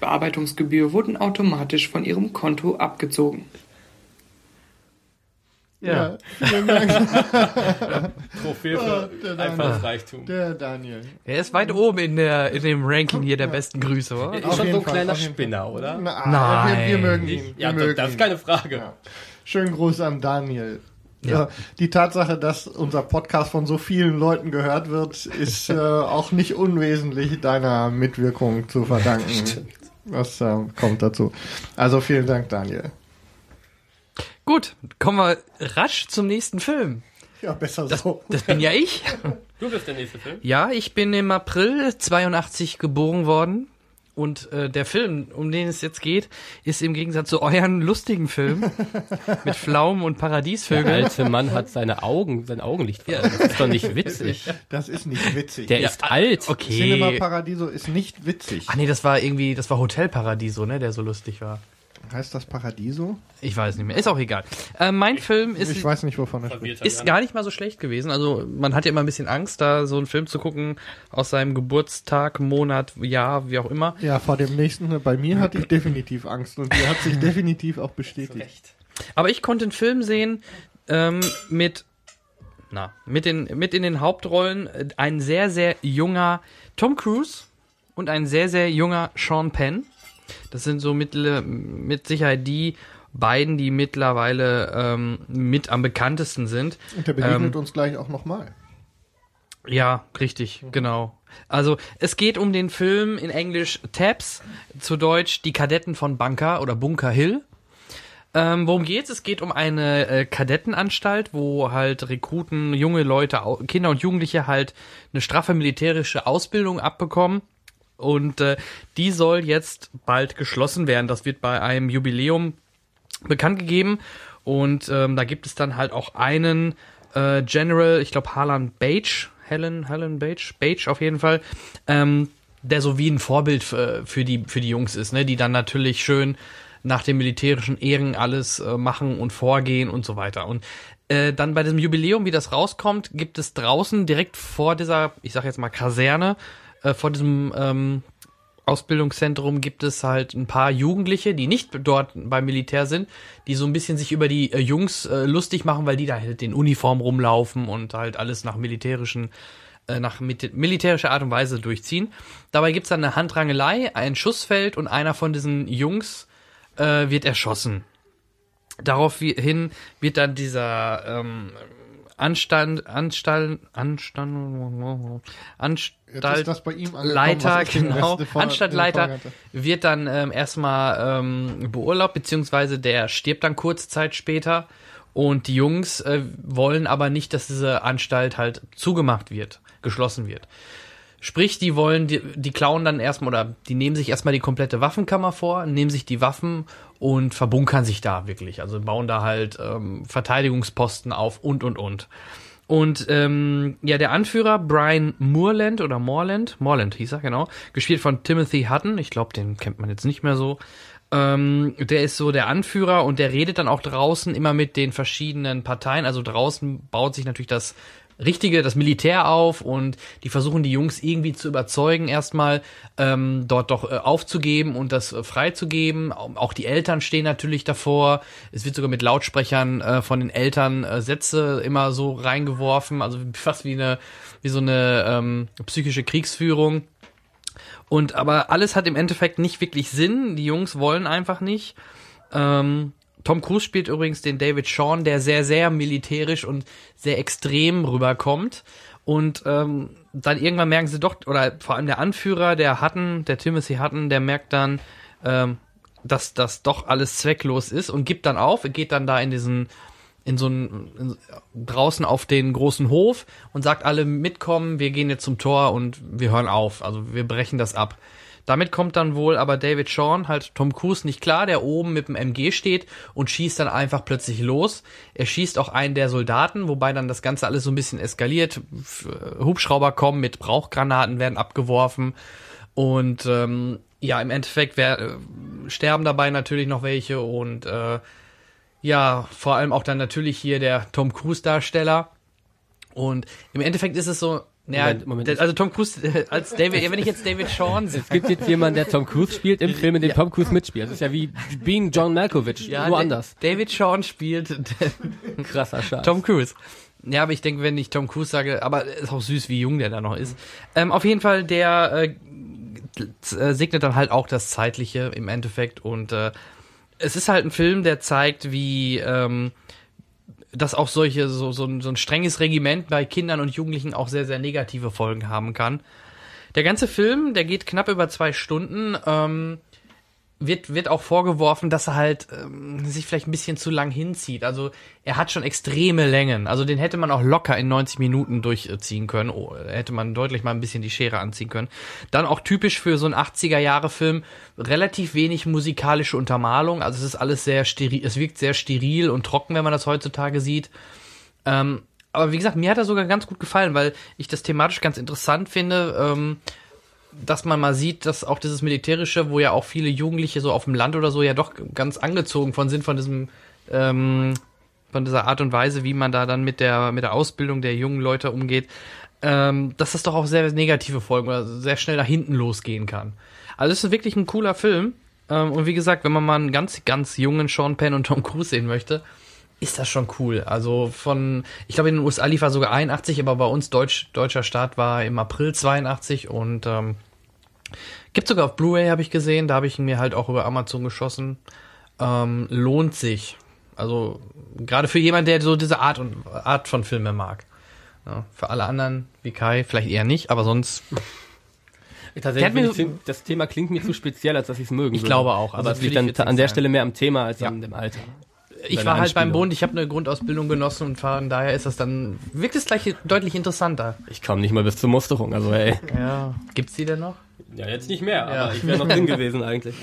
Bearbeitungsgebühr wurden automatisch von Ihrem Konto abgezogen.
Ja, vielen Dank. <laughs>
Trophäe für
der
Einfallsreichtum.
Der Daniel.
Er ist weit oben in, der, in dem Ranking hier der besten Grüße, oder?
Er
Auf
ist schon so ein
Fall,
kleiner. Spinner, oder?
Na,
Nein.
Wir, wir mögen ihn.
Ja,
wir
das-
mögen
das ist
ihn.
keine Frage.
Ja. Schönen Gruß an Daniel.
Ja.
Die Tatsache, dass unser Podcast von so vielen Leuten gehört wird, ist <laughs> äh, auch nicht unwesentlich deiner Mitwirkung zu verdanken. <laughs> Was äh, kommt dazu? Also vielen Dank, Daniel.
Gut, kommen wir rasch zum nächsten Film.
Ja, besser
Das,
so.
das bin ja ich.
Du bist der nächste Film.
Ja, ich bin im April 82 geboren worden. Und äh, der Film, um den es jetzt geht, ist im Gegensatz zu euren lustigen Filmen <laughs> mit Pflaumen und
Der
Paradiesvögeln.
alte Mann hat seine Augen, sein Augenlicht verloren. Das ist doch nicht <laughs> witzig.
Das ist nicht witzig.
Der ist alt.
Cinema
Okay.
Paradiso ist nicht witzig.
Ach nee, das war irgendwie, das war Hotel Paradiso, ne, der so lustig war.
Heißt das Paradiso?
Ich weiß nicht mehr, ist auch egal. Äh, mein Film ist
ich weiß nicht, wovon er spricht.
ist gar nicht mal so schlecht gewesen. Also man hat ja immer ein bisschen Angst, da so einen Film zu gucken aus seinem Geburtstag, Monat, Jahr, wie auch immer.
Ja, vor dem nächsten, bei mir hatte ich definitiv Angst und die hat sich <laughs> definitiv auch bestätigt.
Aber ich konnte einen Film sehen ähm, mit, na, mit, den, mit in den Hauptrollen äh, ein sehr, sehr junger Tom Cruise und ein sehr, sehr junger Sean Penn. Das sind so mit, mit Sicherheit die beiden, die mittlerweile ähm, mit am bekanntesten sind.
Und der begegnet
Ähm,
uns gleich auch nochmal.
Ja, richtig, genau. Also es geht um den Film in Englisch Tabs, zu Deutsch Die Kadetten von Bunker oder Bunker Hill. Ähm, worum geht's? Es geht um eine äh, Kadettenanstalt, wo halt Rekruten, junge Leute, Kinder und Jugendliche halt eine straffe militärische Ausbildung abbekommen. Und äh, die soll jetzt bald geschlossen werden. Das wird bei einem Jubiläum bekannt gegeben. Und ähm, da gibt es dann halt auch einen äh, General, ich glaube Harlan Page, Helen, Helen Page, Page auf jeden Fall, ähm, der so wie ein Vorbild für, für die für die Jungs ist, ne, die dann natürlich schön nach den militärischen Ehren alles äh, machen und vorgehen und so weiter. Und äh, dann bei diesem Jubiläum, wie das rauskommt, gibt es draußen direkt vor dieser, ich sag jetzt mal Kaserne, äh, vor diesem ähm, Ausbildungszentrum gibt es halt ein paar Jugendliche, die nicht dort beim Militär sind, die so ein bisschen sich über die äh, Jungs äh, lustig machen, weil die da halt in Uniform rumlaufen und halt alles nach militärischen äh, nach militärischer Art und Weise durchziehen. Dabei gibt's dann eine Handrangelei, ein Schussfeld und einer von diesen Jungs äh, wird erschossen. Daraufhin wird dann dieser ähm, Anstand, Anstalt, Anstand,
angekommen,
Leiter, genau, Anstaltleiter wird dann ähm, erstmal ähm, beurlaubt, beziehungsweise der stirbt dann kurze Zeit später. Und die Jungs äh, wollen aber nicht, dass diese Anstalt halt zugemacht wird, geschlossen wird. Sprich, die wollen, die, die klauen dann erstmal oder die nehmen sich erstmal die komplette Waffenkammer vor, nehmen sich die Waffen und verbunkern sich da wirklich. Also bauen da halt ähm, Verteidigungsposten auf und und und. Und ähm, ja, der Anführer Brian Moorland oder Morland, Morland hieß er genau, gespielt von Timothy Hutton. Ich glaube, den kennt man jetzt nicht mehr so. Ähm, der ist so der Anführer und der redet dann auch draußen immer mit den verschiedenen Parteien. Also draußen baut sich natürlich das Richtige, das Militär auf und die versuchen die Jungs irgendwie zu überzeugen, erstmal ähm, dort doch äh, aufzugeben und das äh, freizugeben. Au- Auch die Eltern stehen natürlich davor. Es wird sogar mit Lautsprechern äh, von den Eltern äh, Sätze immer so reingeworfen, also fast wie eine wie so eine ähm, psychische Kriegsführung. Und aber alles hat im Endeffekt nicht wirklich Sinn. Die Jungs wollen einfach nicht. Ähm, Tom Cruise spielt übrigens den David Sean, der sehr, sehr militärisch und sehr extrem rüberkommt. Und ähm, dann irgendwann merken sie doch, oder vor allem der Anführer, der Hutton, der Timothy Hutton, der merkt dann, ähm, dass das doch alles zwecklos ist und gibt dann auf, geht dann da in diesen in so einen in, draußen auf den großen Hof und sagt alle mitkommen, wir gehen jetzt zum Tor und wir hören auf, also wir brechen das ab. Damit kommt dann wohl aber David Sean, halt Tom Cruise nicht klar, der oben mit dem MG steht und schießt dann einfach plötzlich los. Er schießt auch einen der Soldaten, wobei dann das Ganze alles so ein bisschen eskaliert. F- Hubschrauber kommen mit Rauchgranaten, werden abgeworfen und ähm, ja, im Endeffekt wer, äh, sterben dabei natürlich noch welche und äh, ja, vor allem auch dann natürlich hier der Tom Cruise Darsteller. Und im Endeffekt ist es so, ja,
Moment, Moment.
also Tom Cruise <laughs> als David, ja, wenn ich jetzt David Sean <laughs>
Es gibt jetzt jemanden, der Tom Cruise spielt im Film, in dem Tom Cruise mitspielt. Das ist ja wie Being John Malkovich,
ja,
nur anders.
David Sean spielt <laughs>
Krasser Scheiß.
Tom Cruise. Ja, aber ich denke, wenn ich Tom Cruise sage, aber ist auch süß, wie jung der da noch ist. Ähm, auf jeden Fall, der äh, äh, segnet dann halt auch das Zeitliche im Endeffekt und äh, es ist halt ein Film, der zeigt, wie ähm, dass auch solche so, so, ein, so ein strenges Regiment bei Kindern und Jugendlichen auch sehr sehr negative Folgen haben kann. Der ganze Film, der geht knapp über zwei Stunden. Ähm, wird, wird auch vorgeworfen, dass er halt ähm, sich vielleicht ein bisschen zu lang hinzieht. Also er hat schon extreme Längen. Also den hätte man auch locker in 90 Minuten durchziehen können. Oh, hätte man deutlich mal ein bisschen die Schere anziehen können. Dann auch typisch für so einen 80er-Jahre-Film relativ wenig musikalische Untermalung. Also es ist alles sehr steril, es wirkt sehr steril und trocken, wenn man das heutzutage sieht. Ähm, aber wie gesagt, mir hat er sogar ganz gut gefallen, weil ich das thematisch ganz interessant finde. Ähm, dass man mal sieht, dass auch dieses Militärische, wo ja auch viele Jugendliche so auf dem Land oder so ja doch ganz angezogen von sind, von diesem, ähm, von dieser Art und Weise, wie man da dann mit der, mit der Ausbildung der jungen Leute umgeht, ähm, dass das doch auch sehr negative Folgen oder sehr schnell nach hinten losgehen kann. Also es ist wirklich ein cooler Film. Ähm, und wie gesagt, wenn man mal einen ganz, ganz jungen Sean Penn und Tom Cruise sehen möchte, ist das schon cool. Also von, ich glaube in den USA lief er sogar 81, aber bei uns Deutsch, deutscher Start war im April 82 und ähm, gibt sogar auf Blu-ray, habe ich gesehen. Da habe ich ihn mir halt auch über Amazon geschossen. Ähm, lohnt sich. Also gerade für jemand, der so diese Art und Art von Filme mag. Ja, für alle anderen wie Kai vielleicht eher nicht, aber sonst. Der
Tatsächlich, ich, das Thema klingt mir zu speziell, als dass ich es mögen
Ich
würde.
glaube auch. Also
Aber es liegt dann an der. Stelle mehr am Thema als an dem Alter.
Ich war halt beim. Bund, ich habe eine Grundausbildung genossen und von daher ist das dann, wirkt es gleich deutlich interessanter.
Ich kam nicht mal bis zur Musterung, also ey.
Ja. Gibt's die denn noch?
Ja, jetzt nicht mehr,
Ja.
aber ich wäre noch drin gewesen eigentlich.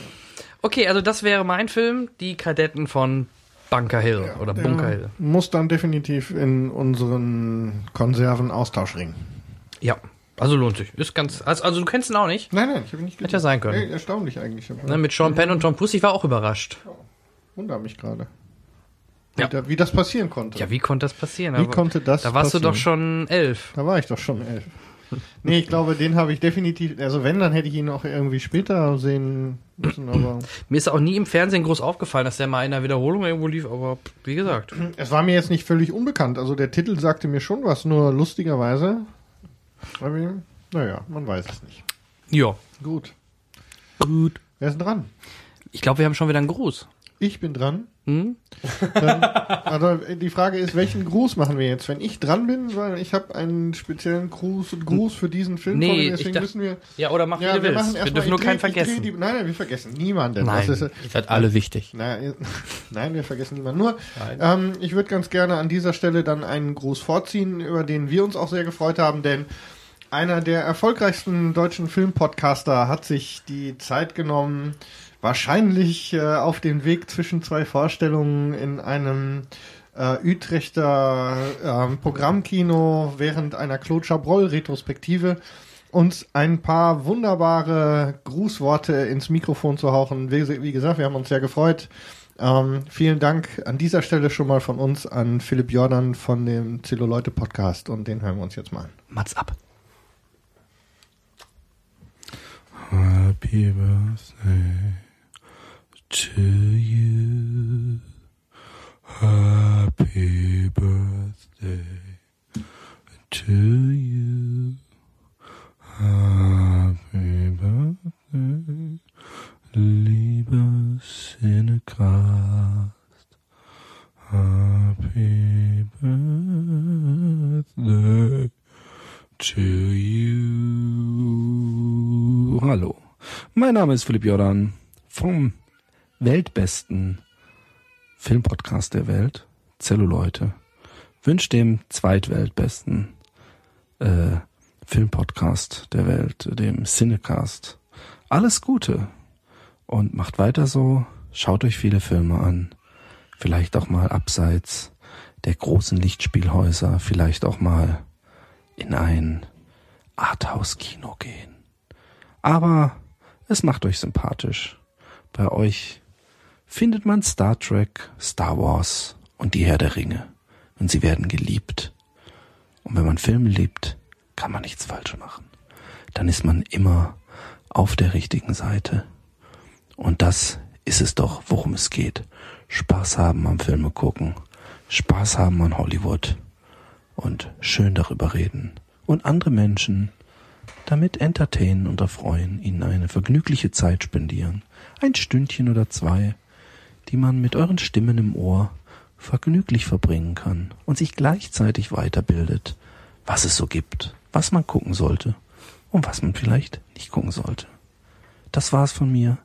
Okay, also das wäre mein Film, Die Kadetten von Bunker Hill oder
Der
Bunker Hill.
Muss dann definitiv in unseren Konserven-Austauschring.
Ja, also lohnt sich. Ist ganz, also, also du kennst ihn auch nicht?
Nein, nein, ich habe ihn nicht
Hätte ja sein können.
Ey, erstaunlich eigentlich.
Ne, mit Sean Penn und Tom Cruise, ich war auch überrascht.
Wundert mich gerade.
Ja.
Wie, da, wie das passieren konnte.
Ja, wie konnte das passieren?
Wie
Aber
konnte das
Da warst du
passieren?
doch schon elf.
Da war ich doch schon elf. Nee, ich glaube, den habe ich definitiv, also wenn, dann hätte ich ihn auch irgendwie später sehen müssen, aber <clears throat>
Mir ist auch nie im Fernsehen groß aufgefallen, dass der mal in einer Wiederholung irgendwo lief, aber wie gesagt. <clears throat>
es war mir jetzt nicht völlig unbekannt. Also der Titel sagte mir schon was, nur lustigerweise. Naja, man weiß es nicht.
Ja.
Gut.
Gut.
Wer ist denn dran?
Ich glaube, wir haben schon wieder einen Gruß.
Ich bin dran.
Hm?
Dann, also die Frage ist, welchen Gruß machen wir jetzt? Wenn ich dran bin, weil ich habe einen speziellen Gruß, Gruß für diesen Film
Nee,
vor mir,
ich
deswegen müssen wir.
Ja, oder mach, wie du willst.
machen
Wir dürfen nur keinen vergessen.
Die, nein, nein, wir vergessen niemanden.
Nein.
Das ist,
Ihr seid alle wichtig.
Nein, <laughs> nein, wir vergessen niemanden. Nur, ähm, ich würde ganz gerne an dieser Stelle dann einen Gruß vorziehen, über den wir uns auch sehr gefreut haben, denn einer der erfolgreichsten deutschen Filmpodcaster hat sich die Zeit genommen, wahrscheinlich äh, auf dem Weg zwischen zwei Vorstellungen in einem äh, Utrechter ähm, Programmkino während einer Claude Chabrol-Retrospektive uns ein paar wunderbare Grußworte ins Mikrofon zu hauchen. Wie, wie gesagt, wir haben uns sehr gefreut. Ähm, vielen Dank an dieser Stelle schon mal von uns an Philipp Jordan von dem Zelluleute Podcast und den hören wir uns jetzt mal an.
Mats ab.
Happy birthday to you. Happy birthday to you. Happy birthday, lieber Cinecast. Happy birthday to you. Hallo, mein Name ist Philipp Jordan vom weltbesten Filmpodcast der Welt, Zelluleute. Wünsche dem zweitweltbesten äh, Filmpodcast der Welt, dem Cinecast, alles Gute und macht weiter so. Schaut euch viele Filme an, vielleicht auch mal abseits der großen Lichtspielhäuser, vielleicht auch mal in ein Arthouse-Kino gehen. Aber es macht euch sympathisch. Bei euch findet man Star Trek, Star Wars und die Herr der Ringe. Und sie werden geliebt. Und wenn man Filme liebt, kann man nichts falsch machen. Dann ist man immer auf der richtigen Seite. Und das ist es doch, worum es geht. Spaß haben am Filme gucken. Spaß haben an Hollywood. Und schön darüber reden. Und andere Menschen damit entertainen und erfreuen, ihnen eine vergnügliche Zeit spendieren. Ein Stündchen oder zwei, die man mit euren Stimmen im Ohr vergnüglich verbringen kann und sich gleichzeitig weiterbildet, was es so gibt, was man gucken sollte und was man vielleicht nicht gucken sollte. Das war's von mir.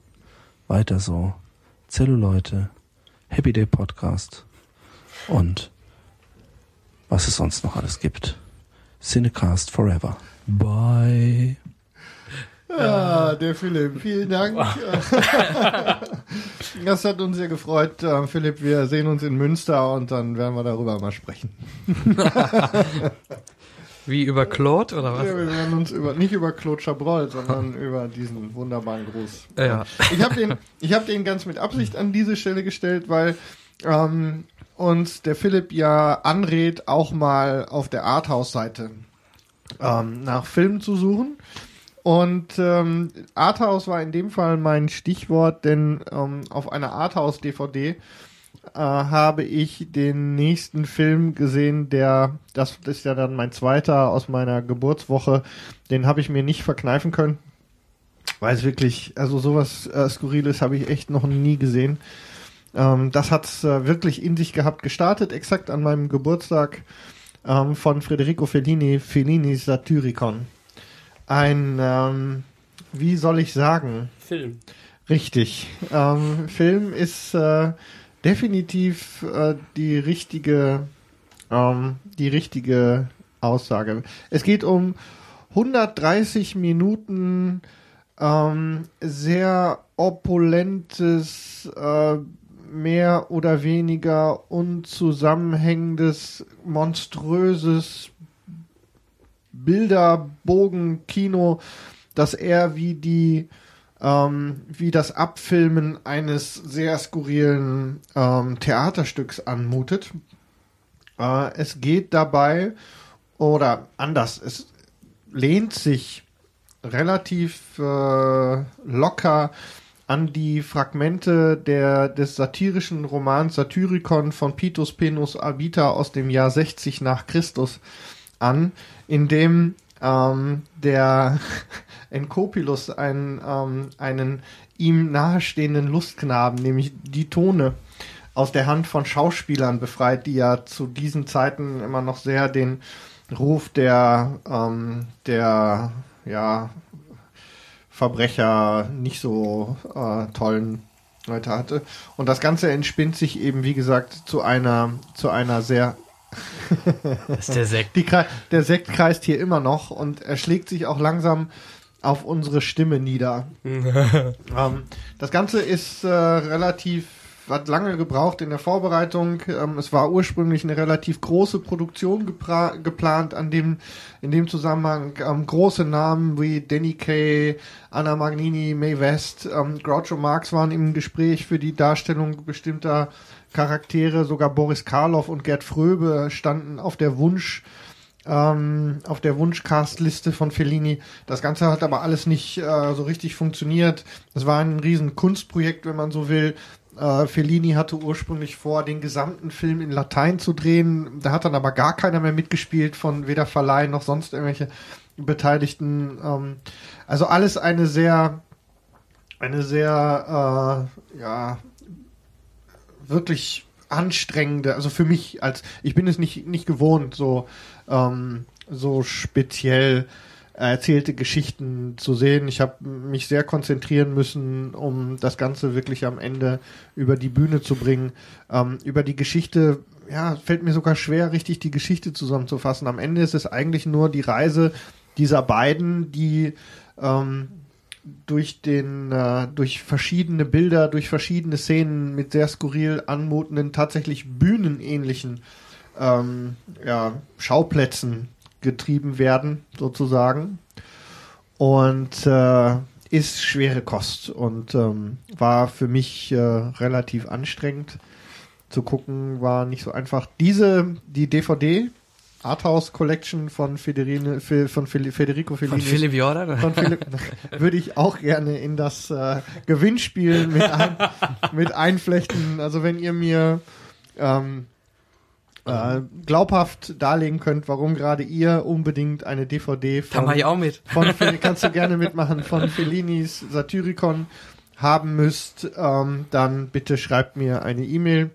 Weiter so. Zelluleute, Happy Day Podcast und was es sonst noch alles gibt. Cinecast Forever. Bye.
Ja, der Philipp, vielen Dank. <laughs> das hat uns sehr gefreut, äh, Philipp. Wir sehen uns in Münster und dann werden wir darüber mal sprechen. <laughs>
Wie über Claude oder was?
Ja, wir werden uns über, nicht über Claude Chabrol, sondern <laughs> über diesen wunderbaren Gruß.
Ja.
Ich habe den, ich habe den ganz mit Absicht an diese Stelle gestellt, weil ähm, uns der Philipp ja anrät, auch mal auf der Arthouse-Seite ähm, nach Filmen zu suchen. Und ähm, Arthouse war in dem Fall mein Stichwort, denn ähm, auf einer Arthouse-DVD äh, habe ich den nächsten Film gesehen, der, das ist ja dann mein zweiter aus meiner Geburtswoche, den habe ich mir nicht verkneifen können, weil es wirklich, also sowas äh, Skurriles habe ich echt noch nie gesehen. Ähm, das hat äh, wirklich in sich gehabt, gestartet exakt an meinem Geburtstag ähm, von Federico Fellini, Fellinis Satyricon. Ein, ähm, wie soll ich sagen?
Film.
Richtig. Ähm, Film ist äh, definitiv äh, die richtige, ähm, die richtige Aussage. Es geht um 130 Minuten ähm, sehr opulentes, äh, mehr oder weniger unzusammenhängendes, monströses Bilderbogen-Kino, das eher wie die ähm, wie das Abfilmen eines sehr skurrilen ähm, Theaterstücks anmutet. Äh, es geht dabei oder anders, es lehnt sich relativ äh, locker an die Fragmente der, des satirischen Romans Satyricon von Pitus Penus Abita aus dem Jahr 60 nach Christus an, in dem ähm, der <laughs> Enkopilus einen, ähm, einen ihm nahestehenden Lustknaben, nämlich die Tone, aus der Hand von Schauspielern befreit, die ja zu diesen Zeiten immer noch sehr den Ruf der, ähm, der ja, Verbrecher nicht so äh, tollen Leute hatte. Und das Ganze entspinnt sich eben, wie gesagt, zu einer, zu einer sehr
Das ist der Sekt.
Die, der Sekt kreist hier immer noch und er schlägt sich auch langsam auf unsere Stimme nieder. <laughs> ähm, das Ganze ist äh, relativ, hat lange gebraucht in der Vorbereitung. Ähm, es war ursprünglich eine relativ große Produktion geplant, an dem, in dem Zusammenhang ähm, große Namen wie Danny Kay, Anna Magnini, Mae West, ähm, Groucho Marx waren im Gespräch für die Darstellung bestimmter Charaktere. Sogar Boris Karloff und Gerd Fröbe standen auf der Wunsch ähm, auf der Wunschcast-Liste von Fellini. Das Ganze hat aber alles nicht äh, so richtig funktioniert. Es war ein riesen Kunstprojekt, wenn man so will. Äh, Fellini hatte ursprünglich vor, den gesamten Film in Latein zu drehen. Da hat dann aber gar keiner mehr mitgespielt von weder Verleih noch sonst irgendwelche Beteiligten. Ähm, also alles eine sehr, eine sehr, äh, ja, wirklich anstrengende, also für mich als, ich bin es nicht, nicht gewohnt, so, ähm, so speziell erzählte Geschichten zu sehen. Ich habe mich sehr konzentrieren müssen, um das Ganze wirklich am Ende über die Bühne zu bringen. Ähm, über die Geschichte, ja, fällt mir sogar schwer, richtig die Geschichte zusammenzufassen. Am Ende ist es eigentlich nur die Reise dieser beiden, die ähm, durch den, äh, durch verschiedene Bilder, durch verschiedene Szenen mit sehr skurril anmutenden, tatsächlich bühnenähnlichen ähm, ja, Schauplätzen getrieben werden, sozusagen. Und äh, ist schwere Kost und ähm, war für mich äh, relativ anstrengend zu gucken, war nicht so einfach. Diese, die DVD, Arthouse Collection von, Federine, Fe- von Federico Fellini.
Von Philipp Jordan?
Von Philipp, <laughs> würde ich auch gerne in das äh, Gewinnspiel mit, ein, mit einflechten. Also wenn ihr mir ähm, äh, glaubhaft darlegen könnt, warum gerade ihr unbedingt eine DVD von,
Da ich auch mit.
von <laughs> kannst du gerne mitmachen, von Fellinis Satyricon haben müsst, ähm, dann bitte schreibt mir eine E-Mail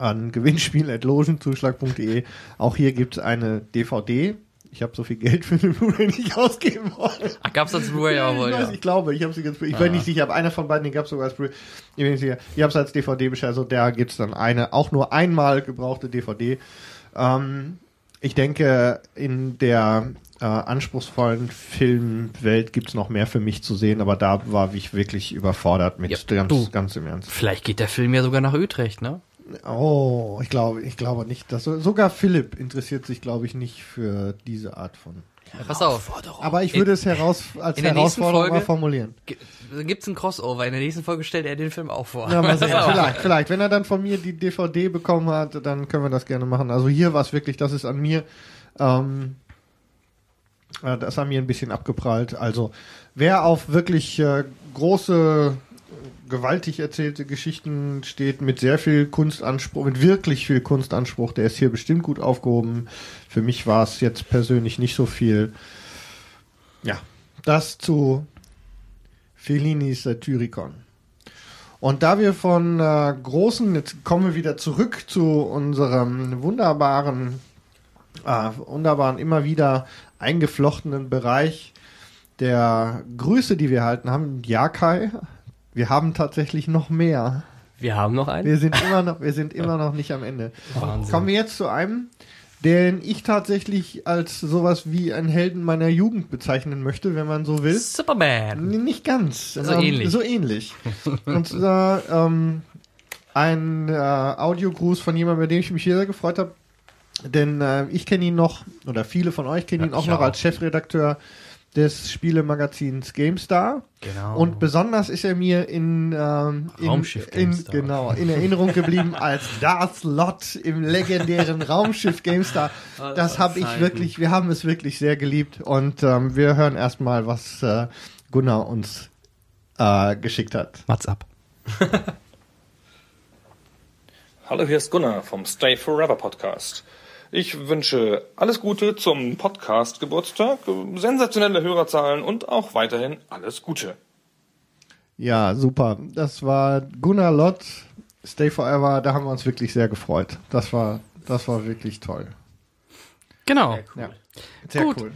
an gewinnspiel.logenzuschlag.de. Auch hier gibt es eine DVD. Ich habe so viel Geld für eine Blu-ray nicht ausgeben wollen.
Ach, gab's als Blu-ray auch wohl,
ich, weiß,
ja.
ich glaube, ich habe sie ganz, ich
Ah.
bin nicht sicher, aber einer von beiden, den gab es sogar als Blu-ray. Ich bin nicht sicher. Ich habe es als DVD bestellt, also da gibt's dann eine, auch nur einmal gebrauchte DVD. Ähm, ich denke, in der äh, anspruchsvollen Filmwelt gibt's noch mehr für mich zu sehen, aber da war ich wirklich überfordert mit ganz,
du.
ganz im Ernst.
Vielleicht geht der Film ja sogar nach Utrecht, ne?
Oh, ich glaube, ich glaube nicht, dass sogar Philipp interessiert sich, glaube ich, nicht für diese Art von.
Ja, pass auf.
Aber ich würde es heraus als
in
Herausforderung
Folge
mal formulieren.
gi- Gibt's ein Crossover. In der nächsten Folge stellt er den Film auch vor.
Ja, mal <laughs> sehen. vielleicht, vielleicht. Wenn er dann von mir die DVD bekommen hat, dann können wir das gerne machen. Also hier war es wirklich, das ist an mir, ähm, äh, das ist an mir ein bisschen abgeprallt. Also wer auf wirklich äh, große, gewaltig erzählte Geschichten steht, mit sehr viel Kunstanspruch, mit wirklich viel Kunstanspruch, der ist hier bestimmt gut aufgehoben. Für mich war es jetzt persönlich nicht so viel. Ja, das zu Fellinis Satyricon. Und da wir von äh, großen, jetzt kommen wir wieder zurück zu unserem wunderbaren, äh, wunderbaren, immer wieder eingeflochtenen Bereich der Grüße, die wir erhalten haben. Ja, Kai, wir haben tatsächlich noch mehr.
Wir haben noch einen.
Wir sind immer noch, wir sind immer noch nicht am Ende.
Wahnsinn.
Kommen wir jetzt zu einem, den ich tatsächlich als sowas wie einen Helden meiner Jugend bezeichnen möchte, wenn man so will.
Superman.
Nicht ganz.
So
ähm,
ähnlich.
So ähnlich. Und zwar ähm, ein äh, Audiogruß von jemandem, mit dem ich mich sehr gefreut habe. Denn äh, ich kenne ihn noch, oder viele von euch kennen
Ja,
ihn auch noch
auch.
als Chefredakteur des Spielemagazins GameStar.
Genau.
Und besonders ist er mir in, ähm, in,
Raumschiff
in,
GameStar.
genau, in Erinnerung geblieben als Darth Lot im legendären Raumschiff GameStar.
Ah,
Das habe ich wirklich, wir haben es wirklich sehr geliebt. Und ähm, wir hören erstmal, was äh, Gunnar uns äh, geschickt hat.
Mats ab. <laughs>
Hallo, hier ist Gunnar vom Stay Forever Podcast. Ich wünsche alles Gute zum Podcast Geburtstag, sensationelle Hörerzahlen und auch weiterhin alles Gute.
Ja, super. Das war Gunnar Lott, Stay Forever. Da haben wir uns wirklich sehr gefreut. Das war, das war wirklich toll.
Genau.
Ja. Sehr
Gut.
cool.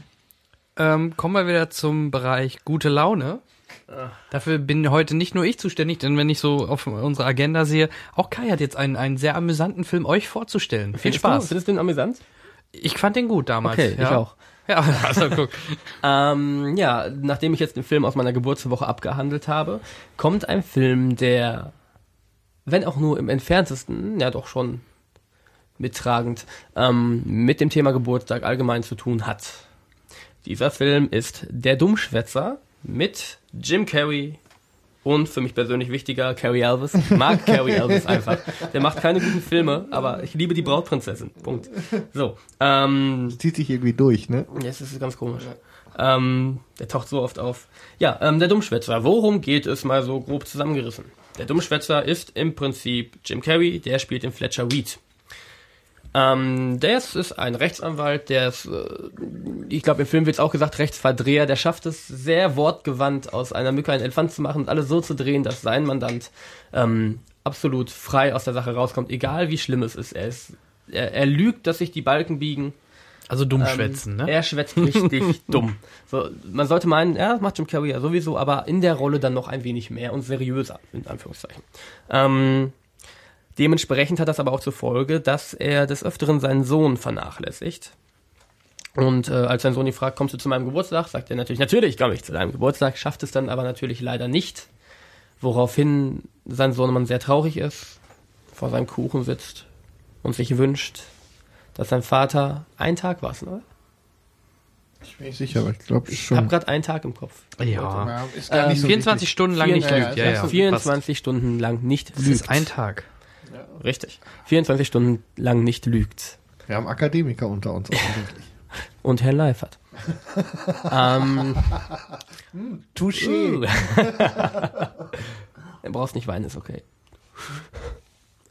Ähm, kommen wir wieder zum Bereich gute Laune. Dafür bin heute nicht nur ich zuständig, denn wenn ich so auf unsere Agenda sehe, auch Kai hat jetzt einen, einen sehr amüsanten Film euch vorzustellen. Viel
Findest du-
Spaß.
Findest du den amüsant?
Ich fand den gut damals.
Okay,
ja.
ich auch.
Ja, <laughs> also guck. <laughs>
ähm, ja, nachdem ich jetzt den Film aus meiner Geburtswoche abgehandelt habe, kommt ein Film, der, wenn auch nur im entferntesten, ja doch schon mittragend, ähm, mit dem Thema Geburtstag allgemein zu tun hat. Dieser Film ist Der Dummschwätzer mit Jim Carrey und für mich persönlich wichtiger, Carrie Elvis. Ich mag <laughs> Carrie Elvis einfach. Der macht keine guten Filme, aber ich liebe die Brautprinzessin. Punkt. So. Ähm,
Zieht sich irgendwie durch, ne?
Ja, es ist ganz komisch. Ähm, der taucht so oft auf. Ja, ähm, der Dummschwätzer. Worum geht es mal so grob zusammengerissen? Der Dummschwätzer ist im Prinzip Jim Carrey, der spielt den Fletcher Reed. Ähm, der ist, ein Rechtsanwalt, der ist, äh, ich glaube im Film wird es auch gesagt, Rechtsverdreher, der schafft es sehr wortgewandt aus einer Mücke einen Elefant zu machen und alles so zu drehen, dass sein Mandant ähm, absolut frei aus der Sache rauskommt, egal wie schlimm es ist. Er, ist er, er lügt, dass sich die Balken biegen.
Also dumm schwätzen, ne?
Er schwätzt richtig <laughs> dumm. So, man sollte meinen, ja, das macht Jim Carrey ja sowieso, aber in der Rolle dann noch ein wenig mehr und seriöser, in Anführungszeichen. Ähm, dementsprechend hat das aber auch zur Folge, dass er des Öfteren seinen Sohn vernachlässigt. Und äh, als sein Sohn ihn fragt, kommst du zu meinem Geburtstag, sagt er natürlich, natürlich komme ich zu deinem Geburtstag, schafft es dann aber natürlich leider nicht. Woraufhin sein Sohnemann sehr traurig ist, vor seinem Kuchen sitzt und sich wünscht, dass sein Vater einen Tag war, ne?
Ich bin nicht sicher, aber ich glaube
Ich
schon.
habe gerade einen Tag im Kopf.
Ja.
Ja, ist gar nicht so
24
wichtig.
Stunden lang nicht
Vier-
lügt. Ja, ja.
24 Stunden lang nicht
Das
lügt.
ist ein Tag.
Richtig. 24 Stunden lang nicht lügt.
Wir haben Akademiker unter uns offensichtlich. <laughs>
Und Herr Leifert. ähm,
Touché. <laughs>
Uh. er brauchst nicht weinen, ist okay.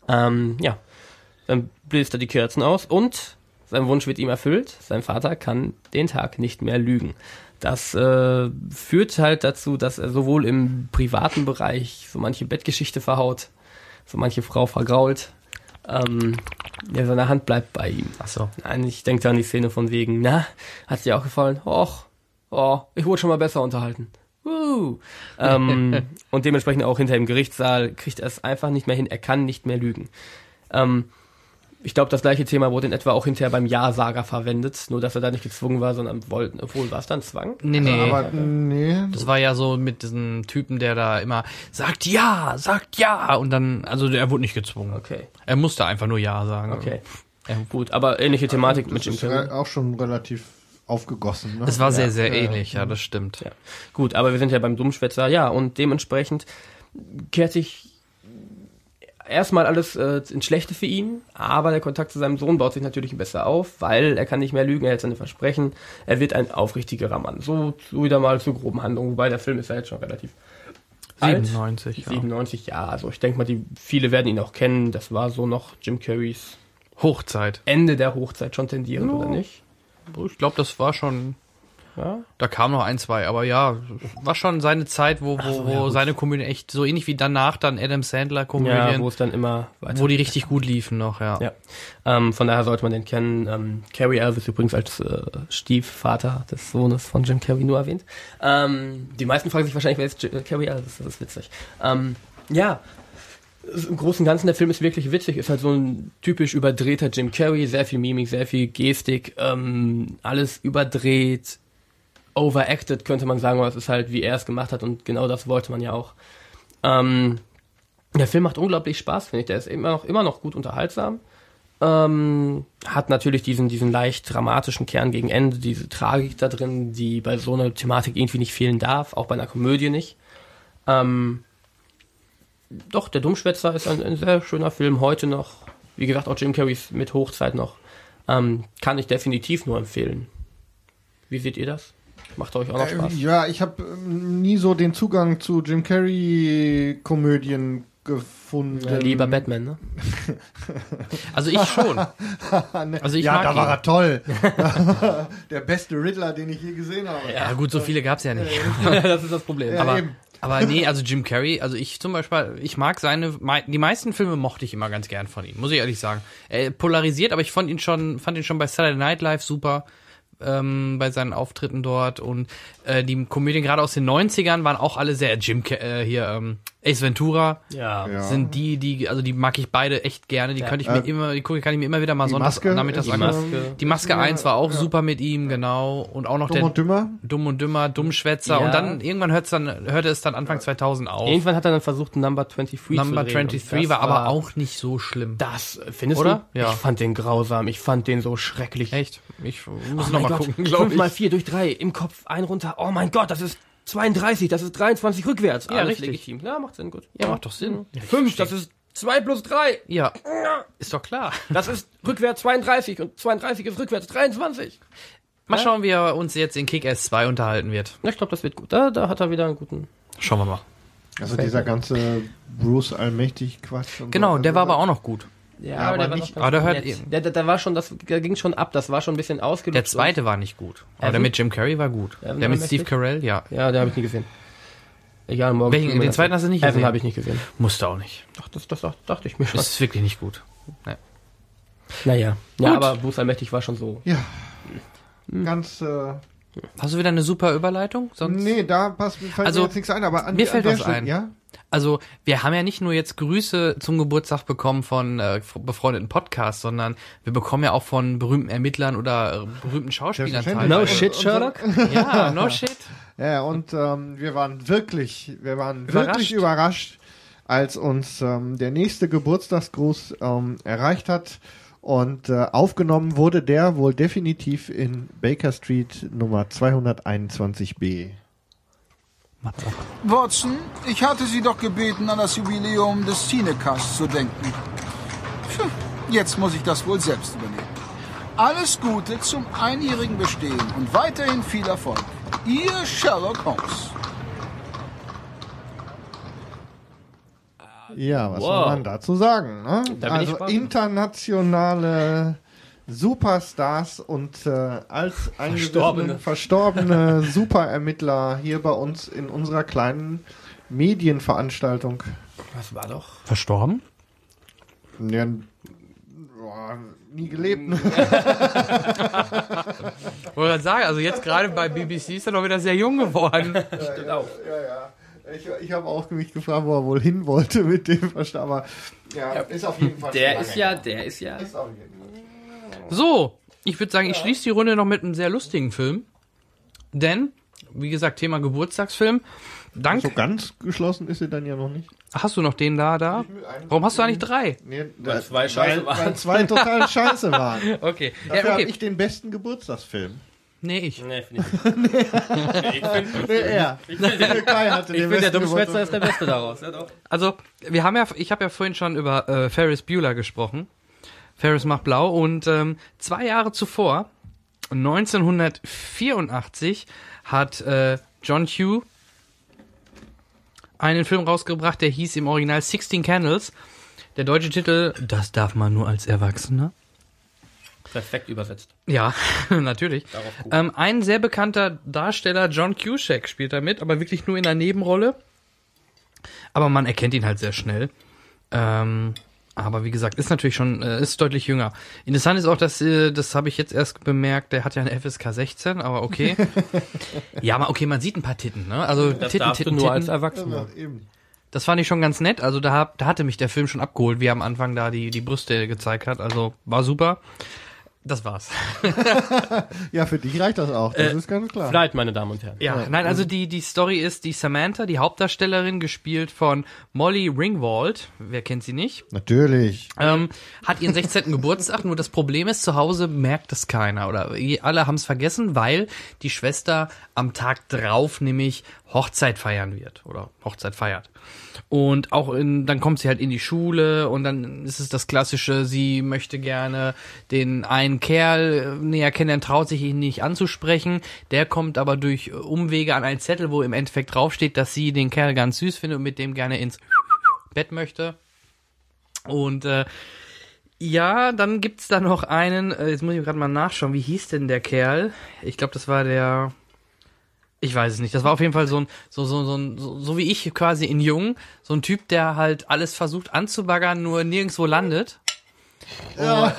Ähm, ja. Dann bläst er die Kerzen aus und sein Wunsch wird ihm erfüllt. Sein Vater kann den Tag nicht mehr lügen. Das äh, führt halt dazu, dass er sowohl im privaten Bereich so manche Bettgeschichte verhaut, so manche Frau vergrault. Ähm, ja, seine Hand bleibt bei ihm.
Ach so.
Nein, ich denke da an die Szene von wegen, na, hat dir auch gefallen? Och, oh, ich wurde schon mal besser unterhalten. Uh. <laughs> ähm, und dementsprechend auch hinter im Gerichtssaal kriegt er es einfach nicht mehr hin, er kann nicht mehr lügen. Ähm, ich glaube, das gleiche Thema wurde in etwa auch hinterher beim Ja-Sager verwendet, nur dass er da nicht gezwungen war, sondern wollten, obwohl war es dann Zwang?
Nee, nee.
Aber nee.
Das war ja so mit diesem Typen, der da immer sagt ja, sagt ja und dann, also er wurde nicht gezwungen.
Okay.
Er musste einfach nur ja sagen.
Okay. Gut, aber ähnliche Thematik mit
Das
Jim Carrey.
re- auch schon relativ aufgegossen. Ne?
Es war sehr,
Ja.
sehr
Ja,
ähnlich, ja, das stimmt.
Ja. Gut, aber wir sind ja beim Dummschwätzer, ja, und dementsprechend kehrt sich erstmal alles äh, ins Schlechte für ihn, aber der Kontakt zu seinem Sohn baut sich natürlich besser auf, weil er kann nicht mehr lügen, er hat seine Versprechen, er wird ein aufrichtigerer Mann. So zu wieder mal zur groben Handlung, wobei der Film ist ja jetzt schon relativ alt.
97, ja.
97, ja, also ich denke mal, die viele werden ihn auch kennen, das war so noch Jim Carreys
Hochzeit.
Ende der Hochzeit schon tendierend,
Ja.
oder nicht?
Ich glaube, das war schon.
Ja.
Da kam noch ein, zwei, aber ja, war schon seine Zeit, wo, wo,
so,
wo
ja, gut.
seine Komödien echt so ähnlich wie danach dann Adam Sandler Komödien,
Ja, wo es dann immer weiter
wo die richtig gut liefen noch, ja.
Ja. Ähm, von daher sollte man den kennen. Ähm, Carrie Elvis übrigens als äh, Stiefvater des Sohnes von Jim Carrey nur erwähnt. Ähm, die meisten fragen sich wahrscheinlich, wer ist J- Carrie Elvis? Das ist witzig. Ähm, ja, im Großen und Ganzen der Film ist wirklich witzig. Ist halt so ein typisch überdrehter Jim Carrey, sehr viel Mimik, sehr viel Gestik, ähm, alles überdreht, overacted könnte man sagen, aber es ist halt, wie er es gemacht hat und genau das wollte man ja auch. Ähm, Der Film macht unglaublich Spaß, finde ich. Der ist immer noch, immer noch gut unterhaltsam. Ähm, hat natürlich diesen, diesen leicht dramatischen Kern gegen Ende, diese Tragik da drin, die bei so einer Thematik irgendwie nicht fehlen darf, auch bei einer Komödie nicht. Ähm, doch, der Dummschwätzer ist ein, ein sehr schöner Film heute noch. Wie gesagt, auch Jim Carreys mit Hochzeit noch. Ähm, kann ich definitiv nur empfehlen. Wie seht ihr das? Macht euch auch noch Spaß?
Äh, ja, ich habe ähm, nie so den Zugang zu Jim Carrey Komödien gefunden.
Ja, lieber Batman, ne? <laughs>
Also ich schon. <laughs> Also ich
ja,
mag
da war
ihn.
er toll. <laughs> Der beste Riddler, den ich je gesehen habe.
Ja, gut, so viele gab's ja nicht.
das ist das Problem.
Ja,
aber,
eben.
aber nee, also Jim Carrey, also ich zum Beispiel, ich mag seine, die meisten Filme mochte ich immer ganz gern von ihm, muss ich ehrlich sagen. Er polarisiert, aber ich fand ihn schon, fand ihn schon bei Saturday Night Live super. Ähm, bei seinen Auftritten dort und äh, die Komödien gerade aus den 90ern waren auch alle sehr Jim Ca- äh, hier ähm, Ace Ventura
Ja.
Ja.
sind die die also die mag ich beide echt gerne die
Ja.
könnte ich mir
Äh,
immer die gucke kann ich mir immer wieder mal
die
sonntags
Maske
nachmittags
ähm,
die Maske
ist mir-
1 war auch
ja.
super mit ihm genau und auch noch
Dumm
der
und Dümmer?
Dumm und Dümmer, Dummschwätzer
Ja.
und dann irgendwann hört's dann hörte es dann Anfang 2000 auf.
Irgendwann hat er dann versucht, Number 23
Number
zu drehen.
23
Und das
war aber auch nicht so schlimm.
Das, äh, findest
Oder?
du?
Ja.
Ich fand den grausam. Ich fand den so schrecklich.
Echt? Ich
Oh
muss
mein
noch mal
Gott,
gucken, glaube
fünf mal
ich.
vier durch drei im Kopf, ein runter. Oh mein Gott, das ist 32, das ist 23 rückwärts.
Ja,
Alles
richtig.
legitim. Ja, macht Sinn, gut.
Ja, macht doch Sinn. Ja, ich
Fünf,
verstehe.
das ist 2 plus 3.
Ja, ist doch klar.
Das ist rückwärts 32 und 32 ist rückwärts 23.
Mal
Ja?
schauen, wie er uns jetzt in Kick-Ass 2 unterhalten wird.
Ja, ich glaube, das wird gut. Da, da hat er wieder einen guten.
Schauen wir mal.
Also dieser ganze Bruce Allmächtig Quatsch. und
Genau,
so.
der war aber auch noch gut.
Ja,
aber
der war
nicht-
noch
aber der
ganz
hört eben.
Der, der, der war schon, das der ging schon ab, das war schon ein bisschen ausgelutscht.
Der zweite war nicht gut. Aber
Evan?
der mit Jim Carrey war gut.
Evan
Der mit? Steve Carell, ja.
Ja, den habe ich nie gesehen. Egal, morgen.
Welchen- den
das
zweiten hast du nicht
Evan
gesehen?
habe ich nicht gesehen.
Musste auch nicht.
Ach, das, das dacht- dachte ich mir schon.
Das ist wirklich nicht gut. Nee.
Naja, ja,
Gut.
aber Bruce Allmächtig war schon so.
Ja. Ganz, äh,
Hast du wieder eine super Überleitung? Sonst?
nee, da passt, fällt
Also,
mir jetzt nichts ein, aber an,
mir
an
fällt
der
was
Stelle-
ein.
Ja?
Also, wir haben ja nicht nur jetzt Grüße zum Geburtstag bekommen von äh, befreundeten Podcasts, sondern wir bekommen ja auch von berühmten Ermittlern oder äh, berühmten Schauspielern
Selbstverständlich.
No
teilweise.
shit, Sherlock?
Ja, no <laughs> shit.
Ja, und ähm, wir waren wirklich, wir waren
Überrascht.
wirklich überrascht, als uns ähm, der nächste Geburtstagsgruß ähm, erreicht hat. Und äh, aufgenommen wurde der wohl definitiv in Baker Street Nummer 221b.
Watson, ich hatte Sie doch gebeten, an das Jubiläum des Cinecasts zu denken. Jetzt muss ich das wohl selbst übernehmen. Alles Gute zum einjährigen Bestehen und weiterhin viel Erfolg. Ihr Sherlock Holmes.
Ja, was
Wow.
soll man dazu sagen? Ne?
Da
Also internationale Superstars und äh, als
Verstorbene.
verstorbene <laughs> Superermittler hier bei uns in unserer kleinen Medienveranstaltung.
Was war doch?
Verstorben?
Ja, boah, nie gelebt. ne? <laughs>
Ich wollte gerade sagen, also jetzt gerade bei BBC ist er doch wieder sehr jung geworden.
Stimmt auch.
Ja, ja. Ich, ich habe auch mich gefragt, wo er wohl hin wollte mit dem Verstand. Aber ja, ist auf jeden Fall.
Der ist ja,
her.
der ist ja.
Ist auf jeden Fall.
So, ich würde sagen, ich schließe die Runde noch mit einem sehr lustigen Film. Denn, wie gesagt, Thema Geburtstagsfilm. Dank.
So ganz geschlossen ist sie dann ja noch nicht.
Hast du noch den da, da? Warum hast du eigentlich drei?
Nee,
Weil
da-
zwei scheiße
weil,
waren.
weil zwei total <laughs> scheiße waren.
Okay.
Dafür
Ja,
habe
okay.
ich den besten Geburtstagsfilm.
Nee, ich.
Nee, finde ich. <laughs>
Nee, er. Der Kai hatte
Ich
den
finde, der Dummschwätzer ist der Beste daraus. Ja, doch.
Also, wir haben ja, ich habe ja vorhin schon über äh, Ferris Bueller gesprochen. Ferris macht blau und ähm, zwei Jahre zuvor, 1984, hat äh, John Hugh einen Film rausgebracht, der hieß im Original 16 Candles. Der deutsche Titel, das darf man nur als Erwachsener.
Perfekt übersetzt.
Ja, <laughs> natürlich.
Darauf gut.
Ähm, ein sehr bekannter Darsteller, John Cusack, spielt da mit, aber wirklich nur in der Nebenrolle. Aber man erkennt ihn halt sehr schnell. Ähm, aber wie gesagt, ist natürlich schon, äh, ist deutlich jünger. Interessant ist auch, dass, äh, das habe ich jetzt erst bemerkt, der hat ja eine FSK 16, aber okay. <laughs> ja, aber okay, man sieht ein paar Titten, ne? Also
Das
Titten,
darfst
Titten,
du nur
Titten.
als Erwachsener.
Ja, eben.
Das fand ich schon ganz nett. Also da, da hatte mich der Film schon abgeholt, wie er am Anfang da die, die Brüste gezeigt hat. Also war super. Das war's. <laughs>
ja, für dich reicht das auch, das
Äh,
ist ganz klar.
Vielleicht, meine Damen und Herren.
Ja, nein, also die, die Story ist die Samantha, die Hauptdarstellerin, gespielt von Molly Ringwald. Wer kennt sie nicht?
Natürlich.
Ähm, hat ihren 16. <laughs> Geburtstag, nur das Problem ist, zu Hause merkt es keiner oder alle haben es vergessen, weil die Schwester am Tag drauf nämlich Hochzeit feiern wird oder Hochzeit feiert. Und auch in, dann kommt sie halt in die Schule und dann ist es das klassische, sie möchte gerne den einen Kerl äh, näher kennenlernen, traut sich ihn nicht anzusprechen. Der kommt aber durch Umwege an einen Zettel, wo im Endeffekt draufsteht, dass sie den Kerl ganz süß findet und mit dem gerne ins <laughs> Bett möchte. Und äh, ja, dann gibt's da noch einen, äh, jetzt muss ich gerade mal nachschauen, wie hieß denn der Kerl? Ich glaube, das war der ich weiß es nicht. Das war auf jeden Fall so ein, so, so, so, ein, so, so wie ich quasi in Jung, so ein Typ, der halt alles versucht anzubaggern, nur nirgendwo landet.
Ja.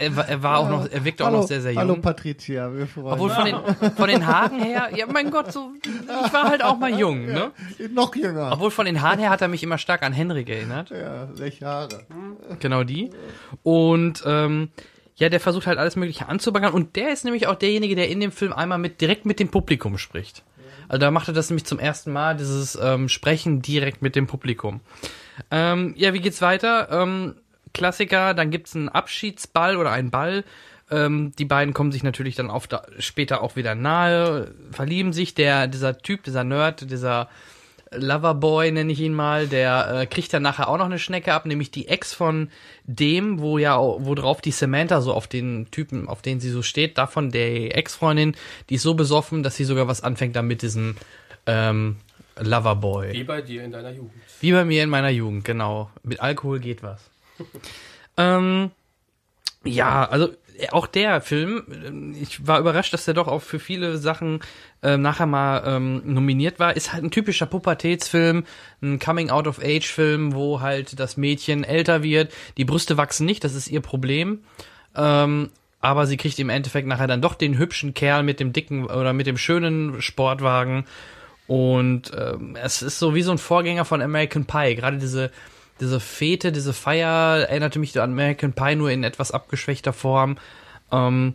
er, war- er war auch noch, er wirkte auch noch sehr, sehr jung.
Hallo Patricia, wir freuen
Obwohl von den, von den Haaren her, ja mein Gott, so, ich war halt auch mal jung, ne?
Noch jünger.
Obwohl von den Haaren her hat er mich immer stark an Henrik erinnert.
Ja, welche Haare.
Genau die. Und ähm, ja, der versucht halt alles Mögliche anzubaggern. Und der ist nämlich auch derjenige, der in dem Film einmal mit direkt mit dem Publikum spricht. Also da macht er das nämlich zum ersten Mal, dieses ähm, Sprechen direkt mit dem Publikum. Ähm, ja, wie geht's weiter? Ähm, Klassiker, dann gibt's einen Abschiedsball oder einen Ball. Ähm, die beiden kommen sich natürlich dann auf da, später auch wieder nahe, verlieben sich. Der, dieser Typ, dieser Nerd, dieser Loverboy nenne ich ihn mal, der äh, kriegt dann nachher auch noch eine Schnecke ab, nämlich die Ex von dem, wo ja, wo drauf die Samantha so auf den Typen, auf den sie so steht, davon der Ex-Freundin, die ist so besoffen, dass sie sogar was anfängt dann mit diesem ähm, Loverboy.
Wie bei dir in deiner Jugend.
Wie bei mir in meiner Jugend, genau. Mit Alkohol geht was. <laughs> ähm, ja, also auch der Film, ähm, ich war überrascht, dass der doch auch für viele Sachen ähm, nachher mal ähm, nominiert war. Ist halt ein typischer Pubertätsfilm, ein Coming-out-of-Age-Film, wo halt das Mädchen älter wird. Die Brüste wachsen nicht, das ist ihr Problem. Ähm, aber sie kriegt im Endeffekt nachher dann doch den hübschen Kerl mit dem dicken oder mit dem schönen Sportwagen. Und ähm, es ist so wie so ein Vorgänger von American Pie. Gerade diese, diese Fete, diese Feier erinnerte mich an American Pie nur in etwas abgeschwächter Form. Ähm,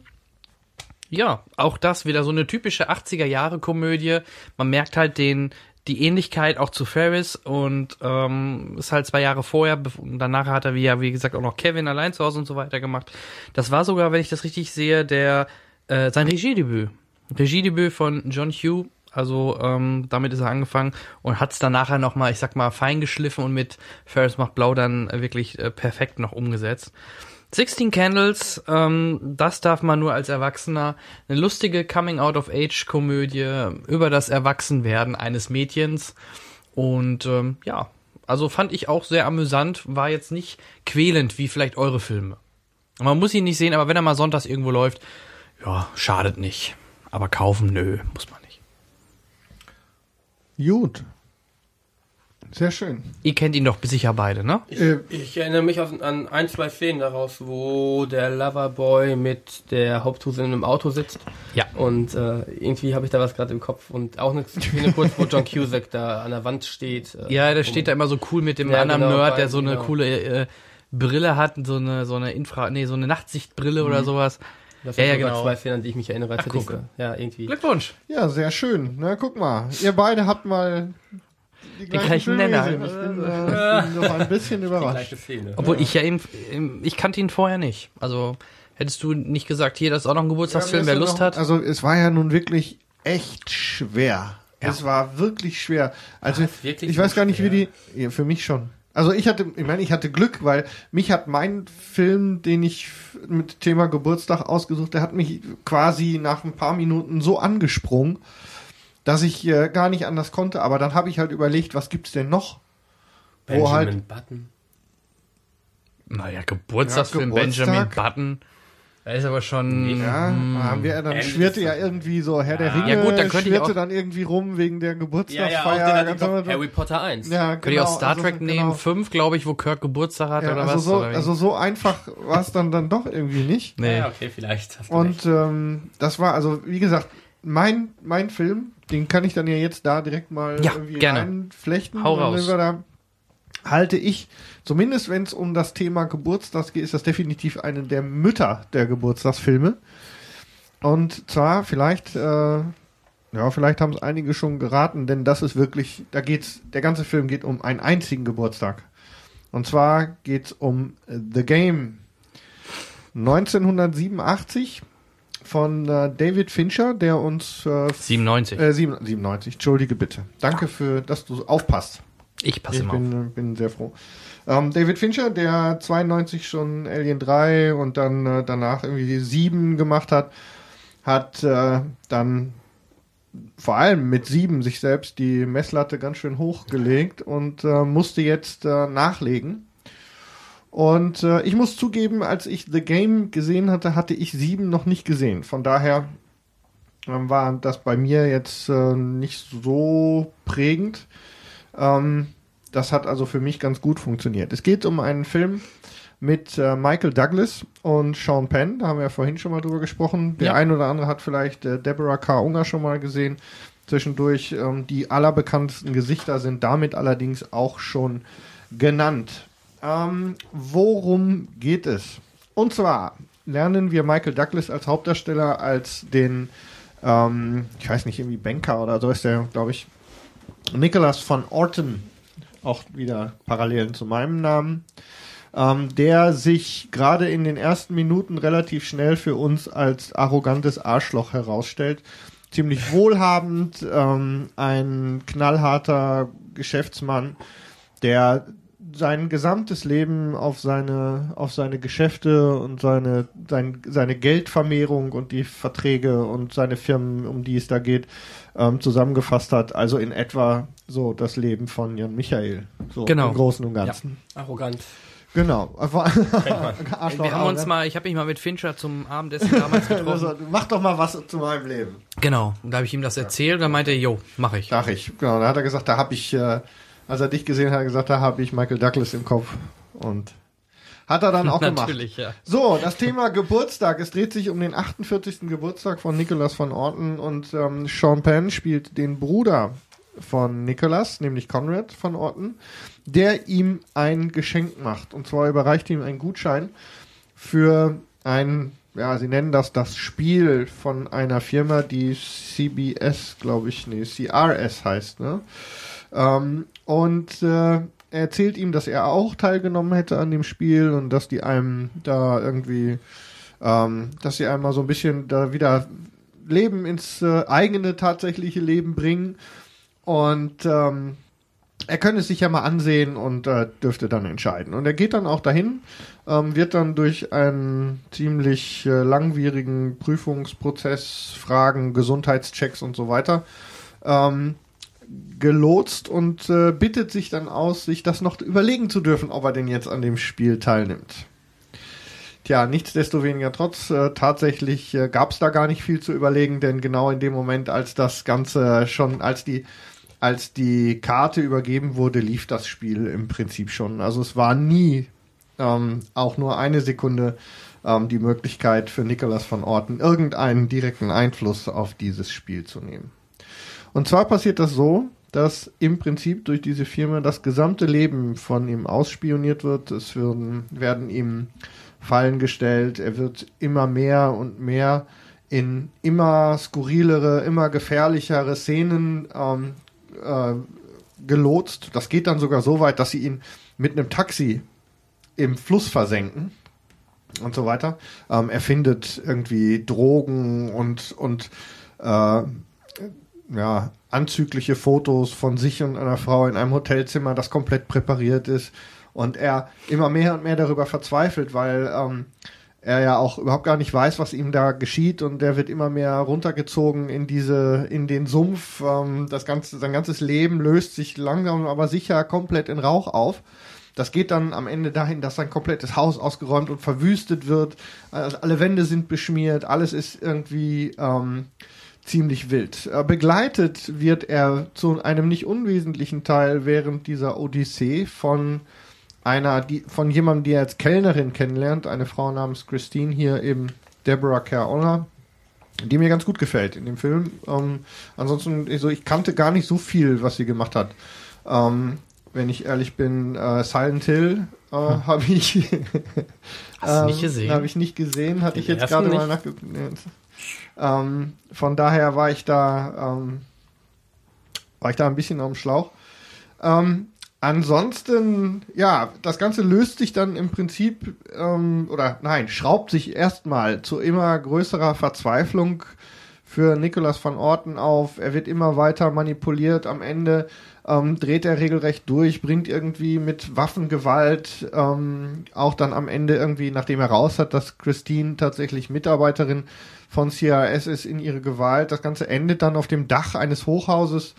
ja, auch das wieder so eine typische 80er Jahre Komödie. Man merkt halt den die Ähnlichkeit auch zu Ferris und ähm, ist halt zwei Jahre vorher. Danach hat er wie ja wie gesagt auch noch Kevin allein zu Hause und so weiter gemacht. Das war sogar, wenn ich das richtig sehe, der äh, sein Regiedebüt. Regiedebüt von John Hugh. Also ähm, damit ist er angefangen und hat es dann nachher noch mal, ich sag mal, fein geschliffen und mit Ferris macht Blau dann äh, wirklich äh, perfekt noch umgesetzt. 16 Candles, ähm, das darf man nur als Erwachsener. Eine lustige Coming-out-of-Age-Komödie über das Erwachsenwerden eines Mädchens. Und ähm, ja, also fand ich auch sehr amüsant, war jetzt nicht quälend wie vielleicht eure Filme. Man muss ihn nicht sehen, aber wenn er mal sonntags irgendwo läuft, ja, schadet nicht. Aber kaufen, nö, muss man.
Gut. Sehr schön.
Ihr kennt ihn doch sicher beide, ne?
Ich, ich erinnere mich an ein, zwei Szenen daraus, wo der Loverboy mit der Haupthusin im Auto sitzt.
Ja.
Und äh, irgendwie habe ich da was gerade im Kopf. Und auch eine Szene kurz, wo John Cusack da an der Wand steht. Äh,
Ja, der steht da immer so cool mit dem
Ja,
anderen
genau,
Nerd, der so eine
genau.
coole äh, Brille hat, so eine so eine Infra, nee, so eine Nachtsichtbrille oder
Mhm.
sowas.
Das
ja,
sind
ja, genau.
zwei Szenen, an die ich mich erinnere. als
Ach,
ich Ja, irgendwie.
Glückwunsch.
Ja, sehr schön. Na, guck mal. Ihr beide habt mal die gleichen
gleichen Nenner.
Ich bin, äh, ich bin noch ein bisschen <laughs> überrascht.
Obwohl ich ja ihn, ich kannte ihn vorher nicht. Also hättest du nicht gesagt, hier, das ist auch noch ein Geburtstagsfilm,
Ja,
wer Lust
noch-
hat.
Also es war ja nun wirklich echt schwer.
Ja.
Es war wirklich schwer. Also
Was, wirklich
ich weiß gar nicht, wie die. Ja, für mich schon. Also ich hatte, ich meine, ich hatte Glück, weil mich hat mein Film, den ich mit Thema Geburtstag ausgesucht, der hat mich quasi nach ein paar Minuten so angesprungen, dass ich äh, gar nicht anders konnte. Aber dann habe ich halt überlegt, was gibt's denn noch?
Benjamin
Wo halt
Button.
Naja, Geburtstagsfilm
Ja, Geburtstag.
Benjamin Button. Da ist aber schon.
Ja,
hm.
haben wir, dann schwirrte ja irgendwie so Herr der
Ja.
Ringe,
Ja, gut, dann könnte ich
schwirrte
auch-
dann irgendwie rum wegen der
Ja,
Geburtstagsfeier.
ja, auch ich doch,
am-
Harry Potter 1.
Ja,
Könnt ihr auch Star
also
Trek
so-
nehmen?
genau.
5, glaube ich, wo Kirk Geburtstag hat
Ja,
oder
also
was?
so,
oder
also so einfach war es dann dann doch irgendwie nicht.
nee.
Ja, okay, vielleicht. Hast du
Und ähm, das war also, wie gesagt, mein, mein Film, den kann ich dann ja jetzt da direkt mal
Ja,
irgendwie
gerne.
reinflechten.
Hau raus.
da. Halte ich, zumindest wenn es um das Thema Geburtstag geht, ist das definitiv eine der Mütter der Geburtstagsfilme. Und zwar vielleicht, äh, ja, vielleicht haben es einige schon geraten, denn das ist wirklich, da geht's, der ganze Film geht um einen einzigen Geburtstag. Und zwar geht's um äh, The Game. 1987 von äh, David Fincher, der uns äh,
97.
Äh, 97, entschuldige bitte. Danke für, dass du aufpasst.
Ich passe
ich
immer
bin, auf. bin sehr froh. Ähm, David Fincher, der 92 schon Alien 3 und dann äh, danach irgendwie 7 gemacht hat, hat äh, dann vor allem mit 7 sich selbst die Messlatte ganz schön hochgelegt und äh, musste jetzt äh, nachlegen. Und äh, ich muss zugeben, als ich The Game gesehen hatte, hatte ich 7 noch nicht gesehen. Von daher ähm, war das bei mir jetzt äh, nicht so prägend. Ähm, das hat also für mich ganz gut funktioniert. Es geht um einen Film mit äh, Michael Douglas und Sean Penn. Da haben wir ja vorhin schon mal drüber gesprochen. Der
Ja.
ein oder andere hat vielleicht äh, Deborah K. Unger schon mal gesehen. Zwischendurch ähm, die allerbekanntesten Gesichter sind damit allerdings auch schon genannt. Ähm, worum geht es? Und zwar lernen wir Michael Douglas als Hauptdarsteller als den, ähm, ich weiß nicht, irgendwie Banker oder so ist der, glaube ich, Nicholas von Orton, auch wieder Parallelen zu meinem Namen, ähm, der sich gerade in den ersten Minuten relativ schnell für uns als arrogantes Arschloch herausstellt. Ziemlich wohlhabend, ähm, ein knallharter Geschäftsmann, der sein gesamtes Leben auf seine, auf seine Geschäfte und seine, sein, seine Geldvermehrung und die Verträge und seine Firmen, um die es da geht, ähm, zusammengefasst hat. Also in etwa so das Leben von Jan Michael. So
Genau.
im Großen und Ganzen.
Ja, arrogant.
Genau. <laughs> Arschloch,
Wir haben uns mal, ich habe mich mal mit Fincher zum Abendessen damals <laughs> getroffen.
Also, mach doch mal was zu meinem Leben.
genau. Und da habe ich ihm das erzählt und dann meinte er, jo, mach ich.
Mach ich. Genau. Da hat er gesagt, da habe ich, äh, als er dich gesehen hat, hat er gesagt, da habe ich Michael Douglas im Kopf. Und hat er dann auch gemacht.
Natürlich, ja.
So, das Thema Geburtstag. Es dreht sich um den 48. Geburtstag von Nicholas von Orton und ähm, Sean Penn spielt den Bruder von Nicholas, nämlich Conrad von Orton, der ihm ein Geschenk macht. Und zwar überreicht ihm einen Gutschein für ein, ja, sie nennen das das Spiel von einer Firma, die CBS, glaube ich, nee, CRS heißt, ne? Ähm, und äh, er erzählt ihm, dass er auch teilgenommen hätte an dem Spiel und dass die einem da irgendwie, ähm, dass sie einmal so ein bisschen da wieder Leben ins äh, eigene tatsächliche Leben bringen. Und ähm, er könnte es sich ja mal ansehen und äh, dürfte dann entscheiden. Und er geht dann auch dahin, ähm, wird dann durch einen ziemlich äh, langwierigen Prüfungsprozess, Fragen, Gesundheitschecks und so weiter ähm, gelotst und äh, bittet sich dann aus, sich das noch überlegen zu dürfen, ob er denn jetzt an dem Spiel teilnimmt. Tja, nichtsdestoweniger trotz, äh, tatsächlich äh, gab es da gar nicht viel zu überlegen, denn genau in dem Moment, als das Ganze schon, als die, als die Karte übergeben wurde, lief das Spiel im Prinzip schon. Also es war nie ähm, auch nur eine Sekunde ähm, die Möglichkeit für Nicholas von Orten irgendeinen direkten Einfluss auf dieses Spiel zu nehmen. Und zwar passiert das so, dass im Prinzip durch diese Firma das gesamte Leben von ihm ausspioniert wird. Es werden, werden ihm Fallen gestellt. Er wird immer mehr und mehr in immer skurrilere, immer gefährlichere Szenen ähm, äh, gelotst. Das geht dann sogar so weit, dass sie ihn mit einem Taxi im Fluss versenken und so weiter. Ähm, er findet irgendwie Drogen und, und äh, ja, anzügliche Fotos von sich und einer Frau in einem Hotelzimmer, das komplett präpariert ist. Und er immer mehr und mehr darüber verzweifelt, weil ähm, er ja auch überhaupt gar nicht weiß, was ihm da geschieht und der wird immer mehr runtergezogen in diese, in den Sumpf. Ähm, das ganze, sein ganzes Leben löst sich langsam aber sicher komplett in Rauch auf. Das geht dann am Ende dahin, dass sein komplettes Haus ausgeräumt und verwüstet wird. Also alle Wände sind beschmiert, alles ist irgendwie ähm, ziemlich wild. Äh, begleitet wird er zu einem nicht unwesentlichen Teil während dieser Odyssee von einer, die, von jemandem, die er als Kellnerin kennenlernt, eine Frau namens Christine hier eben Deborah Carola, die mir ganz gut gefällt in dem Film. Ähm, ansonsten, also ich kannte gar nicht so viel, was sie gemacht hat. Ähm, wenn ich ehrlich bin. Äh, Silent Hill äh, habe ich, <laughs>
gesehen?
Habe ich nicht gesehen, hatte
Den
ich jetzt gerade mal nachgeguckt. Nee. Ähm, von daher war ich da, ähm, war ich da ein bisschen am Schlauch. Ähm, ansonsten, ja, das Ganze löst sich dann im Prinzip, ähm, oder nein, schraubt sich erstmal zu immer größerer Verzweiflung für Nicholas van Orten auf. Er wird immer weiter manipuliert. Am Ende ähm, dreht er regelrecht durch, bringt irgendwie mit Waffengewalt ähm, auch dann am Ende irgendwie, nachdem er raus hat, dass Christine tatsächlich Mitarbeiterin von CRS ist, in ihre Gewalt. Das Ganze endet dann auf dem Dach eines Hochhauses,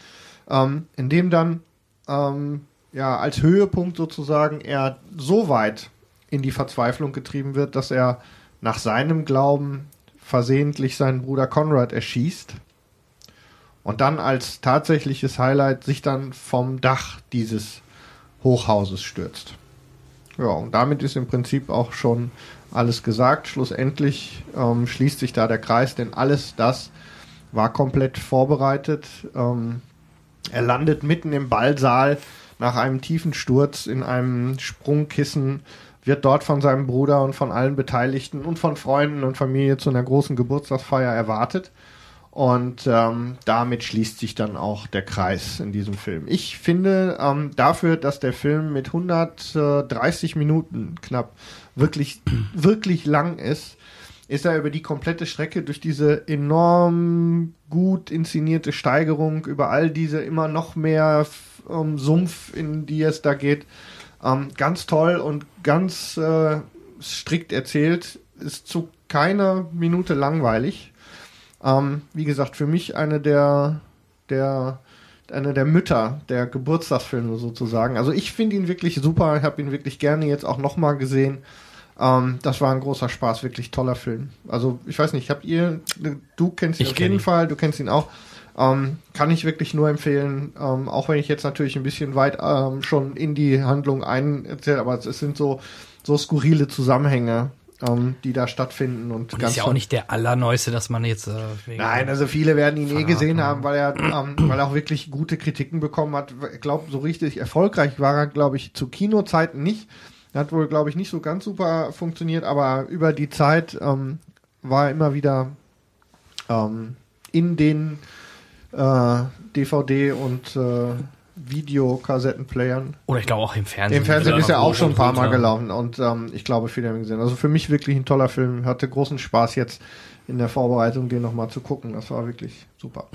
ähm, in dem dann ähm, ja als Höhepunkt sozusagen er so weit in die Verzweiflung getrieben wird, dass er nach seinem Glauben versehentlich seinen Bruder Conrad erschießt und dann als tatsächliches Highlight sich dann vom Dach dieses Hochhauses stürzt. Ja, und damit ist im Prinzip auch schon alles gesagt. Schlussendlich ähm, schließt sich da der Kreis, denn alles das war komplett vorbereitet. Ähm, er landet mitten im Ballsaal nach einem tiefen Sturz in einem Sprungkissen, wird dort von seinem Bruder und von allen Beteiligten und von Freunden und Familie zu einer großen Geburtstagsfeier erwartet. Und ähm, damit schließt sich dann auch der Kreis in diesem Film. Ich finde ähm, dafür, dass der Film mit 130 Minuten knapp wirklich, <clears throat> wirklich lang ist, ist er über die komplette Strecke durch diese enorm gut inszenierte Steigerung, über all diese immer noch mehr ähm, Sumpf, in die es da geht, ähm, ganz toll und ganz äh, strikt erzählt. Ist zu keiner Minute langweilig. Ähm, wie gesagt, für mich eine der, der, eine der Mütter der Geburtstagsfilme sozusagen. Also ich finde ihn wirklich super. Ich habe ihn wirklich gerne jetzt auch nochmal gesehen. Ähm, das war ein großer Spaß, wirklich toller Film. Also ich weiß nicht, habt ihr, du kennst ihn
Ich
auf
kenn
jeden
ihn.
Fall, du kennst ihn auch. Ähm, kann ich wirklich nur empfehlen, ähm, auch wenn ich jetzt natürlich ein bisschen weit ähm, schon in die Handlung ein erzähle, aber es sind so, so skurrile Zusammenhänge, ähm, die da stattfinden und,
Und
ganz
ist ja auch nicht der allerneueste, dass man jetzt äh,
Nein, also viele werden ihn eh gesehen haben, weil er, ähm, weil er auch wirklich gute Kritiken bekommen hat. Ich glaube, so richtig erfolgreich war er, glaube ich, zu Kinozeiten nicht. Hat wohl, glaube ich, nicht so ganz super funktioniert, aber über die Zeit ähm, war er immer wieder ähm, in den äh, DVD und äh, Videokassettenplayern.
Oder ich glaube auch im Fernsehen.
Im Fernsehen ist er auch schon ein paar Mal gelaufen und ähm, ich glaube, viele haben ihn gesehen. Also für mich wirklich ein toller Film. Hatte großen Spaß jetzt in der Vorbereitung, den nochmal zu gucken. Das war wirklich super.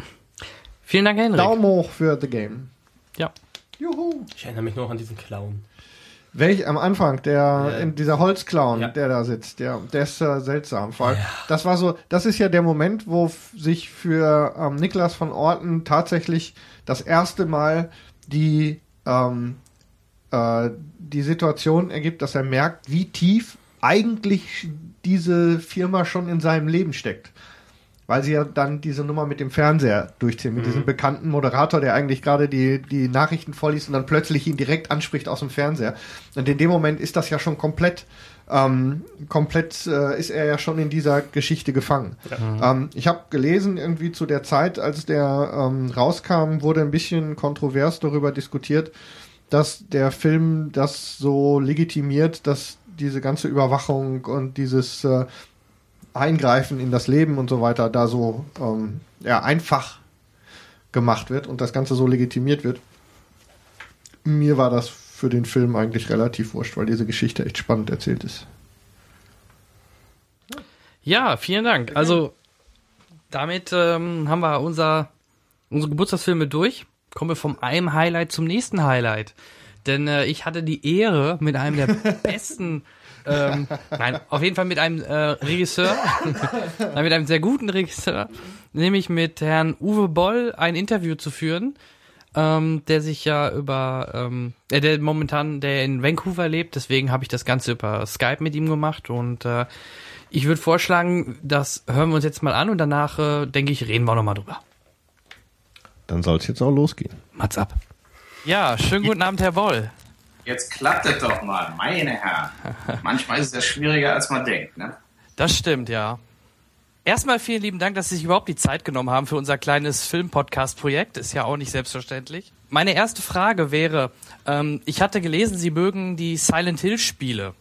Vielen Dank, Henrik.
Daumen hoch für The Game.
Ja.
Juhu.
Ich erinnere mich noch an diesen Clown.
Welch am Anfang, der
Ja.
in dieser Holzclown,
Ja.
der da sitzt, der, der ist äh, seltsam. Vor allem, Das war so, das ist ja der Moment, wo sich für ähm, Niklas von Orten tatsächlich das erste Mal die ähm, äh, die Situation ergibt, dass er merkt, wie tief eigentlich diese Firma schon in seinem Leben steckt. Weil sie ja dann diese Nummer mit dem Fernseher durchziehen, mit
Mhm.
diesem bekannten Moderator, der eigentlich gerade die, die Nachrichten vorliest und dann plötzlich ihn direkt anspricht aus dem Fernseher. Und in dem Moment ist das ja schon komplett, ähm, komplett äh, ist er ja schon in dieser Geschichte gefangen.
Ja.
Ähm, ich habe gelesen, irgendwie zu der Zeit, als der ähm, rauskam, wurde ein bisschen kontrovers darüber diskutiert, dass der Film das so legitimiert, dass diese ganze Überwachung und dieses äh, Eingreifen in das Leben und so weiter da so ähm, ja, einfach gemacht wird und das Ganze so legitimiert wird. Mir war das für den Film eigentlich relativ wurscht, weil diese Geschichte echt spannend erzählt ist.
Ja, vielen Dank. Also damit ähm, haben wir unser, unsere Geburtstagsfilme durch. Kommen wir vom einem Highlight zum nächsten Highlight. Denn äh, ich hatte die Ehre, mit einem der <laughs> besten, ähm, nein, auf jeden Fall mit einem äh, Regisseur, <laughs> mit einem sehr guten Regisseur, nämlich mit Herrn Uwe Boll ein Interview zu führen, ähm, der sich ja über, ähm, äh, der momentan, der in Vancouver lebt, deswegen habe ich das Ganze über Skype mit ihm gemacht und äh, ich würde vorschlagen, das hören wir uns jetzt mal an und danach, äh, denke ich, reden wir nochmal drüber.
Dann soll es jetzt auch losgehen.
Mats ab. Ja, schönen guten Abend, Herr Boll.
Jetzt klappt es doch mal, meine Herren. <laughs> Manchmal ist es ja schwieriger, als man denkt. Ne?
Das stimmt, ja. Erstmal vielen lieben Dank, dass Sie sich überhaupt die Zeit genommen haben für unser kleines Film-Podcast-Projekt. Ist ja auch nicht selbstverständlich. Meine erste Frage wäre, ähm, ich hatte gelesen, Sie mögen die Silent Hill-Spiele.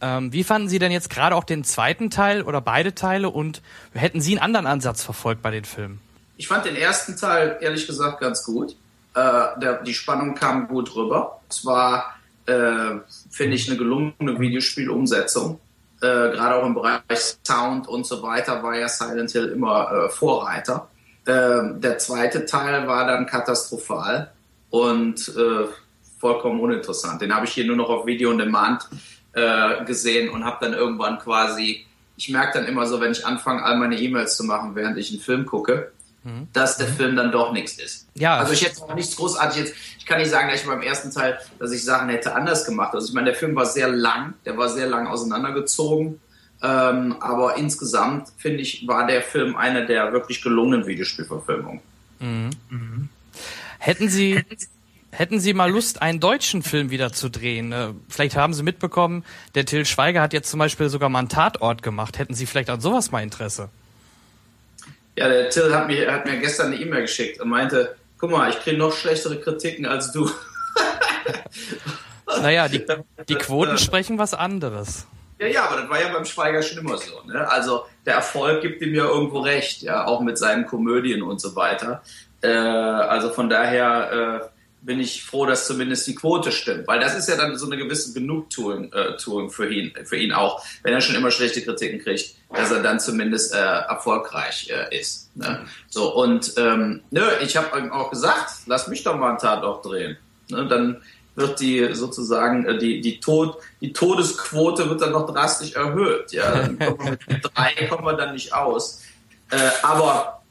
Ähm, wie fanden Sie denn jetzt gerade auch den zweiten Teil oder beide Teile und hätten Sie einen anderen Ansatz verfolgt bei den Filmen?
Ich fand den ersten Teil ehrlich gesagt ganz gut. Äh, der, die Spannung kam gut rüber. Es war, äh, finde ich, eine gelungene Videospielumsetzung. Äh, Gerade auch im Bereich Sound und so weiter war ja Silent Hill immer äh, Vorreiter. Äh, der zweite Teil war dann katastrophal und äh, vollkommen uninteressant. Den habe ich hier nur noch auf Video on Demand äh, gesehen und habe dann irgendwann quasi, ich merke dann immer so, wenn ich anfange, all meine E-Mails zu machen, während ich einen Film gucke, dass der Film dann doch nichts ist.
Ja.
Also ich hätte auch nichts großartig jetzt, ich kann nicht sagen, dass ich beim ersten Teil, dass ich Sachen hätte anders gemacht. Also ich meine, der Film war sehr lang, der war sehr lang auseinandergezogen. Ähm, aber insgesamt, finde ich, war der Film eine der wirklich gelungenen Videospielverfilmungen.
Mhm. Hätten Sie, hätten Sie mal Lust, einen deutschen Film wieder zu drehen? Äh, Vielleicht haben Sie mitbekommen, der Till Schweiger hat jetzt zum Beispiel sogar mal einen Tatort gemacht. Hätten Sie vielleicht an sowas mal Interesse?
Ja, der Till hat mir, hat mir gestern eine E-Mail geschickt und meinte, guck mal, ich kriege noch schlechtere Kritiken als du. <laughs>
Naja, die, die Quoten sprechen was anderes.
Ja, ja, aber das war ja beim Schweiger schon immer so. Ne? Also der Erfolg gibt ihm ja irgendwo recht, ja, auch mit seinen Komödien und so weiter. Äh, also von daher äh, bin ich froh, dass zumindest die Quote stimmt, weil das ist ja dann so eine gewisse Genugtuung äh, für ihn, für ihn auch, wenn er schon immer schlechte Kritiken kriegt, dass er dann zumindest äh, erfolgreich äh, ist. Ne? So und ähm, nö, ich habe ihm auch gesagt, lass mich doch mal einen Tatort drehen. Ne? Dann wird die sozusagen äh, die die Tod die Todesquote wird dann noch drastisch erhöht. Ja, dann <laughs> kommen wir mit drei kommen wir dann nicht aus. Äh, aber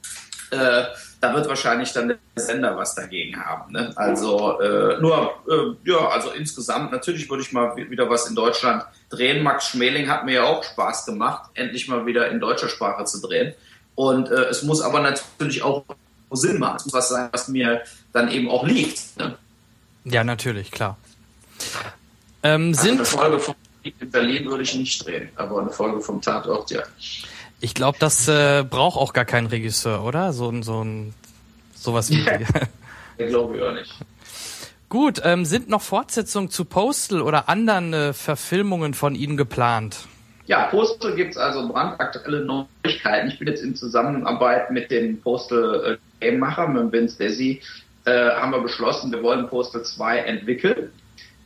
äh, da wird wahrscheinlich dann der Sender was dagegen haben. Ne? Also äh, nur äh, ja, also insgesamt natürlich würde ich mal wi- wieder was in Deutschland drehen. Max Schmeling hat mir ja auch Spaß gemacht, endlich mal wieder in deutscher Sprache zu drehen. Und äh, es muss aber natürlich auch Sinn machen. Es muss was sein, was mir dann eben auch liegt. Ne?
Ja, natürlich, klar. Ähm,
Also
sind,
eine Folge von in Berlin würde ich nicht drehen, aber eine Folge vom Tatort, ja.
Ich glaube, das äh, braucht auch gar kein Regisseur, oder? So ein, so ein, sowas wie. <laughs> <laughs>
Ich glaube ja nicht.
Gut, ähm, sind noch Fortsetzungen zu Postal oder anderen äh, Verfilmungen von Ihnen geplant?
Ja, Postal gibt's also brandaktuelle Neuigkeiten. Ich bin jetzt in Zusammenarbeit mit dem Postal äh, mit Vince Desi, äh, haben wir beschlossen, wir wollen Postal 2 entwickeln,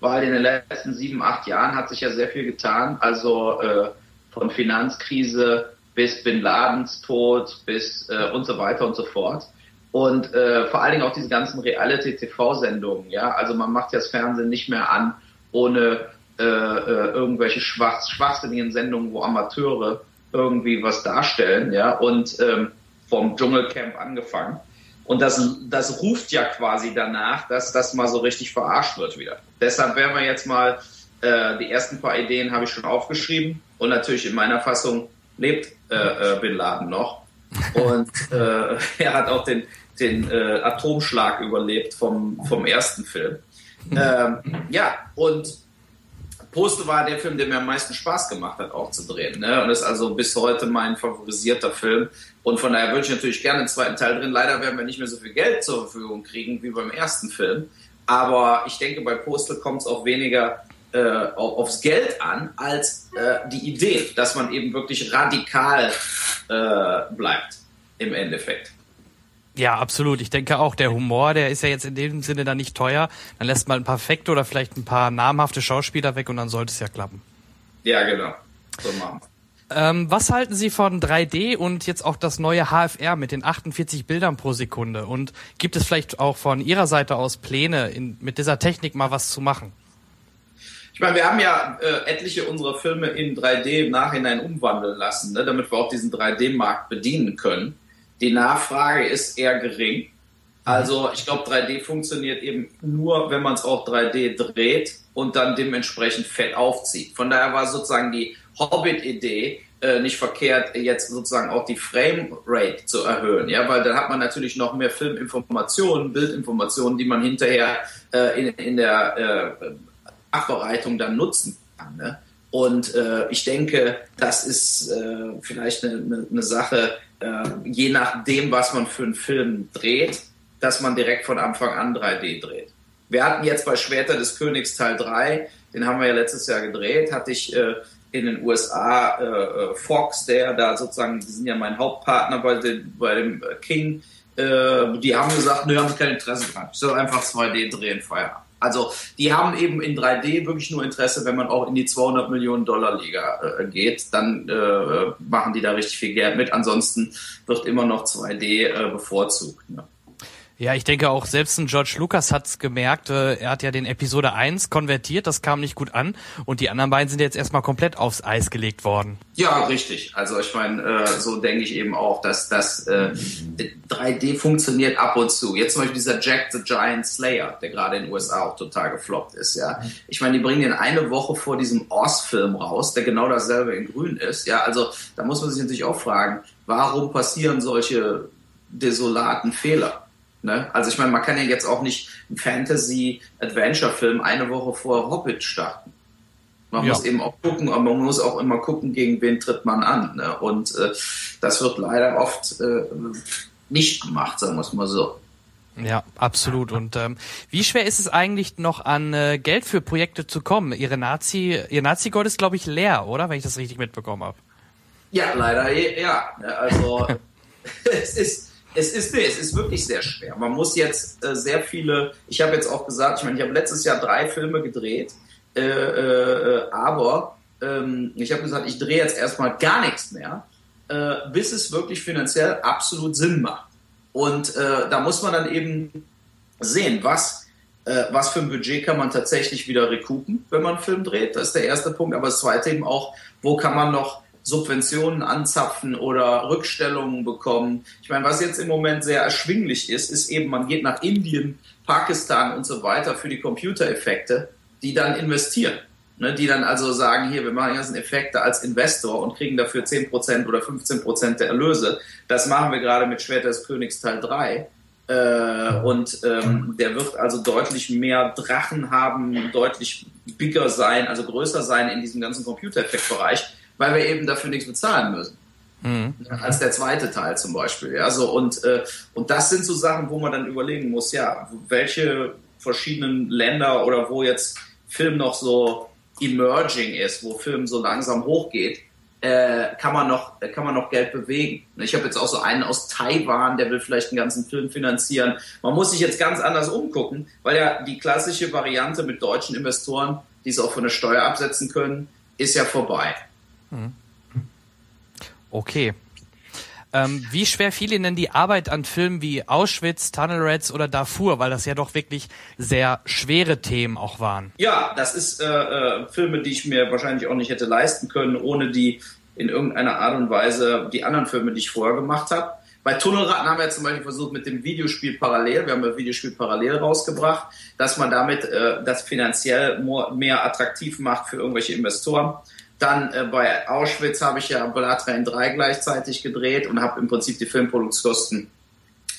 weil in den letzten sieben, acht Jahren hat sich ja sehr viel getan. Also äh, von Finanzkrise bis Bin Ladens Tod bis äh, und so weiter und so fort. Und äh, vor allen Dingen auch diese ganzen Reality-TV-Sendungen, ja. Also man macht ja das Fernsehen nicht mehr an, ohne äh, äh, irgendwelche schwach, schwachsinnigen Sendungen, wo Amateure irgendwie was darstellen, ja. Und ähm, vom Dschungelcamp angefangen. Und das, das ruft ja quasi danach, dass das mal so richtig verarscht wird wieder. Deshalb werden wir jetzt mal, äh, die ersten paar Ideen habe ich schon aufgeschrieben. Und natürlich in meiner Fassung lebt äh, äh, Bin Laden noch. Und äh, <laughs> er hat auch den, den äh, Atomschlag überlebt vom, vom ersten Film. Ähm, ja, und Poste war der Film, der mir am meisten Spaß gemacht hat, auch zu drehen. Ne? Und ist also bis heute mein favorisierter Film. Und von daher würde ich natürlich gerne einen zweiten Teil drin. Leider werden wir nicht mehr so viel Geld zur Verfügung kriegen wie beim ersten Film. Aber ich denke, bei Postal kommt es auch weniger äh, au- aufs Geld an, als äh, die Idee, dass man eben wirklich radikal äh, bleibt im Endeffekt.
Ja, absolut. Ich denke auch, der Humor, der ist ja jetzt in dem Sinne dann nicht teuer. Dann lässt man ein paar Fakte oder vielleicht ein paar namhafte Schauspieler weg und dann sollte es ja klappen.
Ja, genau. So machen wir.
Ähm, was halten Sie von 3D und jetzt auch das neue HFR mit den 48 Bildern pro Sekunde? Und gibt es vielleicht auch von Ihrer Seite aus Pläne, in, mit dieser Technik mal was zu machen?
Ich meine, wir haben ja äh, etliche unserer Filme in 3D im Nachhinein umwandeln lassen, ne, damit wir auch diesen 3D-Markt bedienen können. Die Nachfrage ist eher gering. Also ich glaube, 3D funktioniert eben nur, wenn man es auch 3D dreht und dann dementsprechend fett aufzieht. Von daher war sozusagen die Hobbit-Idee äh, nicht verkehrt, jetzt sozusagen auch die Framerate zu erhöhen, ja, weil dann hat man natürlich noch mehr Filminformationen, Bildinformationen, die man hinterher äh, in, in der äh, Nachbereitung dann nutzen kann. Ne? Und äh, ich denke, das ist äh, vielleicht eine, eine, eine Sache, äh, je nachdem, was man für einen Film dreht, dass man direkt von Anfang an 3D dreht. Wir hatten jetzt bei Schwerter des Königs Teil 3, den haben wir ja letztes Jahr gedreht, hatte ich äh, in den USA äh, äh, Fox, der da sozusagen, die sind ja mein Hauptpartner bei, den, bei dem äh, King, äh, die haben gesagt, nö, haben sie kein Interesse dran. Ich soll einfach 2D drehen, Feierabend. Also die haben eben in 3D wirklich nur Interesse, wenn man auch in die 200 Millionen Dollar Liga äh, geht, dann äh, machen die da richtig viel Geld mit. Ansonsten wird immer noch 2D äh, bevorzugt. Ne?
Ja, ich denke auch selbst ein George Lucas hat's gemerkt. Äh, er hat ja den Episode 1 konvertiert, das kam nicht gut an und die anderen beiden sind jetzt erstmal komplett aufs Eis gelegt worden.
Ja, richtig. Also ich meine, äh, so denke ich eben auch, dass das äh, 3D funktioniert ab und zu. Jetzt zum Beispiel dieser Jack the Giant Slayer, der gerade in den USA auch total gefloppt ist. Ja, ich meine, die bringen den eine Woche vor diesem Oz-Film raus, der genau dasselbe in Grün ist. Ja, also da muss man sich natürlich auch fragen, warum passieren solche desolaten Fehler? Ne? Also ich meine, man kann ja jetzt auch nicht einen Fantasy-Adventure-Film eine Woche vor Hobbit starten. Man
Ja.
muss eben auch gucken, aber man muss auch immer gucken, gegen wen tritt man an. Ne? Und äh, das wird leider oft äh, nicht gemacht, sagen wir es mal so.
Ja, absolut. Und ähm, wie schwer ist es eigentlich noch an äh, Geld für Projekte zu kommen? Ihre Nazi, ihr Nazi-Gold ist, glaube ich, leer, oder? Wenn ich das richtig mitbekommen habe.
Ja, leider ja. Also <laughs> es ist, es ist, nee, es ist wirklich sehr schwer. Man muss jetzt äh, sehr viele, ich habe jetzt auch gesagt, ich meine, ich habe letztes Jahr drei Filme gedreht, äh, äh, aber ähm, ich habe gesagt, ich drehe jetzt erstmal gar nichts mehr, äh, bis es wirklich finanziell absolut Sinn macht. Und äh, da muss man dann eben sehen, was, äh, was für ein Budget kann man tatsächlich wieder recoupen, wenn man einen Film dreht. Das ist der erste Punkt. Aber das zweite eben auch, wo kann man noch Subventionen anzapfen oder Rückstellungen bekommen. Ich meine, was jetzt im Moment sehr erschwinglich ist, ist eben, man geht nach Indien, Pakistan und so weiter für die Computereffekte, die dann investieren. Ne, die dann also sagen, hier, wir machen die ganzen Effekte als Investor und kriegen dafür 10% oder 15% der Erlöse. Das machen wir gerade mit Schwert des Königs Teil 3. Äh, und ähm, der wird also deutlich mehr Drachen haben, deutlich bigger sein, also größer sein in diesem ganzen Computereffektbereich, weil wir eben dafür nichts bezahlen müssen als der zweite Teil zum Beispiel. Ja, so und äh, und das sind so Sachen, wo man dann überlegen muss, ja, welche verschiedenen Länder oder wo jetzt Film noch so emerging ist, wo Film so langsam hochgeht, äh, kann man noch kann man noch Geld bewegen. Ich habe jetzt auch so einen aus Taiwan, der will vielleicht einen ganzen Film finanzieren. Man muss sich jetzt ganz anders umgucken, weil ja die klassische Variante mit deutschen Investoren, die es auch von der Steuer absetzen können, ist ja vorbei.
Okay. Ähm, wie schwer fiel Ihnen denn die Arbeit an Filmen wie Auschwitz, Tunnel Rats oder Darfur, weil das ja doch wirklich sehr schwere Themen auch waren?
Ja, das ist äh, äh, Filme, die ich mir wahrscheinlich auch nicht hätte leisten können, ohne die in irgendeiner Art und Weise die anderen Filme, die ich vorher gemacht habe. Bei Tunnelratten haben wir zum Beispiel versucht mit dem Videospiel parallel, wir haben das Videospiel parallel rausgebracht, dass man damit äh, das finanziell more, mehr attraktiv macht für irgendwelche Investoren. Dann äh, bei Auschwitz habe ich ja Blood Rain 3 gleichzeitig gedreht und habe im Prinzip die Filmproduktionskosten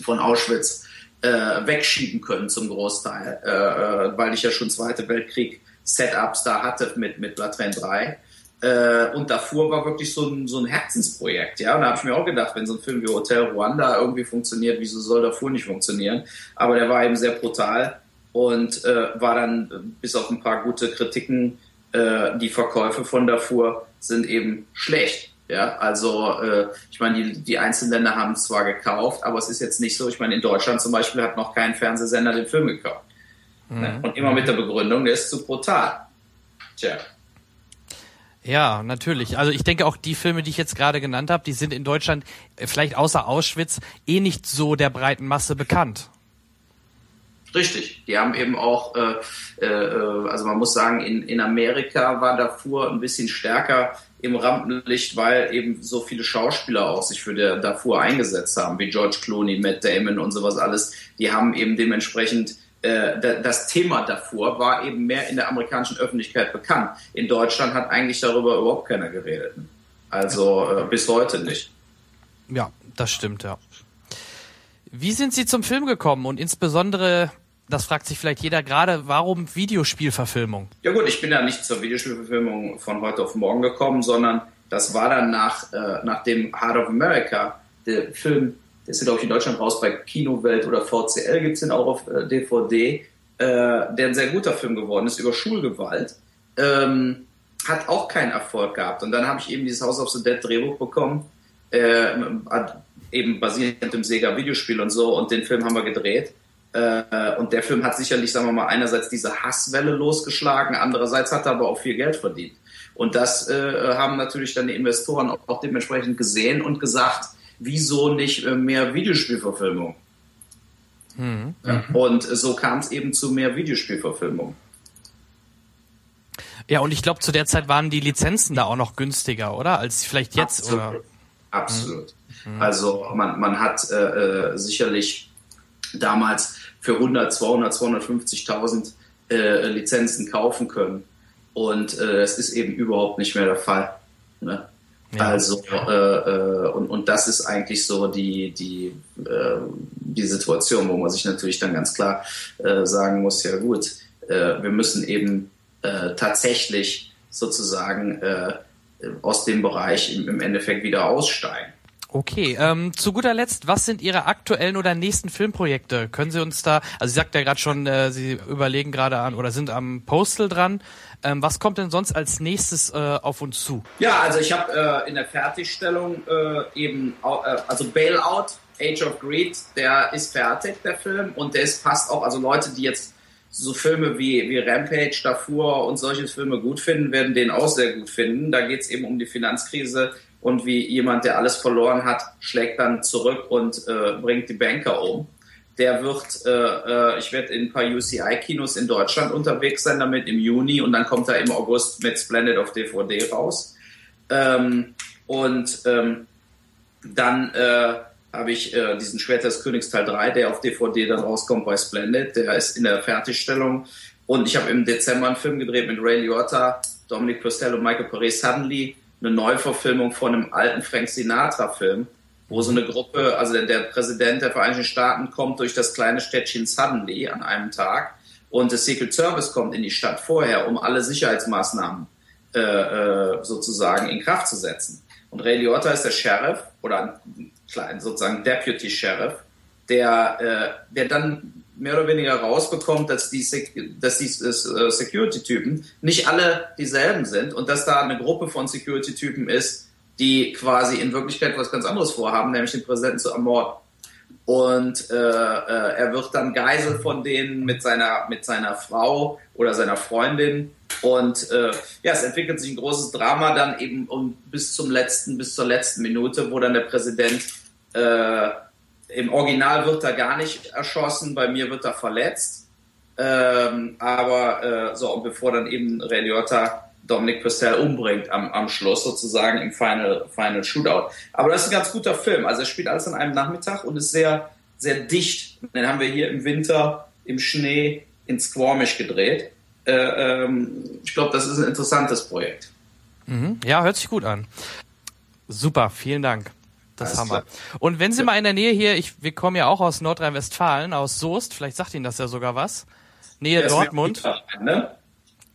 von Auschwitz äh, wegschieben können zum Großteil, äh, äh, weil ich ja schon Zweite Weltkrieg Setups da hatte mit, mit Blood Rain 3. Äh, und davor war wirklich so ein, so ein Herzensprojekt, ja. Und da habe ich mir auch gedacht, wenn so ein Film wie Hotel Rwanda irgendwie funktioniert, wieso soll davor nicht funktionieren? Aber der war eben sehr brutal und äh, war dann bis auf ein paar gute Kritiken, äh, die Verkäufe von davor sind eben schlecht. Ja, also äh, ich meine, die, die Einzelländer haben es zwar gekauft, aber es ist jetzt nicht so. Ich meine, in Deutschland zum Beispiel hat noch kein Fernsehsender den Film gekauft. Ne? Und immer mit der Begründung, der ist zu brutal. Tja.
Ja, natürlich. Also ich denke auch die Filme, die ich jetzt gerade genannt habe, die sind in Deutschland äh, vielleicht außer Auschwitz eh nicht so der breiten Masse bekannt.
Richtig, die haben eben auch, äh, äh, also man muss sagen, in, in Amerika war Darfur ein bisschen stärker im Rampenlicht, weil eben so viele Schauspieler auch sich für der Darfur eingesetzt haben, wie George Clooney, Matt Damon und sowas alles. Die haben eben dementsprechend äh, da- das Thema Darfur war eben mehr in der amerikanischen Öffentlichkeit bekannt. In Deutschland hat eigentlich darüber überhaupt keiner geredet. Also äh, bis heute nicht.
Ja, das stimmt, ja. Wie sind Sie zum Film gekommen und insbesondere das fragt sich vielleicht jeder gerade, warum Videospielverfilmung?
Ja gut, ich bin ja nicht zur Videospielverfilmung von heute auf morgen gekommen, sondern das war dann nach, äh, nach dem Heart of America, der Film, der ist ja glaube ich in Deutschland raus bei Kinowelt oder VCL gibt's den auch auf äh, DVD, äh, der ein sehr guter Film geworden ist über Schulgewalt. Ähm, hat auch keinen Erfolg gehabt. Und dann habe ich eben dieses House of the Dead Drehbuch bekommen, äh, eben basierend dem Sega Videospiel und so. Und den Film haben wir gedreht. Äh, und der Film hat sicherlich, sagen wir mal, einerseits diese Hasswelle losgeschlagen, andererseits hat er aber auch viel Geld verdient. Und das äh, haben natürlich dann die Investoren auch, auch dementsprechend gesehen und gesagt, wieso nicht äh, mehr Videospielverfilmung?
Mhm.
Ja. Und so kam es eben zu mehr Videospielverfilmung.
Ja, und ich glaube, zu der Zeit waren die Lizenzen da auch noch günstiger, oder? Als vielleicht jetzt,
Absolut.
oder?
Absolut. Also man, man hat äh, äh, sicherlich damals für 100, 200, 250.000 äh, Lizenzen kaufen können. Und äh, das ist eben überhaupt nicht mehr der Fall. Ne?
Ja.
Also äh, äh, und, und das ist eigentlich so die die äh, die Situation, wo man sich natürlich dann ganz klar äh, sagen muss, ja gut, äh, wir müssen eben äh, tatsächlich sozusagen äh, aus dem Bereich im, im Endeffekt wieder aussteigen.
Okay, ähm, zu guter Letzt, was sind Ihre aktuellen oder nächsten Filmprojekte? Können Sie uns da, also Sie sagt ja gerade schon, äh, Sie überlegen gerade an oder sind am Postal dran. Ähm, was kommt denn sonst als nächstes äh, auf uns zu?
Ja, also ich habe äh, in der Fertigstellung äh, eben, äh, also Bailout, Age of Greed, der ist fertig, der Film. Und der ist passt auch, also Leute, die jetzt so Filme wie, wie Rampage, Darfur und solche Filme gut finden, werden den auch sehr gut finden. Da geht's eben um die Finanzkrise und wie jemand, der alles verloren hat, schlägt dann zurück und äh, bringt die Banker um. Der wird, äh, äh, ich werde in ein paar UCI-Kinos in Deutschland unterwegs sein, damit im Juni und dann kommt er im August mit Splendid auf DVD raus. Ähm, und ähm, dann äh, habe ich äh, diesen Schwert des Königs Teil 3, der auf DVD dann rauskommt bei Splendid. Der ist in der Fertigstellung. Und ich habe im Dezember einen Film gedreht mit Ray Liotta, Dominic Purcell und Michael Perez Suddenly. Eine Neuverfilmung von einem alten Frank Sinatra-Film, wo so eine Gruppe, also der, Präsident der Vereinigten Staaten kommt durch das kleine Städtchen Suddenly an einem Tag und das Secret Service kommt in die Stadt vorher, um alle Sicherheitsmaßnahmen äh, äh, sozusagen in Kraft zu setzen. Und Ray Liotta ist der Sheriff oder ein sozusagen Deputy Sheriff, der, äh, der dann mehr oder weniger rausbekommt, dass die, dass die äh, Security-Typen nicht alle dieselben sind und dass da eine Gruppe von Security-Typen ist, die quasi in Wirklichkeit was ganz anderes vorhaben, nämlich den Präsidenten zu ermorden. Und äh, äh, er wird dann Geisel von denen mit seiner, mit seiner Frau oder seiner Freundin. Und äh, ja, es entwickelt sich ein großes Drama dann eben um, bis zum letzten, bis zur letzten Minute, wo dann der Präsident äh, im Original wird er gar nicht erschossen, bei mir wird er verletzt. Ähm, aber äh, so, und bevor dann eben Ray Liotta Dominic Purcell umbringt am, am Schluss sozusagen im Final, Final Shootout. Aber das ist ein ganz guter Film. Also er spielt alles an einem Nachmittag und ist sehr, sehr dicht. Den haben wir hier im Winter, im Schnee, in Squamish gedreht. Äh, ähm, ich glaube, das ist ein interessantes Projekt.
Mhm. Ja, hört sich gut an. Super, vielen Dank. Das haben wir.
klar.
Und wenn Sie mal in der Nähe hier, ich, wir kommen ja auch aus Nordrhein-Westfalen, aus Soest, vielleicht sagt Ihnen das ja sogar was. Nähe
ist mir
Dortmund.
Ne?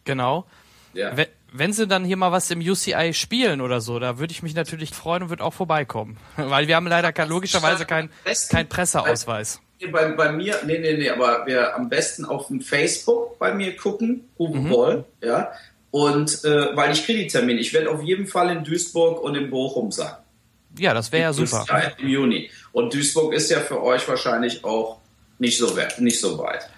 Genau.
Ja.
Wenn, wenn Sie dann hier mal was im UCI spielen oder so, da würde ich mich natürlich freuen und würde auch vorbeikommen. <laughs> Weil wir haben leider kein, logischerweise keinen kein Presseausweis.
Bei, bei mir, nee, nee, nee, aber wir am besten auf dem Facebook bei mir gucken, Uwe Boll, ja. Und äh, weil ich kriege die Termine. Ich werde auf jeden Fall in Duisburg und in Bochum sein.
Ja, das wäre ja super.
Ja, Im Juni. Und Duisburg ist ja für euch wahrscheinlich auch nicht so, weit- nicht so weit.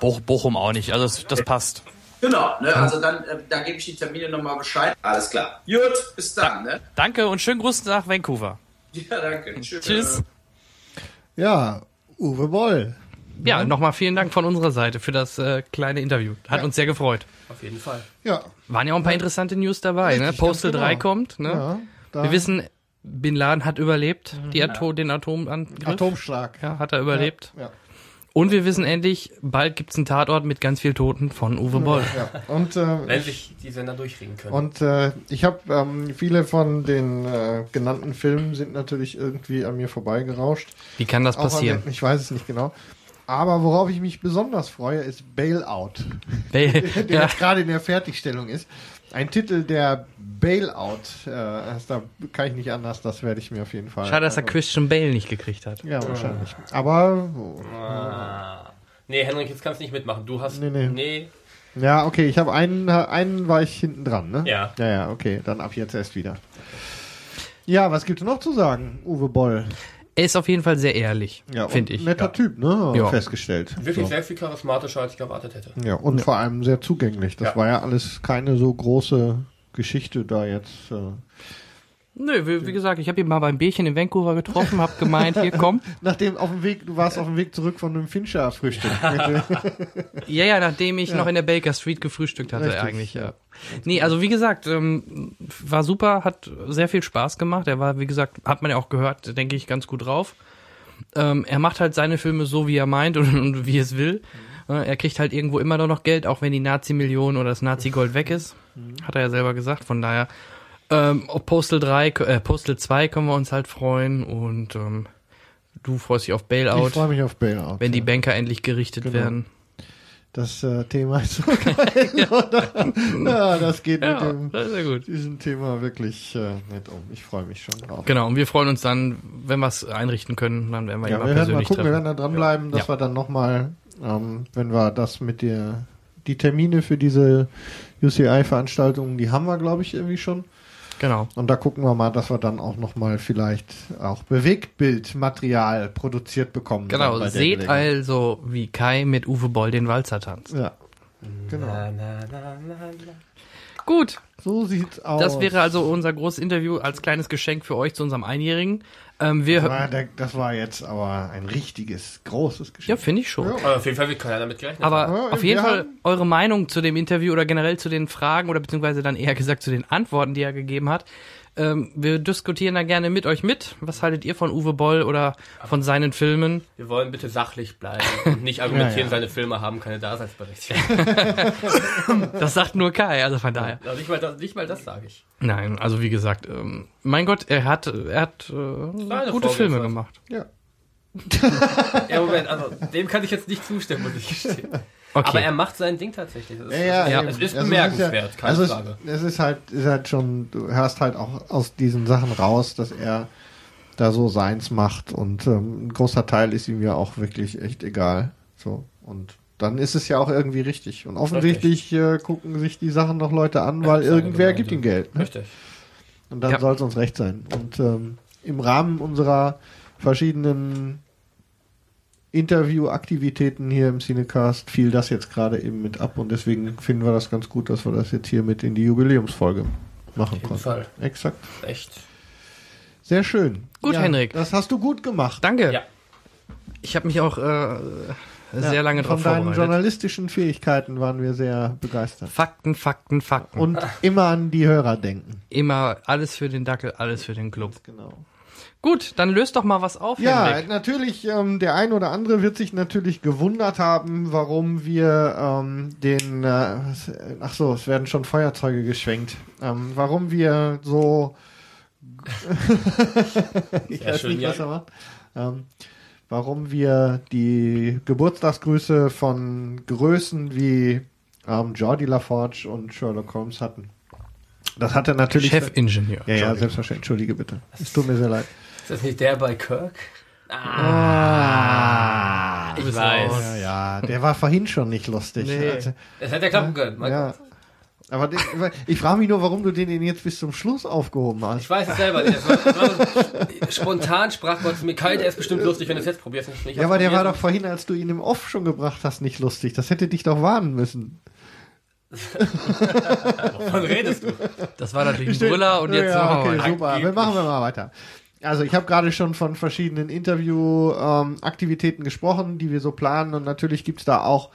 Boch, Bochum auch nicht, also das, das passt.
Genau, ne? also dann, äh, da gebe ich die Termine nochmal Bescheid. Alles klar. Gut, bis dann. Ne?
Danke und schönen Gruß nach Vancouver.
Ja, danke. Tschüss.
Tschüss.
Ja, Uwe Boll.
Ja, nochmal vielen Dank von unserer Seite für das äh, kleine Interview. Hat uns sehr gefreut.
Auf jeden Fall.
Ja.
Waren ja auch ein paar interessante News dabei. Ne?
Richtig,
Postal
ganz
3
genau.
kommt. Ne?
Ja, da-
Wir wissen, Bin Laden hat überlebt, die Ato den Atomangriff.
Atomschlag.
Ja, hat er überlebt.
Ja, ja.
Und wir wissen endlich, bald gibt's einen Tatort mit ganz viel Toten von Uwe Boll.
Ja. Und, äh,
Wenn sich die Sender durchringen können.
Und äh, ich habe ähm, viele von den äh, genannten Filmen sind natürlich irgendwie an mir vorbeigerauscht.
Wie kann das
Auch an
passieren?
den- ich weiß es nicht genau. Aber worauf ich mich besonders freue, ist Bailout.
Bail- <laughs>
der
ja.
jetzt gerade in der Fertigstellung ist. Ein Titel, der Bailout, äh, da kann ich nicht anders, das werde ich mir auf jeden Fall.
Schade, dass er Christian Bale nicht gekriegt hat.
Ja, wahrscheinlich. Aber.
Ah. Nee, Henrik, jetzt kannst du nicht mitmachen. Du hast.
Nee, nee.
nee.
Ja, okay, ich habe einen, einen war ich hinten dran, ne?
Ja.
Ja, ja, okay, dann ab jetzt erst wieder. Ja, was gibt's noch zu sagen, Uwe Boll?
Er ist auf jeden Fall sehr ehrlich,
Ja,
finde ich.
Netter Typ, ne?
Ja.
Festgestellt.
Wirklich
So.
sehr viel charismatischer, als ich erwartet hätte.
Ja, und vor allem sehr zugänglich. Das
Ja.
war ja alles keine so große Geschichte da jetzt. Äh.
Nö, wie, wie gesagt, ich habe ihn mal beim Bierchen in Vancouver getroffen, habe gemeint, hier komm. <laughs>
Nachdem auf dem Weg, du warst auf dem Weg zurück von einem Fincher-Frühstück. <laughs>
Ja, ja, nachdem ich
Ja.
noch in der Baker Street gefrühstückt hatte
Richtig,
eigentlich, ja.
ja.
Nee, also wie gesagt, ähm, war super, hat sehr viel Spaß gemacht. Er war, wie gesagt, hat man ja auch gehört, denke ich, ganz gut drauf. Ähm, er macht halt seine Filme so, wie er meint und, und wie es will. Äh, Er kriegt halt irgendwo immer noch Geld, auch wenn die Nazi-Million oder das Nazi-Gold weg ist. Hat er ja selber gesagt. Von daher, ähm, Postal 3, äh, Postal 2 können wir uns halt freuen und ähm, du freust dich auf Bailout.
Ich freue mich auf Bailout.
Wenn die Banker endlich gerichtet
Genau.
werden.
Das äh, Thema ist so geil, <laughs> oder? Ja, das geht
Ja,
mit dem,
das ist sehr gut.
diesem Thema wirklich äh, nicht um. Ich freue mich schon drauf.
Genau, und wir freuen uns dann, wenn wir es einrichten können, dann werden wir ihn
Ja,
mal
wir werden mal
persönlich
gucken, wir
treffen.
werden da dranbleiben, dass
Ja.
wir dann nochmal, ähm, wenn wir das mit der, die Termine für diese UCI-Veranstaltungen, die haben wir, glaube ich, irgendwie schon.
Genau.
Und da gucken wir mal, dass wir dann auch nochmal vielleicht auch Bewegtbildmaterial produziert bekommen.
Genau, seht also, wie Kai mit Uwe Boll den Walzer tanzt.
Ja, genau.
Gut.
So sieht's aus.
Das wäre also unser großes Interview als kleines Geschenk für euch zu unserem Einjährigen. Ähm, wir
Das war, das war jetzt aber ein richtiges, großes Geschenk.
ja, finde ich schon.
Aber auf jeden Fall wird keiner damit gerechnet.
Aber
haben.
auf jeden Fall eure Meinung zu dem Interview oder generell zu den Fragen oder beziehungsweise dann eher gesagt zu den Antworten, die er gegeben hat. Ähm, wir diskutieren da gerne mit euch mit. Was haltet ihr von Uwe Boll oder von seinen Filmen?
Wir wollen bitte sachlich bleiben und nicht argumentieren,
Ja, ja.
seine Filme haben keine Daseinsberechtigung. <laughs>
Das sagt nur Kai, also von daher.
Also nicht mal das, nicht mal das sage ich.
Nein, also wie gesagt, ähm, mein Gott, er hat, er hat äh, gute Filme gemacht.
Ja.
Ja, Moment, also dem kann ich jetzt nicht zustimmen, muss ich gestehen. <laughs>
Okay.
Aber er macht sein Ding tatsächlich. Das ist,
Ja, ja,
es
eben.
ist
Also
bemerkenswert,
ja,
keine
also
Frage.
Es, es ist halt, ist halt schon, du hörst halt auch aus diesen Sachen raus, dass er da so seins macht und ähm, ein großer Teil ist ihm ja auch wirklich echt egal. So und dann ist es ja auch irgendwie richtig. Und offensichtlich äh, gucken sich die Sachen noch Leute an, weil irgendwer
Gemeinde.
gibt ihm Geld. Ne?
Richtig.
Und dann
Ja.
soll es uns recht sein. Und ähm, im Rahmen unserer verschiedenen Interviewaktivitäten hier im Cinecast fiel das jetzt gerade eben mit ab und deswegen finden wir das ganz gut, dass wir das jetzt hier mit in die Jubiläumsfolge machen
jeden
konnten.
Fall.
Exakt.
Echt.
Sehr schön.
Gut, Henrik.
Das hast du gut gemacht.
Danke.
Ja.
Ich habe mich auch äh, sehr
Ja,
lange
Von
drauf
deinen
vorbereitet.
journalistischen Fähigkeiten waren wir sehr begeistert.
Fakten, Fakten, Fakten.
Und immer an die Hörer denken.
immer alles für den Dackel, alles für den Club.
Genau.
Gut, dann löst doch mal was auf,
Ja,
Henrik.
natürlich, ähm, der ein oder andere wird sich natürlich gewundert haben, warum wir ähm, den, äh, ach so, es werden schon Feuerzeuge geschwenkt, ähm, warum wir so, <laughs> ich
Sehr
weiß
schön,
nicht, was
Jan.
er macht, ähm, warum wir die Geburtstagsgrüße von Größen wie ähm, Jordi LaForge und Sherlock Holmes hatten. Das hatte natürlich...
Chefingenieur.
Ja, ja, selbstverständlich. Entschuldige bitte. Es tut mir sehr leid.
Ist das nicht der bei Kirk?
Ah,
ich weiß.
Ja, ja, der war vorhin schon nicht lustig.
Nee.
Also,
Das hätte ja klappen können, mein
ja.
Gott.
Aber den, ich frage mich nur, warum du den jetzt bis zum Schluss aufgehoben hast.
Ich weiß es selber nicht. Das war, das war so, spontan sprach Gott zu mir, Kai, der ist bestimmt lustig, wenn du es jetzt probierst.
Ja, aber der war doch vorhin, als du ihn im Off schon gebracht hast, nicht lustig. Das hätte dich doch warnen müssen. <laughs>
Wovon redest du?
Das war natürlich ein Brüller und jetzt
ja, okay, super. Wir machen wir mal weiter. Also ich habe gerade schon von verschiedenen Interview-Aktivitäten gesprochen, die wir so planen und natürlich gibt's da auch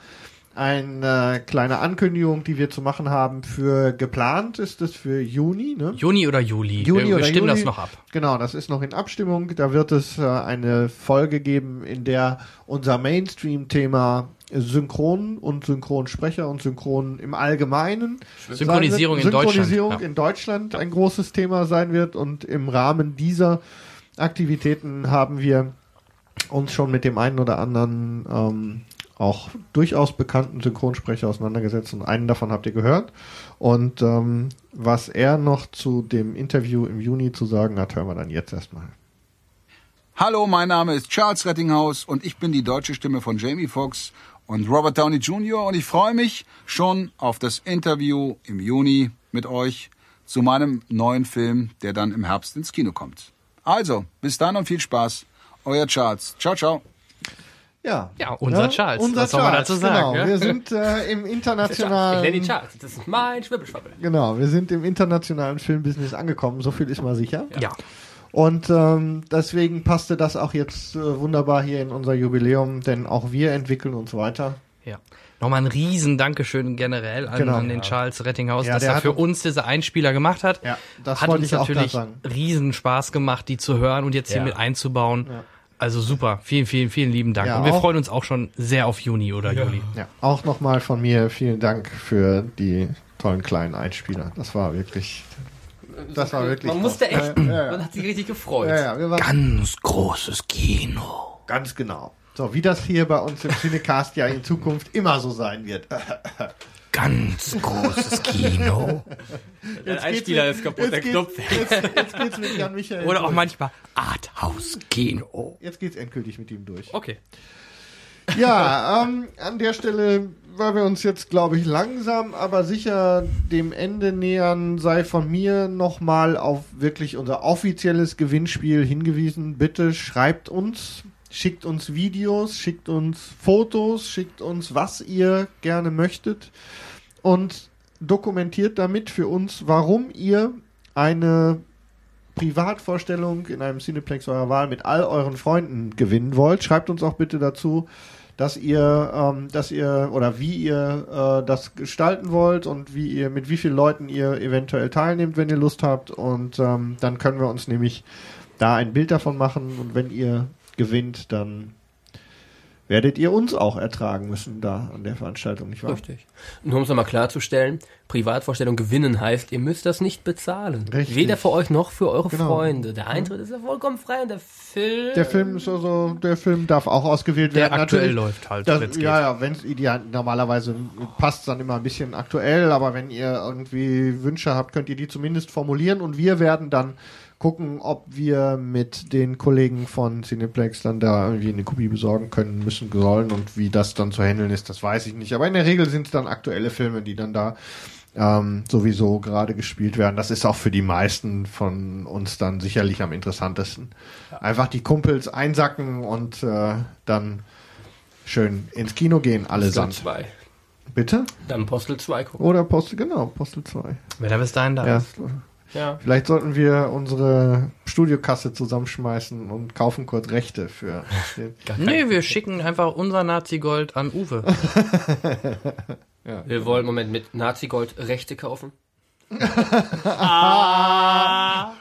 eine kleine Ankündigung, die wir zu machen haben für geplant ist es für Juni, ne?
Juni oder Juli.
Juni
wir
oder
stimmen
Juli.
das noch ab.
Genau, das ist noch in Abstimmung. Da wird es äh, eine Folge geben, in der unser Mainstream-Thema Synchron und Synchronsprecher und Synchron im Allgemeinen
Synchronisierung
wird.
in Deutschland,
Synchronisierung
ja.
in Deutschland ein großes Thema sein wird und im Rahmen dieser Aktivitäten haben wir uns schon mit dem einen oder anderen ähm, auch durchaus bekannten Synchronsprecher auseinandergesetzt und einen davon habt ihr gehört. Und ähm, was er noch zu dem Interview im Juni zu sagen hat, hören wir dann jetzt erstmal.
Hallo, mein Name ist Charles Rettinghaus und ich bin die deutsche Stimme von Jamie Foxx und Robert Downey Jr. und ich freue mich schon auf das Interview im Juni mit euch zu meinem neuen Film, der dann im Herbst ins Kino kommt. Also, bis dann und viel Spaß. Euer Charles. Ciao, ciao.
Ja,
Ja, unser Charles.
Unser
Was soll man
Charles,
dazu sagen,
Genau.
ja?
Wir sind äh, im <laughs>
Ich
internationalen.
nenne ihn Charles. Das ist mein Schwibbelschwabbel.
Genau, wir sind im internationalen Filmbusiness angekommen, so viel ist mal sicher.
Ja.
Und ähm, deswegen passte das auch jetzt äh, wunderbar hier in unser Jubiläum, denn auch wir entwickeln uns weiter.
Ja. Nochmal ein riesen Dankeschön generell an,
Genau.
an den
Ja.
Charles Rettinghaus,
Ja,
dass
der
er
hat
für
uns-
diese Einspieler gemacht hat.
Ja, das
hat
wollte
uns
ich auch
natürlich riesen Spaß gemacht, die zu hören und jetzt hier
Ja.
mit einzubauen.
Ja.
Also super. Vielen, vielen, vielen lieben Dank.
Ja,
und wir
auch-
freuen uns auch schon sehr auf Juni oder Juli.
Ja, auch nochmal von mir vielen Dank für die tollen kleinen Einspieler. Das war wirklich, das war wirklich.
Man musste echt,
Ja, ja, ja.
man hat sich richtig gefreut.
Ja, ja, wir waren
Ganz großes Kino.
Ganz genau. So, wie das hier bei uns im Cinecast ja in Zukunft immer so sein wird. <laughs>
Ganz großes Kino.
Der
Jetzt
Einspieler
geht's
ist kaputt,
jetzt
der
geht's-
Knopf.
Jetzt, jetzt geht's mit Jan Michael.
Oder auch
durch.
manchmal Arthouse-Kino.
Jetzt geht's endgültig mit ihm durch.
Okay.
Ja, ähm, an der Stelle, weil wir uns jetzt, glaube ich, langsam, aber sicher dem Ende nähern, sei von mir nochmal auf wirklich unser offizielles Gewinnspiel hingewiesen. Bitte schreibt uns, schickt uns Videos, schickt uns Fotos, schickt uns, was ihr gerne möchtet und dokumentiert damit für uns, warum ihr eine Privatvorstellung in einem Cineplex eurer Wahl mit all euren Freunden gewinnen wollt. Schreibt uns auch bitte dazu, dass ihr, ähm, dass ihr oder wie ihr äh, das gestalten wollt und wie ihr mit wie vielen Leuten ihr eventuell teilnehmt, wenn ihr Lust habt. Und ähm, dann können wir uns nämlich da ein Bild davon machen. Und wenn ihr gewinnt, dann werdet ihr uns auch ertragen müssen da an der Veranstaltung, nicht wahr?
Richtig. Nur um es nochmal klarzustellen, Privatvorstellung gewinnen heißt, ihr müsst das nicht bezahlen.
Richtig.
Weder für euch noch für eure
Genau.
Freunde. Der Eintritt ist ja vollkommen frei und der Film...
Der Film ist also, der Film darf auch ausgewählt
Der
werden.
aktuell
Natürlich,
läuft halt,
Das, ja, ja, wenn es ideal, normalerweise passt dann immer ein bisschen aktuell, aber wenn ihr irgendwie Wünsche habt, könnt ihr die zumindest formulieren und wir werden dann gucken, ob wir mit den Kollegen von Cineplex dann da irgendwie eine Kopie besorgen können, müssen, sollen und wie das dann zu handeln ist, das weiß ich nicht. Aber in der Regel sind es dann aktuelle Filme, die dann da ähm, sowieso gerade gespielt werden. Das ist auch für die meisten von uns dann sicherlich am interessantesten. Einfach die Kumpels einsacken und äh, dann schön ins Kino gehen, allesamt.
Postel 2.
Bitte?
Dann Postel 2 gucken.
Oder Postel, genau, Postel 2.
Wenn er bis dahin da
Ja.
ist.
Ja.
Vielleicht sollten wir unsere Studiokasse zusammenschmeißen und kaufen kurz Rechte für <laughs> den.
Nee, wir schicken einfach unser Nazi-Gold an Uwe. <laughs>
ja.
Wir wollen im Moment mit Nazi-Gold Rechte kaufen.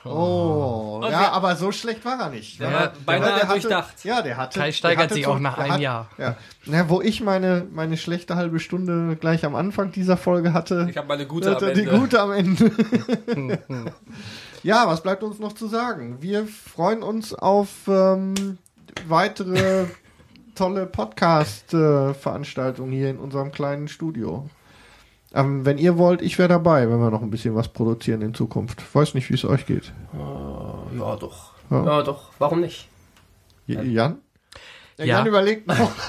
Oh,
Und
ja, aber so schlecht war er nicht.
Der
Weil
war beinahe
der hatte-
durchdacht.
Ja, der hatte.
Kai
der
steigert
hatte
sich
so-
auch nach einem
hat-
Jahr.
Ja. Na, wo ich meine, meine schlechte halbe Stunde gleich am Anfang dieser Folge hatte.
Ich habe meine gute am
hatte die
Ende.
gute am Ende. <laughs> ja, was bleibt uns noch zu sagen? Wir freuen uns auf ähm, weitere tolle Podcast-Veranstaltungen hier in unserem kleinen Studio. Ähm, wenn ihr wollt, ich wäre dabei, wenn wir noch ein bisschen was produzieren in Zukunft. Weiß nicht, wie es euch geht.
Äh, ja, doch.
Ja.
Ja. doch. Warum nicht?
J- Jan? Der
Ja.
Jan überlegt noch. <laughs>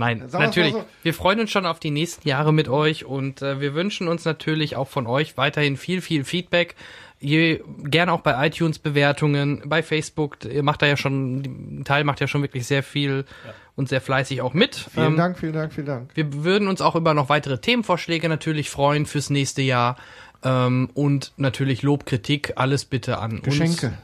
Nein, natürlich.
so.
Wir freuen uns schon auf die nächsten Jahre mit euch und äh, wir wünschen uns natürlich auch von euch weiterhin viel, viel Feedback. Ihr, gerne auch bei iTunes Bewertungen, bei Facebook. Ihr macht da ja schon, ein Teil macht ja schon wirklich sehr viel und sehr fleißig auch mit.
Vielen
Ähm,
Dank, vielen Dank, vielen Dank.
Wir würden uns auch über noch weitere Themenvorschläge natürlich freuen fürs nächste Jahr. Ähm, und natürlich Lob, Kritik, alles bitte an
Geschenke.
uns.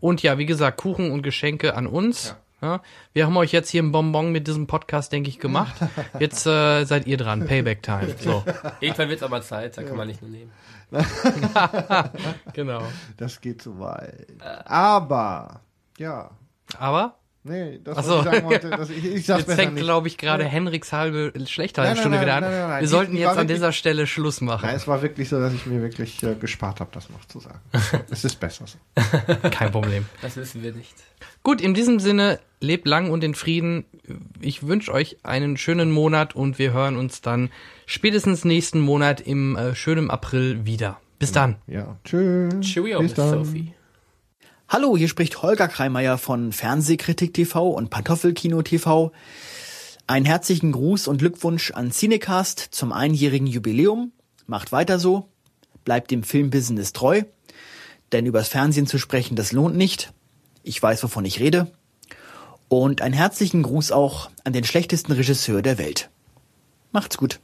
Und ja, wie gesagt, Kuchen und Geschenke an uns. Ja. wir haben euch jetzt hier ein Bonbon mit diesem Podcast, denke ich, gemacht. <laughs> Jetzt äh, seid ihr dran. Payback Time. So.
Irgendwann wird es aber Zeit, da kann man nicht nur nehmen. <laughs>
genau.
Das geht zu weit. Aber, ja.
Aber?
Nee, das,
so.
ich sagen wollte, das, ich, ich sag's
Jetzt fängt, glaube ich, gerade
Ja.
Henriks halbe schlechte
Nein,
halbe
nein,
Stunde
nein,
wieder an.
nein, nein, nein.
Wir
Die-
sollten jetzt an
wirklich-
dieser Stelle Schluss machen.
Nein, es war wirklich so, dass ich mir wirklich äh, gespart habe, das noch zu sagen. <laughs> es ist besser so.
Kein Problem.
Das wissen wir nicht.
Gut, in diesem Sinne, lebt lang und in Frieden. Ich wünsche euch einen schönen Monat und wir hören uns dann spätestens nächsten Monat im äh, schönen April wieder. Bis dann.
Ja, tschüss.
Cheerio,
Bis dann.
Sophie.
Hallo, hier spricht Holger Kreimeier von Fernsehkritik TV und Pantoffelkino TV. Einen herzlichen Gruß und Glückwunsch an Cinecast zum einjährigen Jubiläum. Macht weiter so. Bleibt dem Filmbusiness treu. Denn übers Fernsehen zu sprechen, das lohnt nicht. Ich weiß, wovon ich rede. Und einen herzlichen Gruß auch an den schlechtesten Regisseur der Welt. Macht's gut.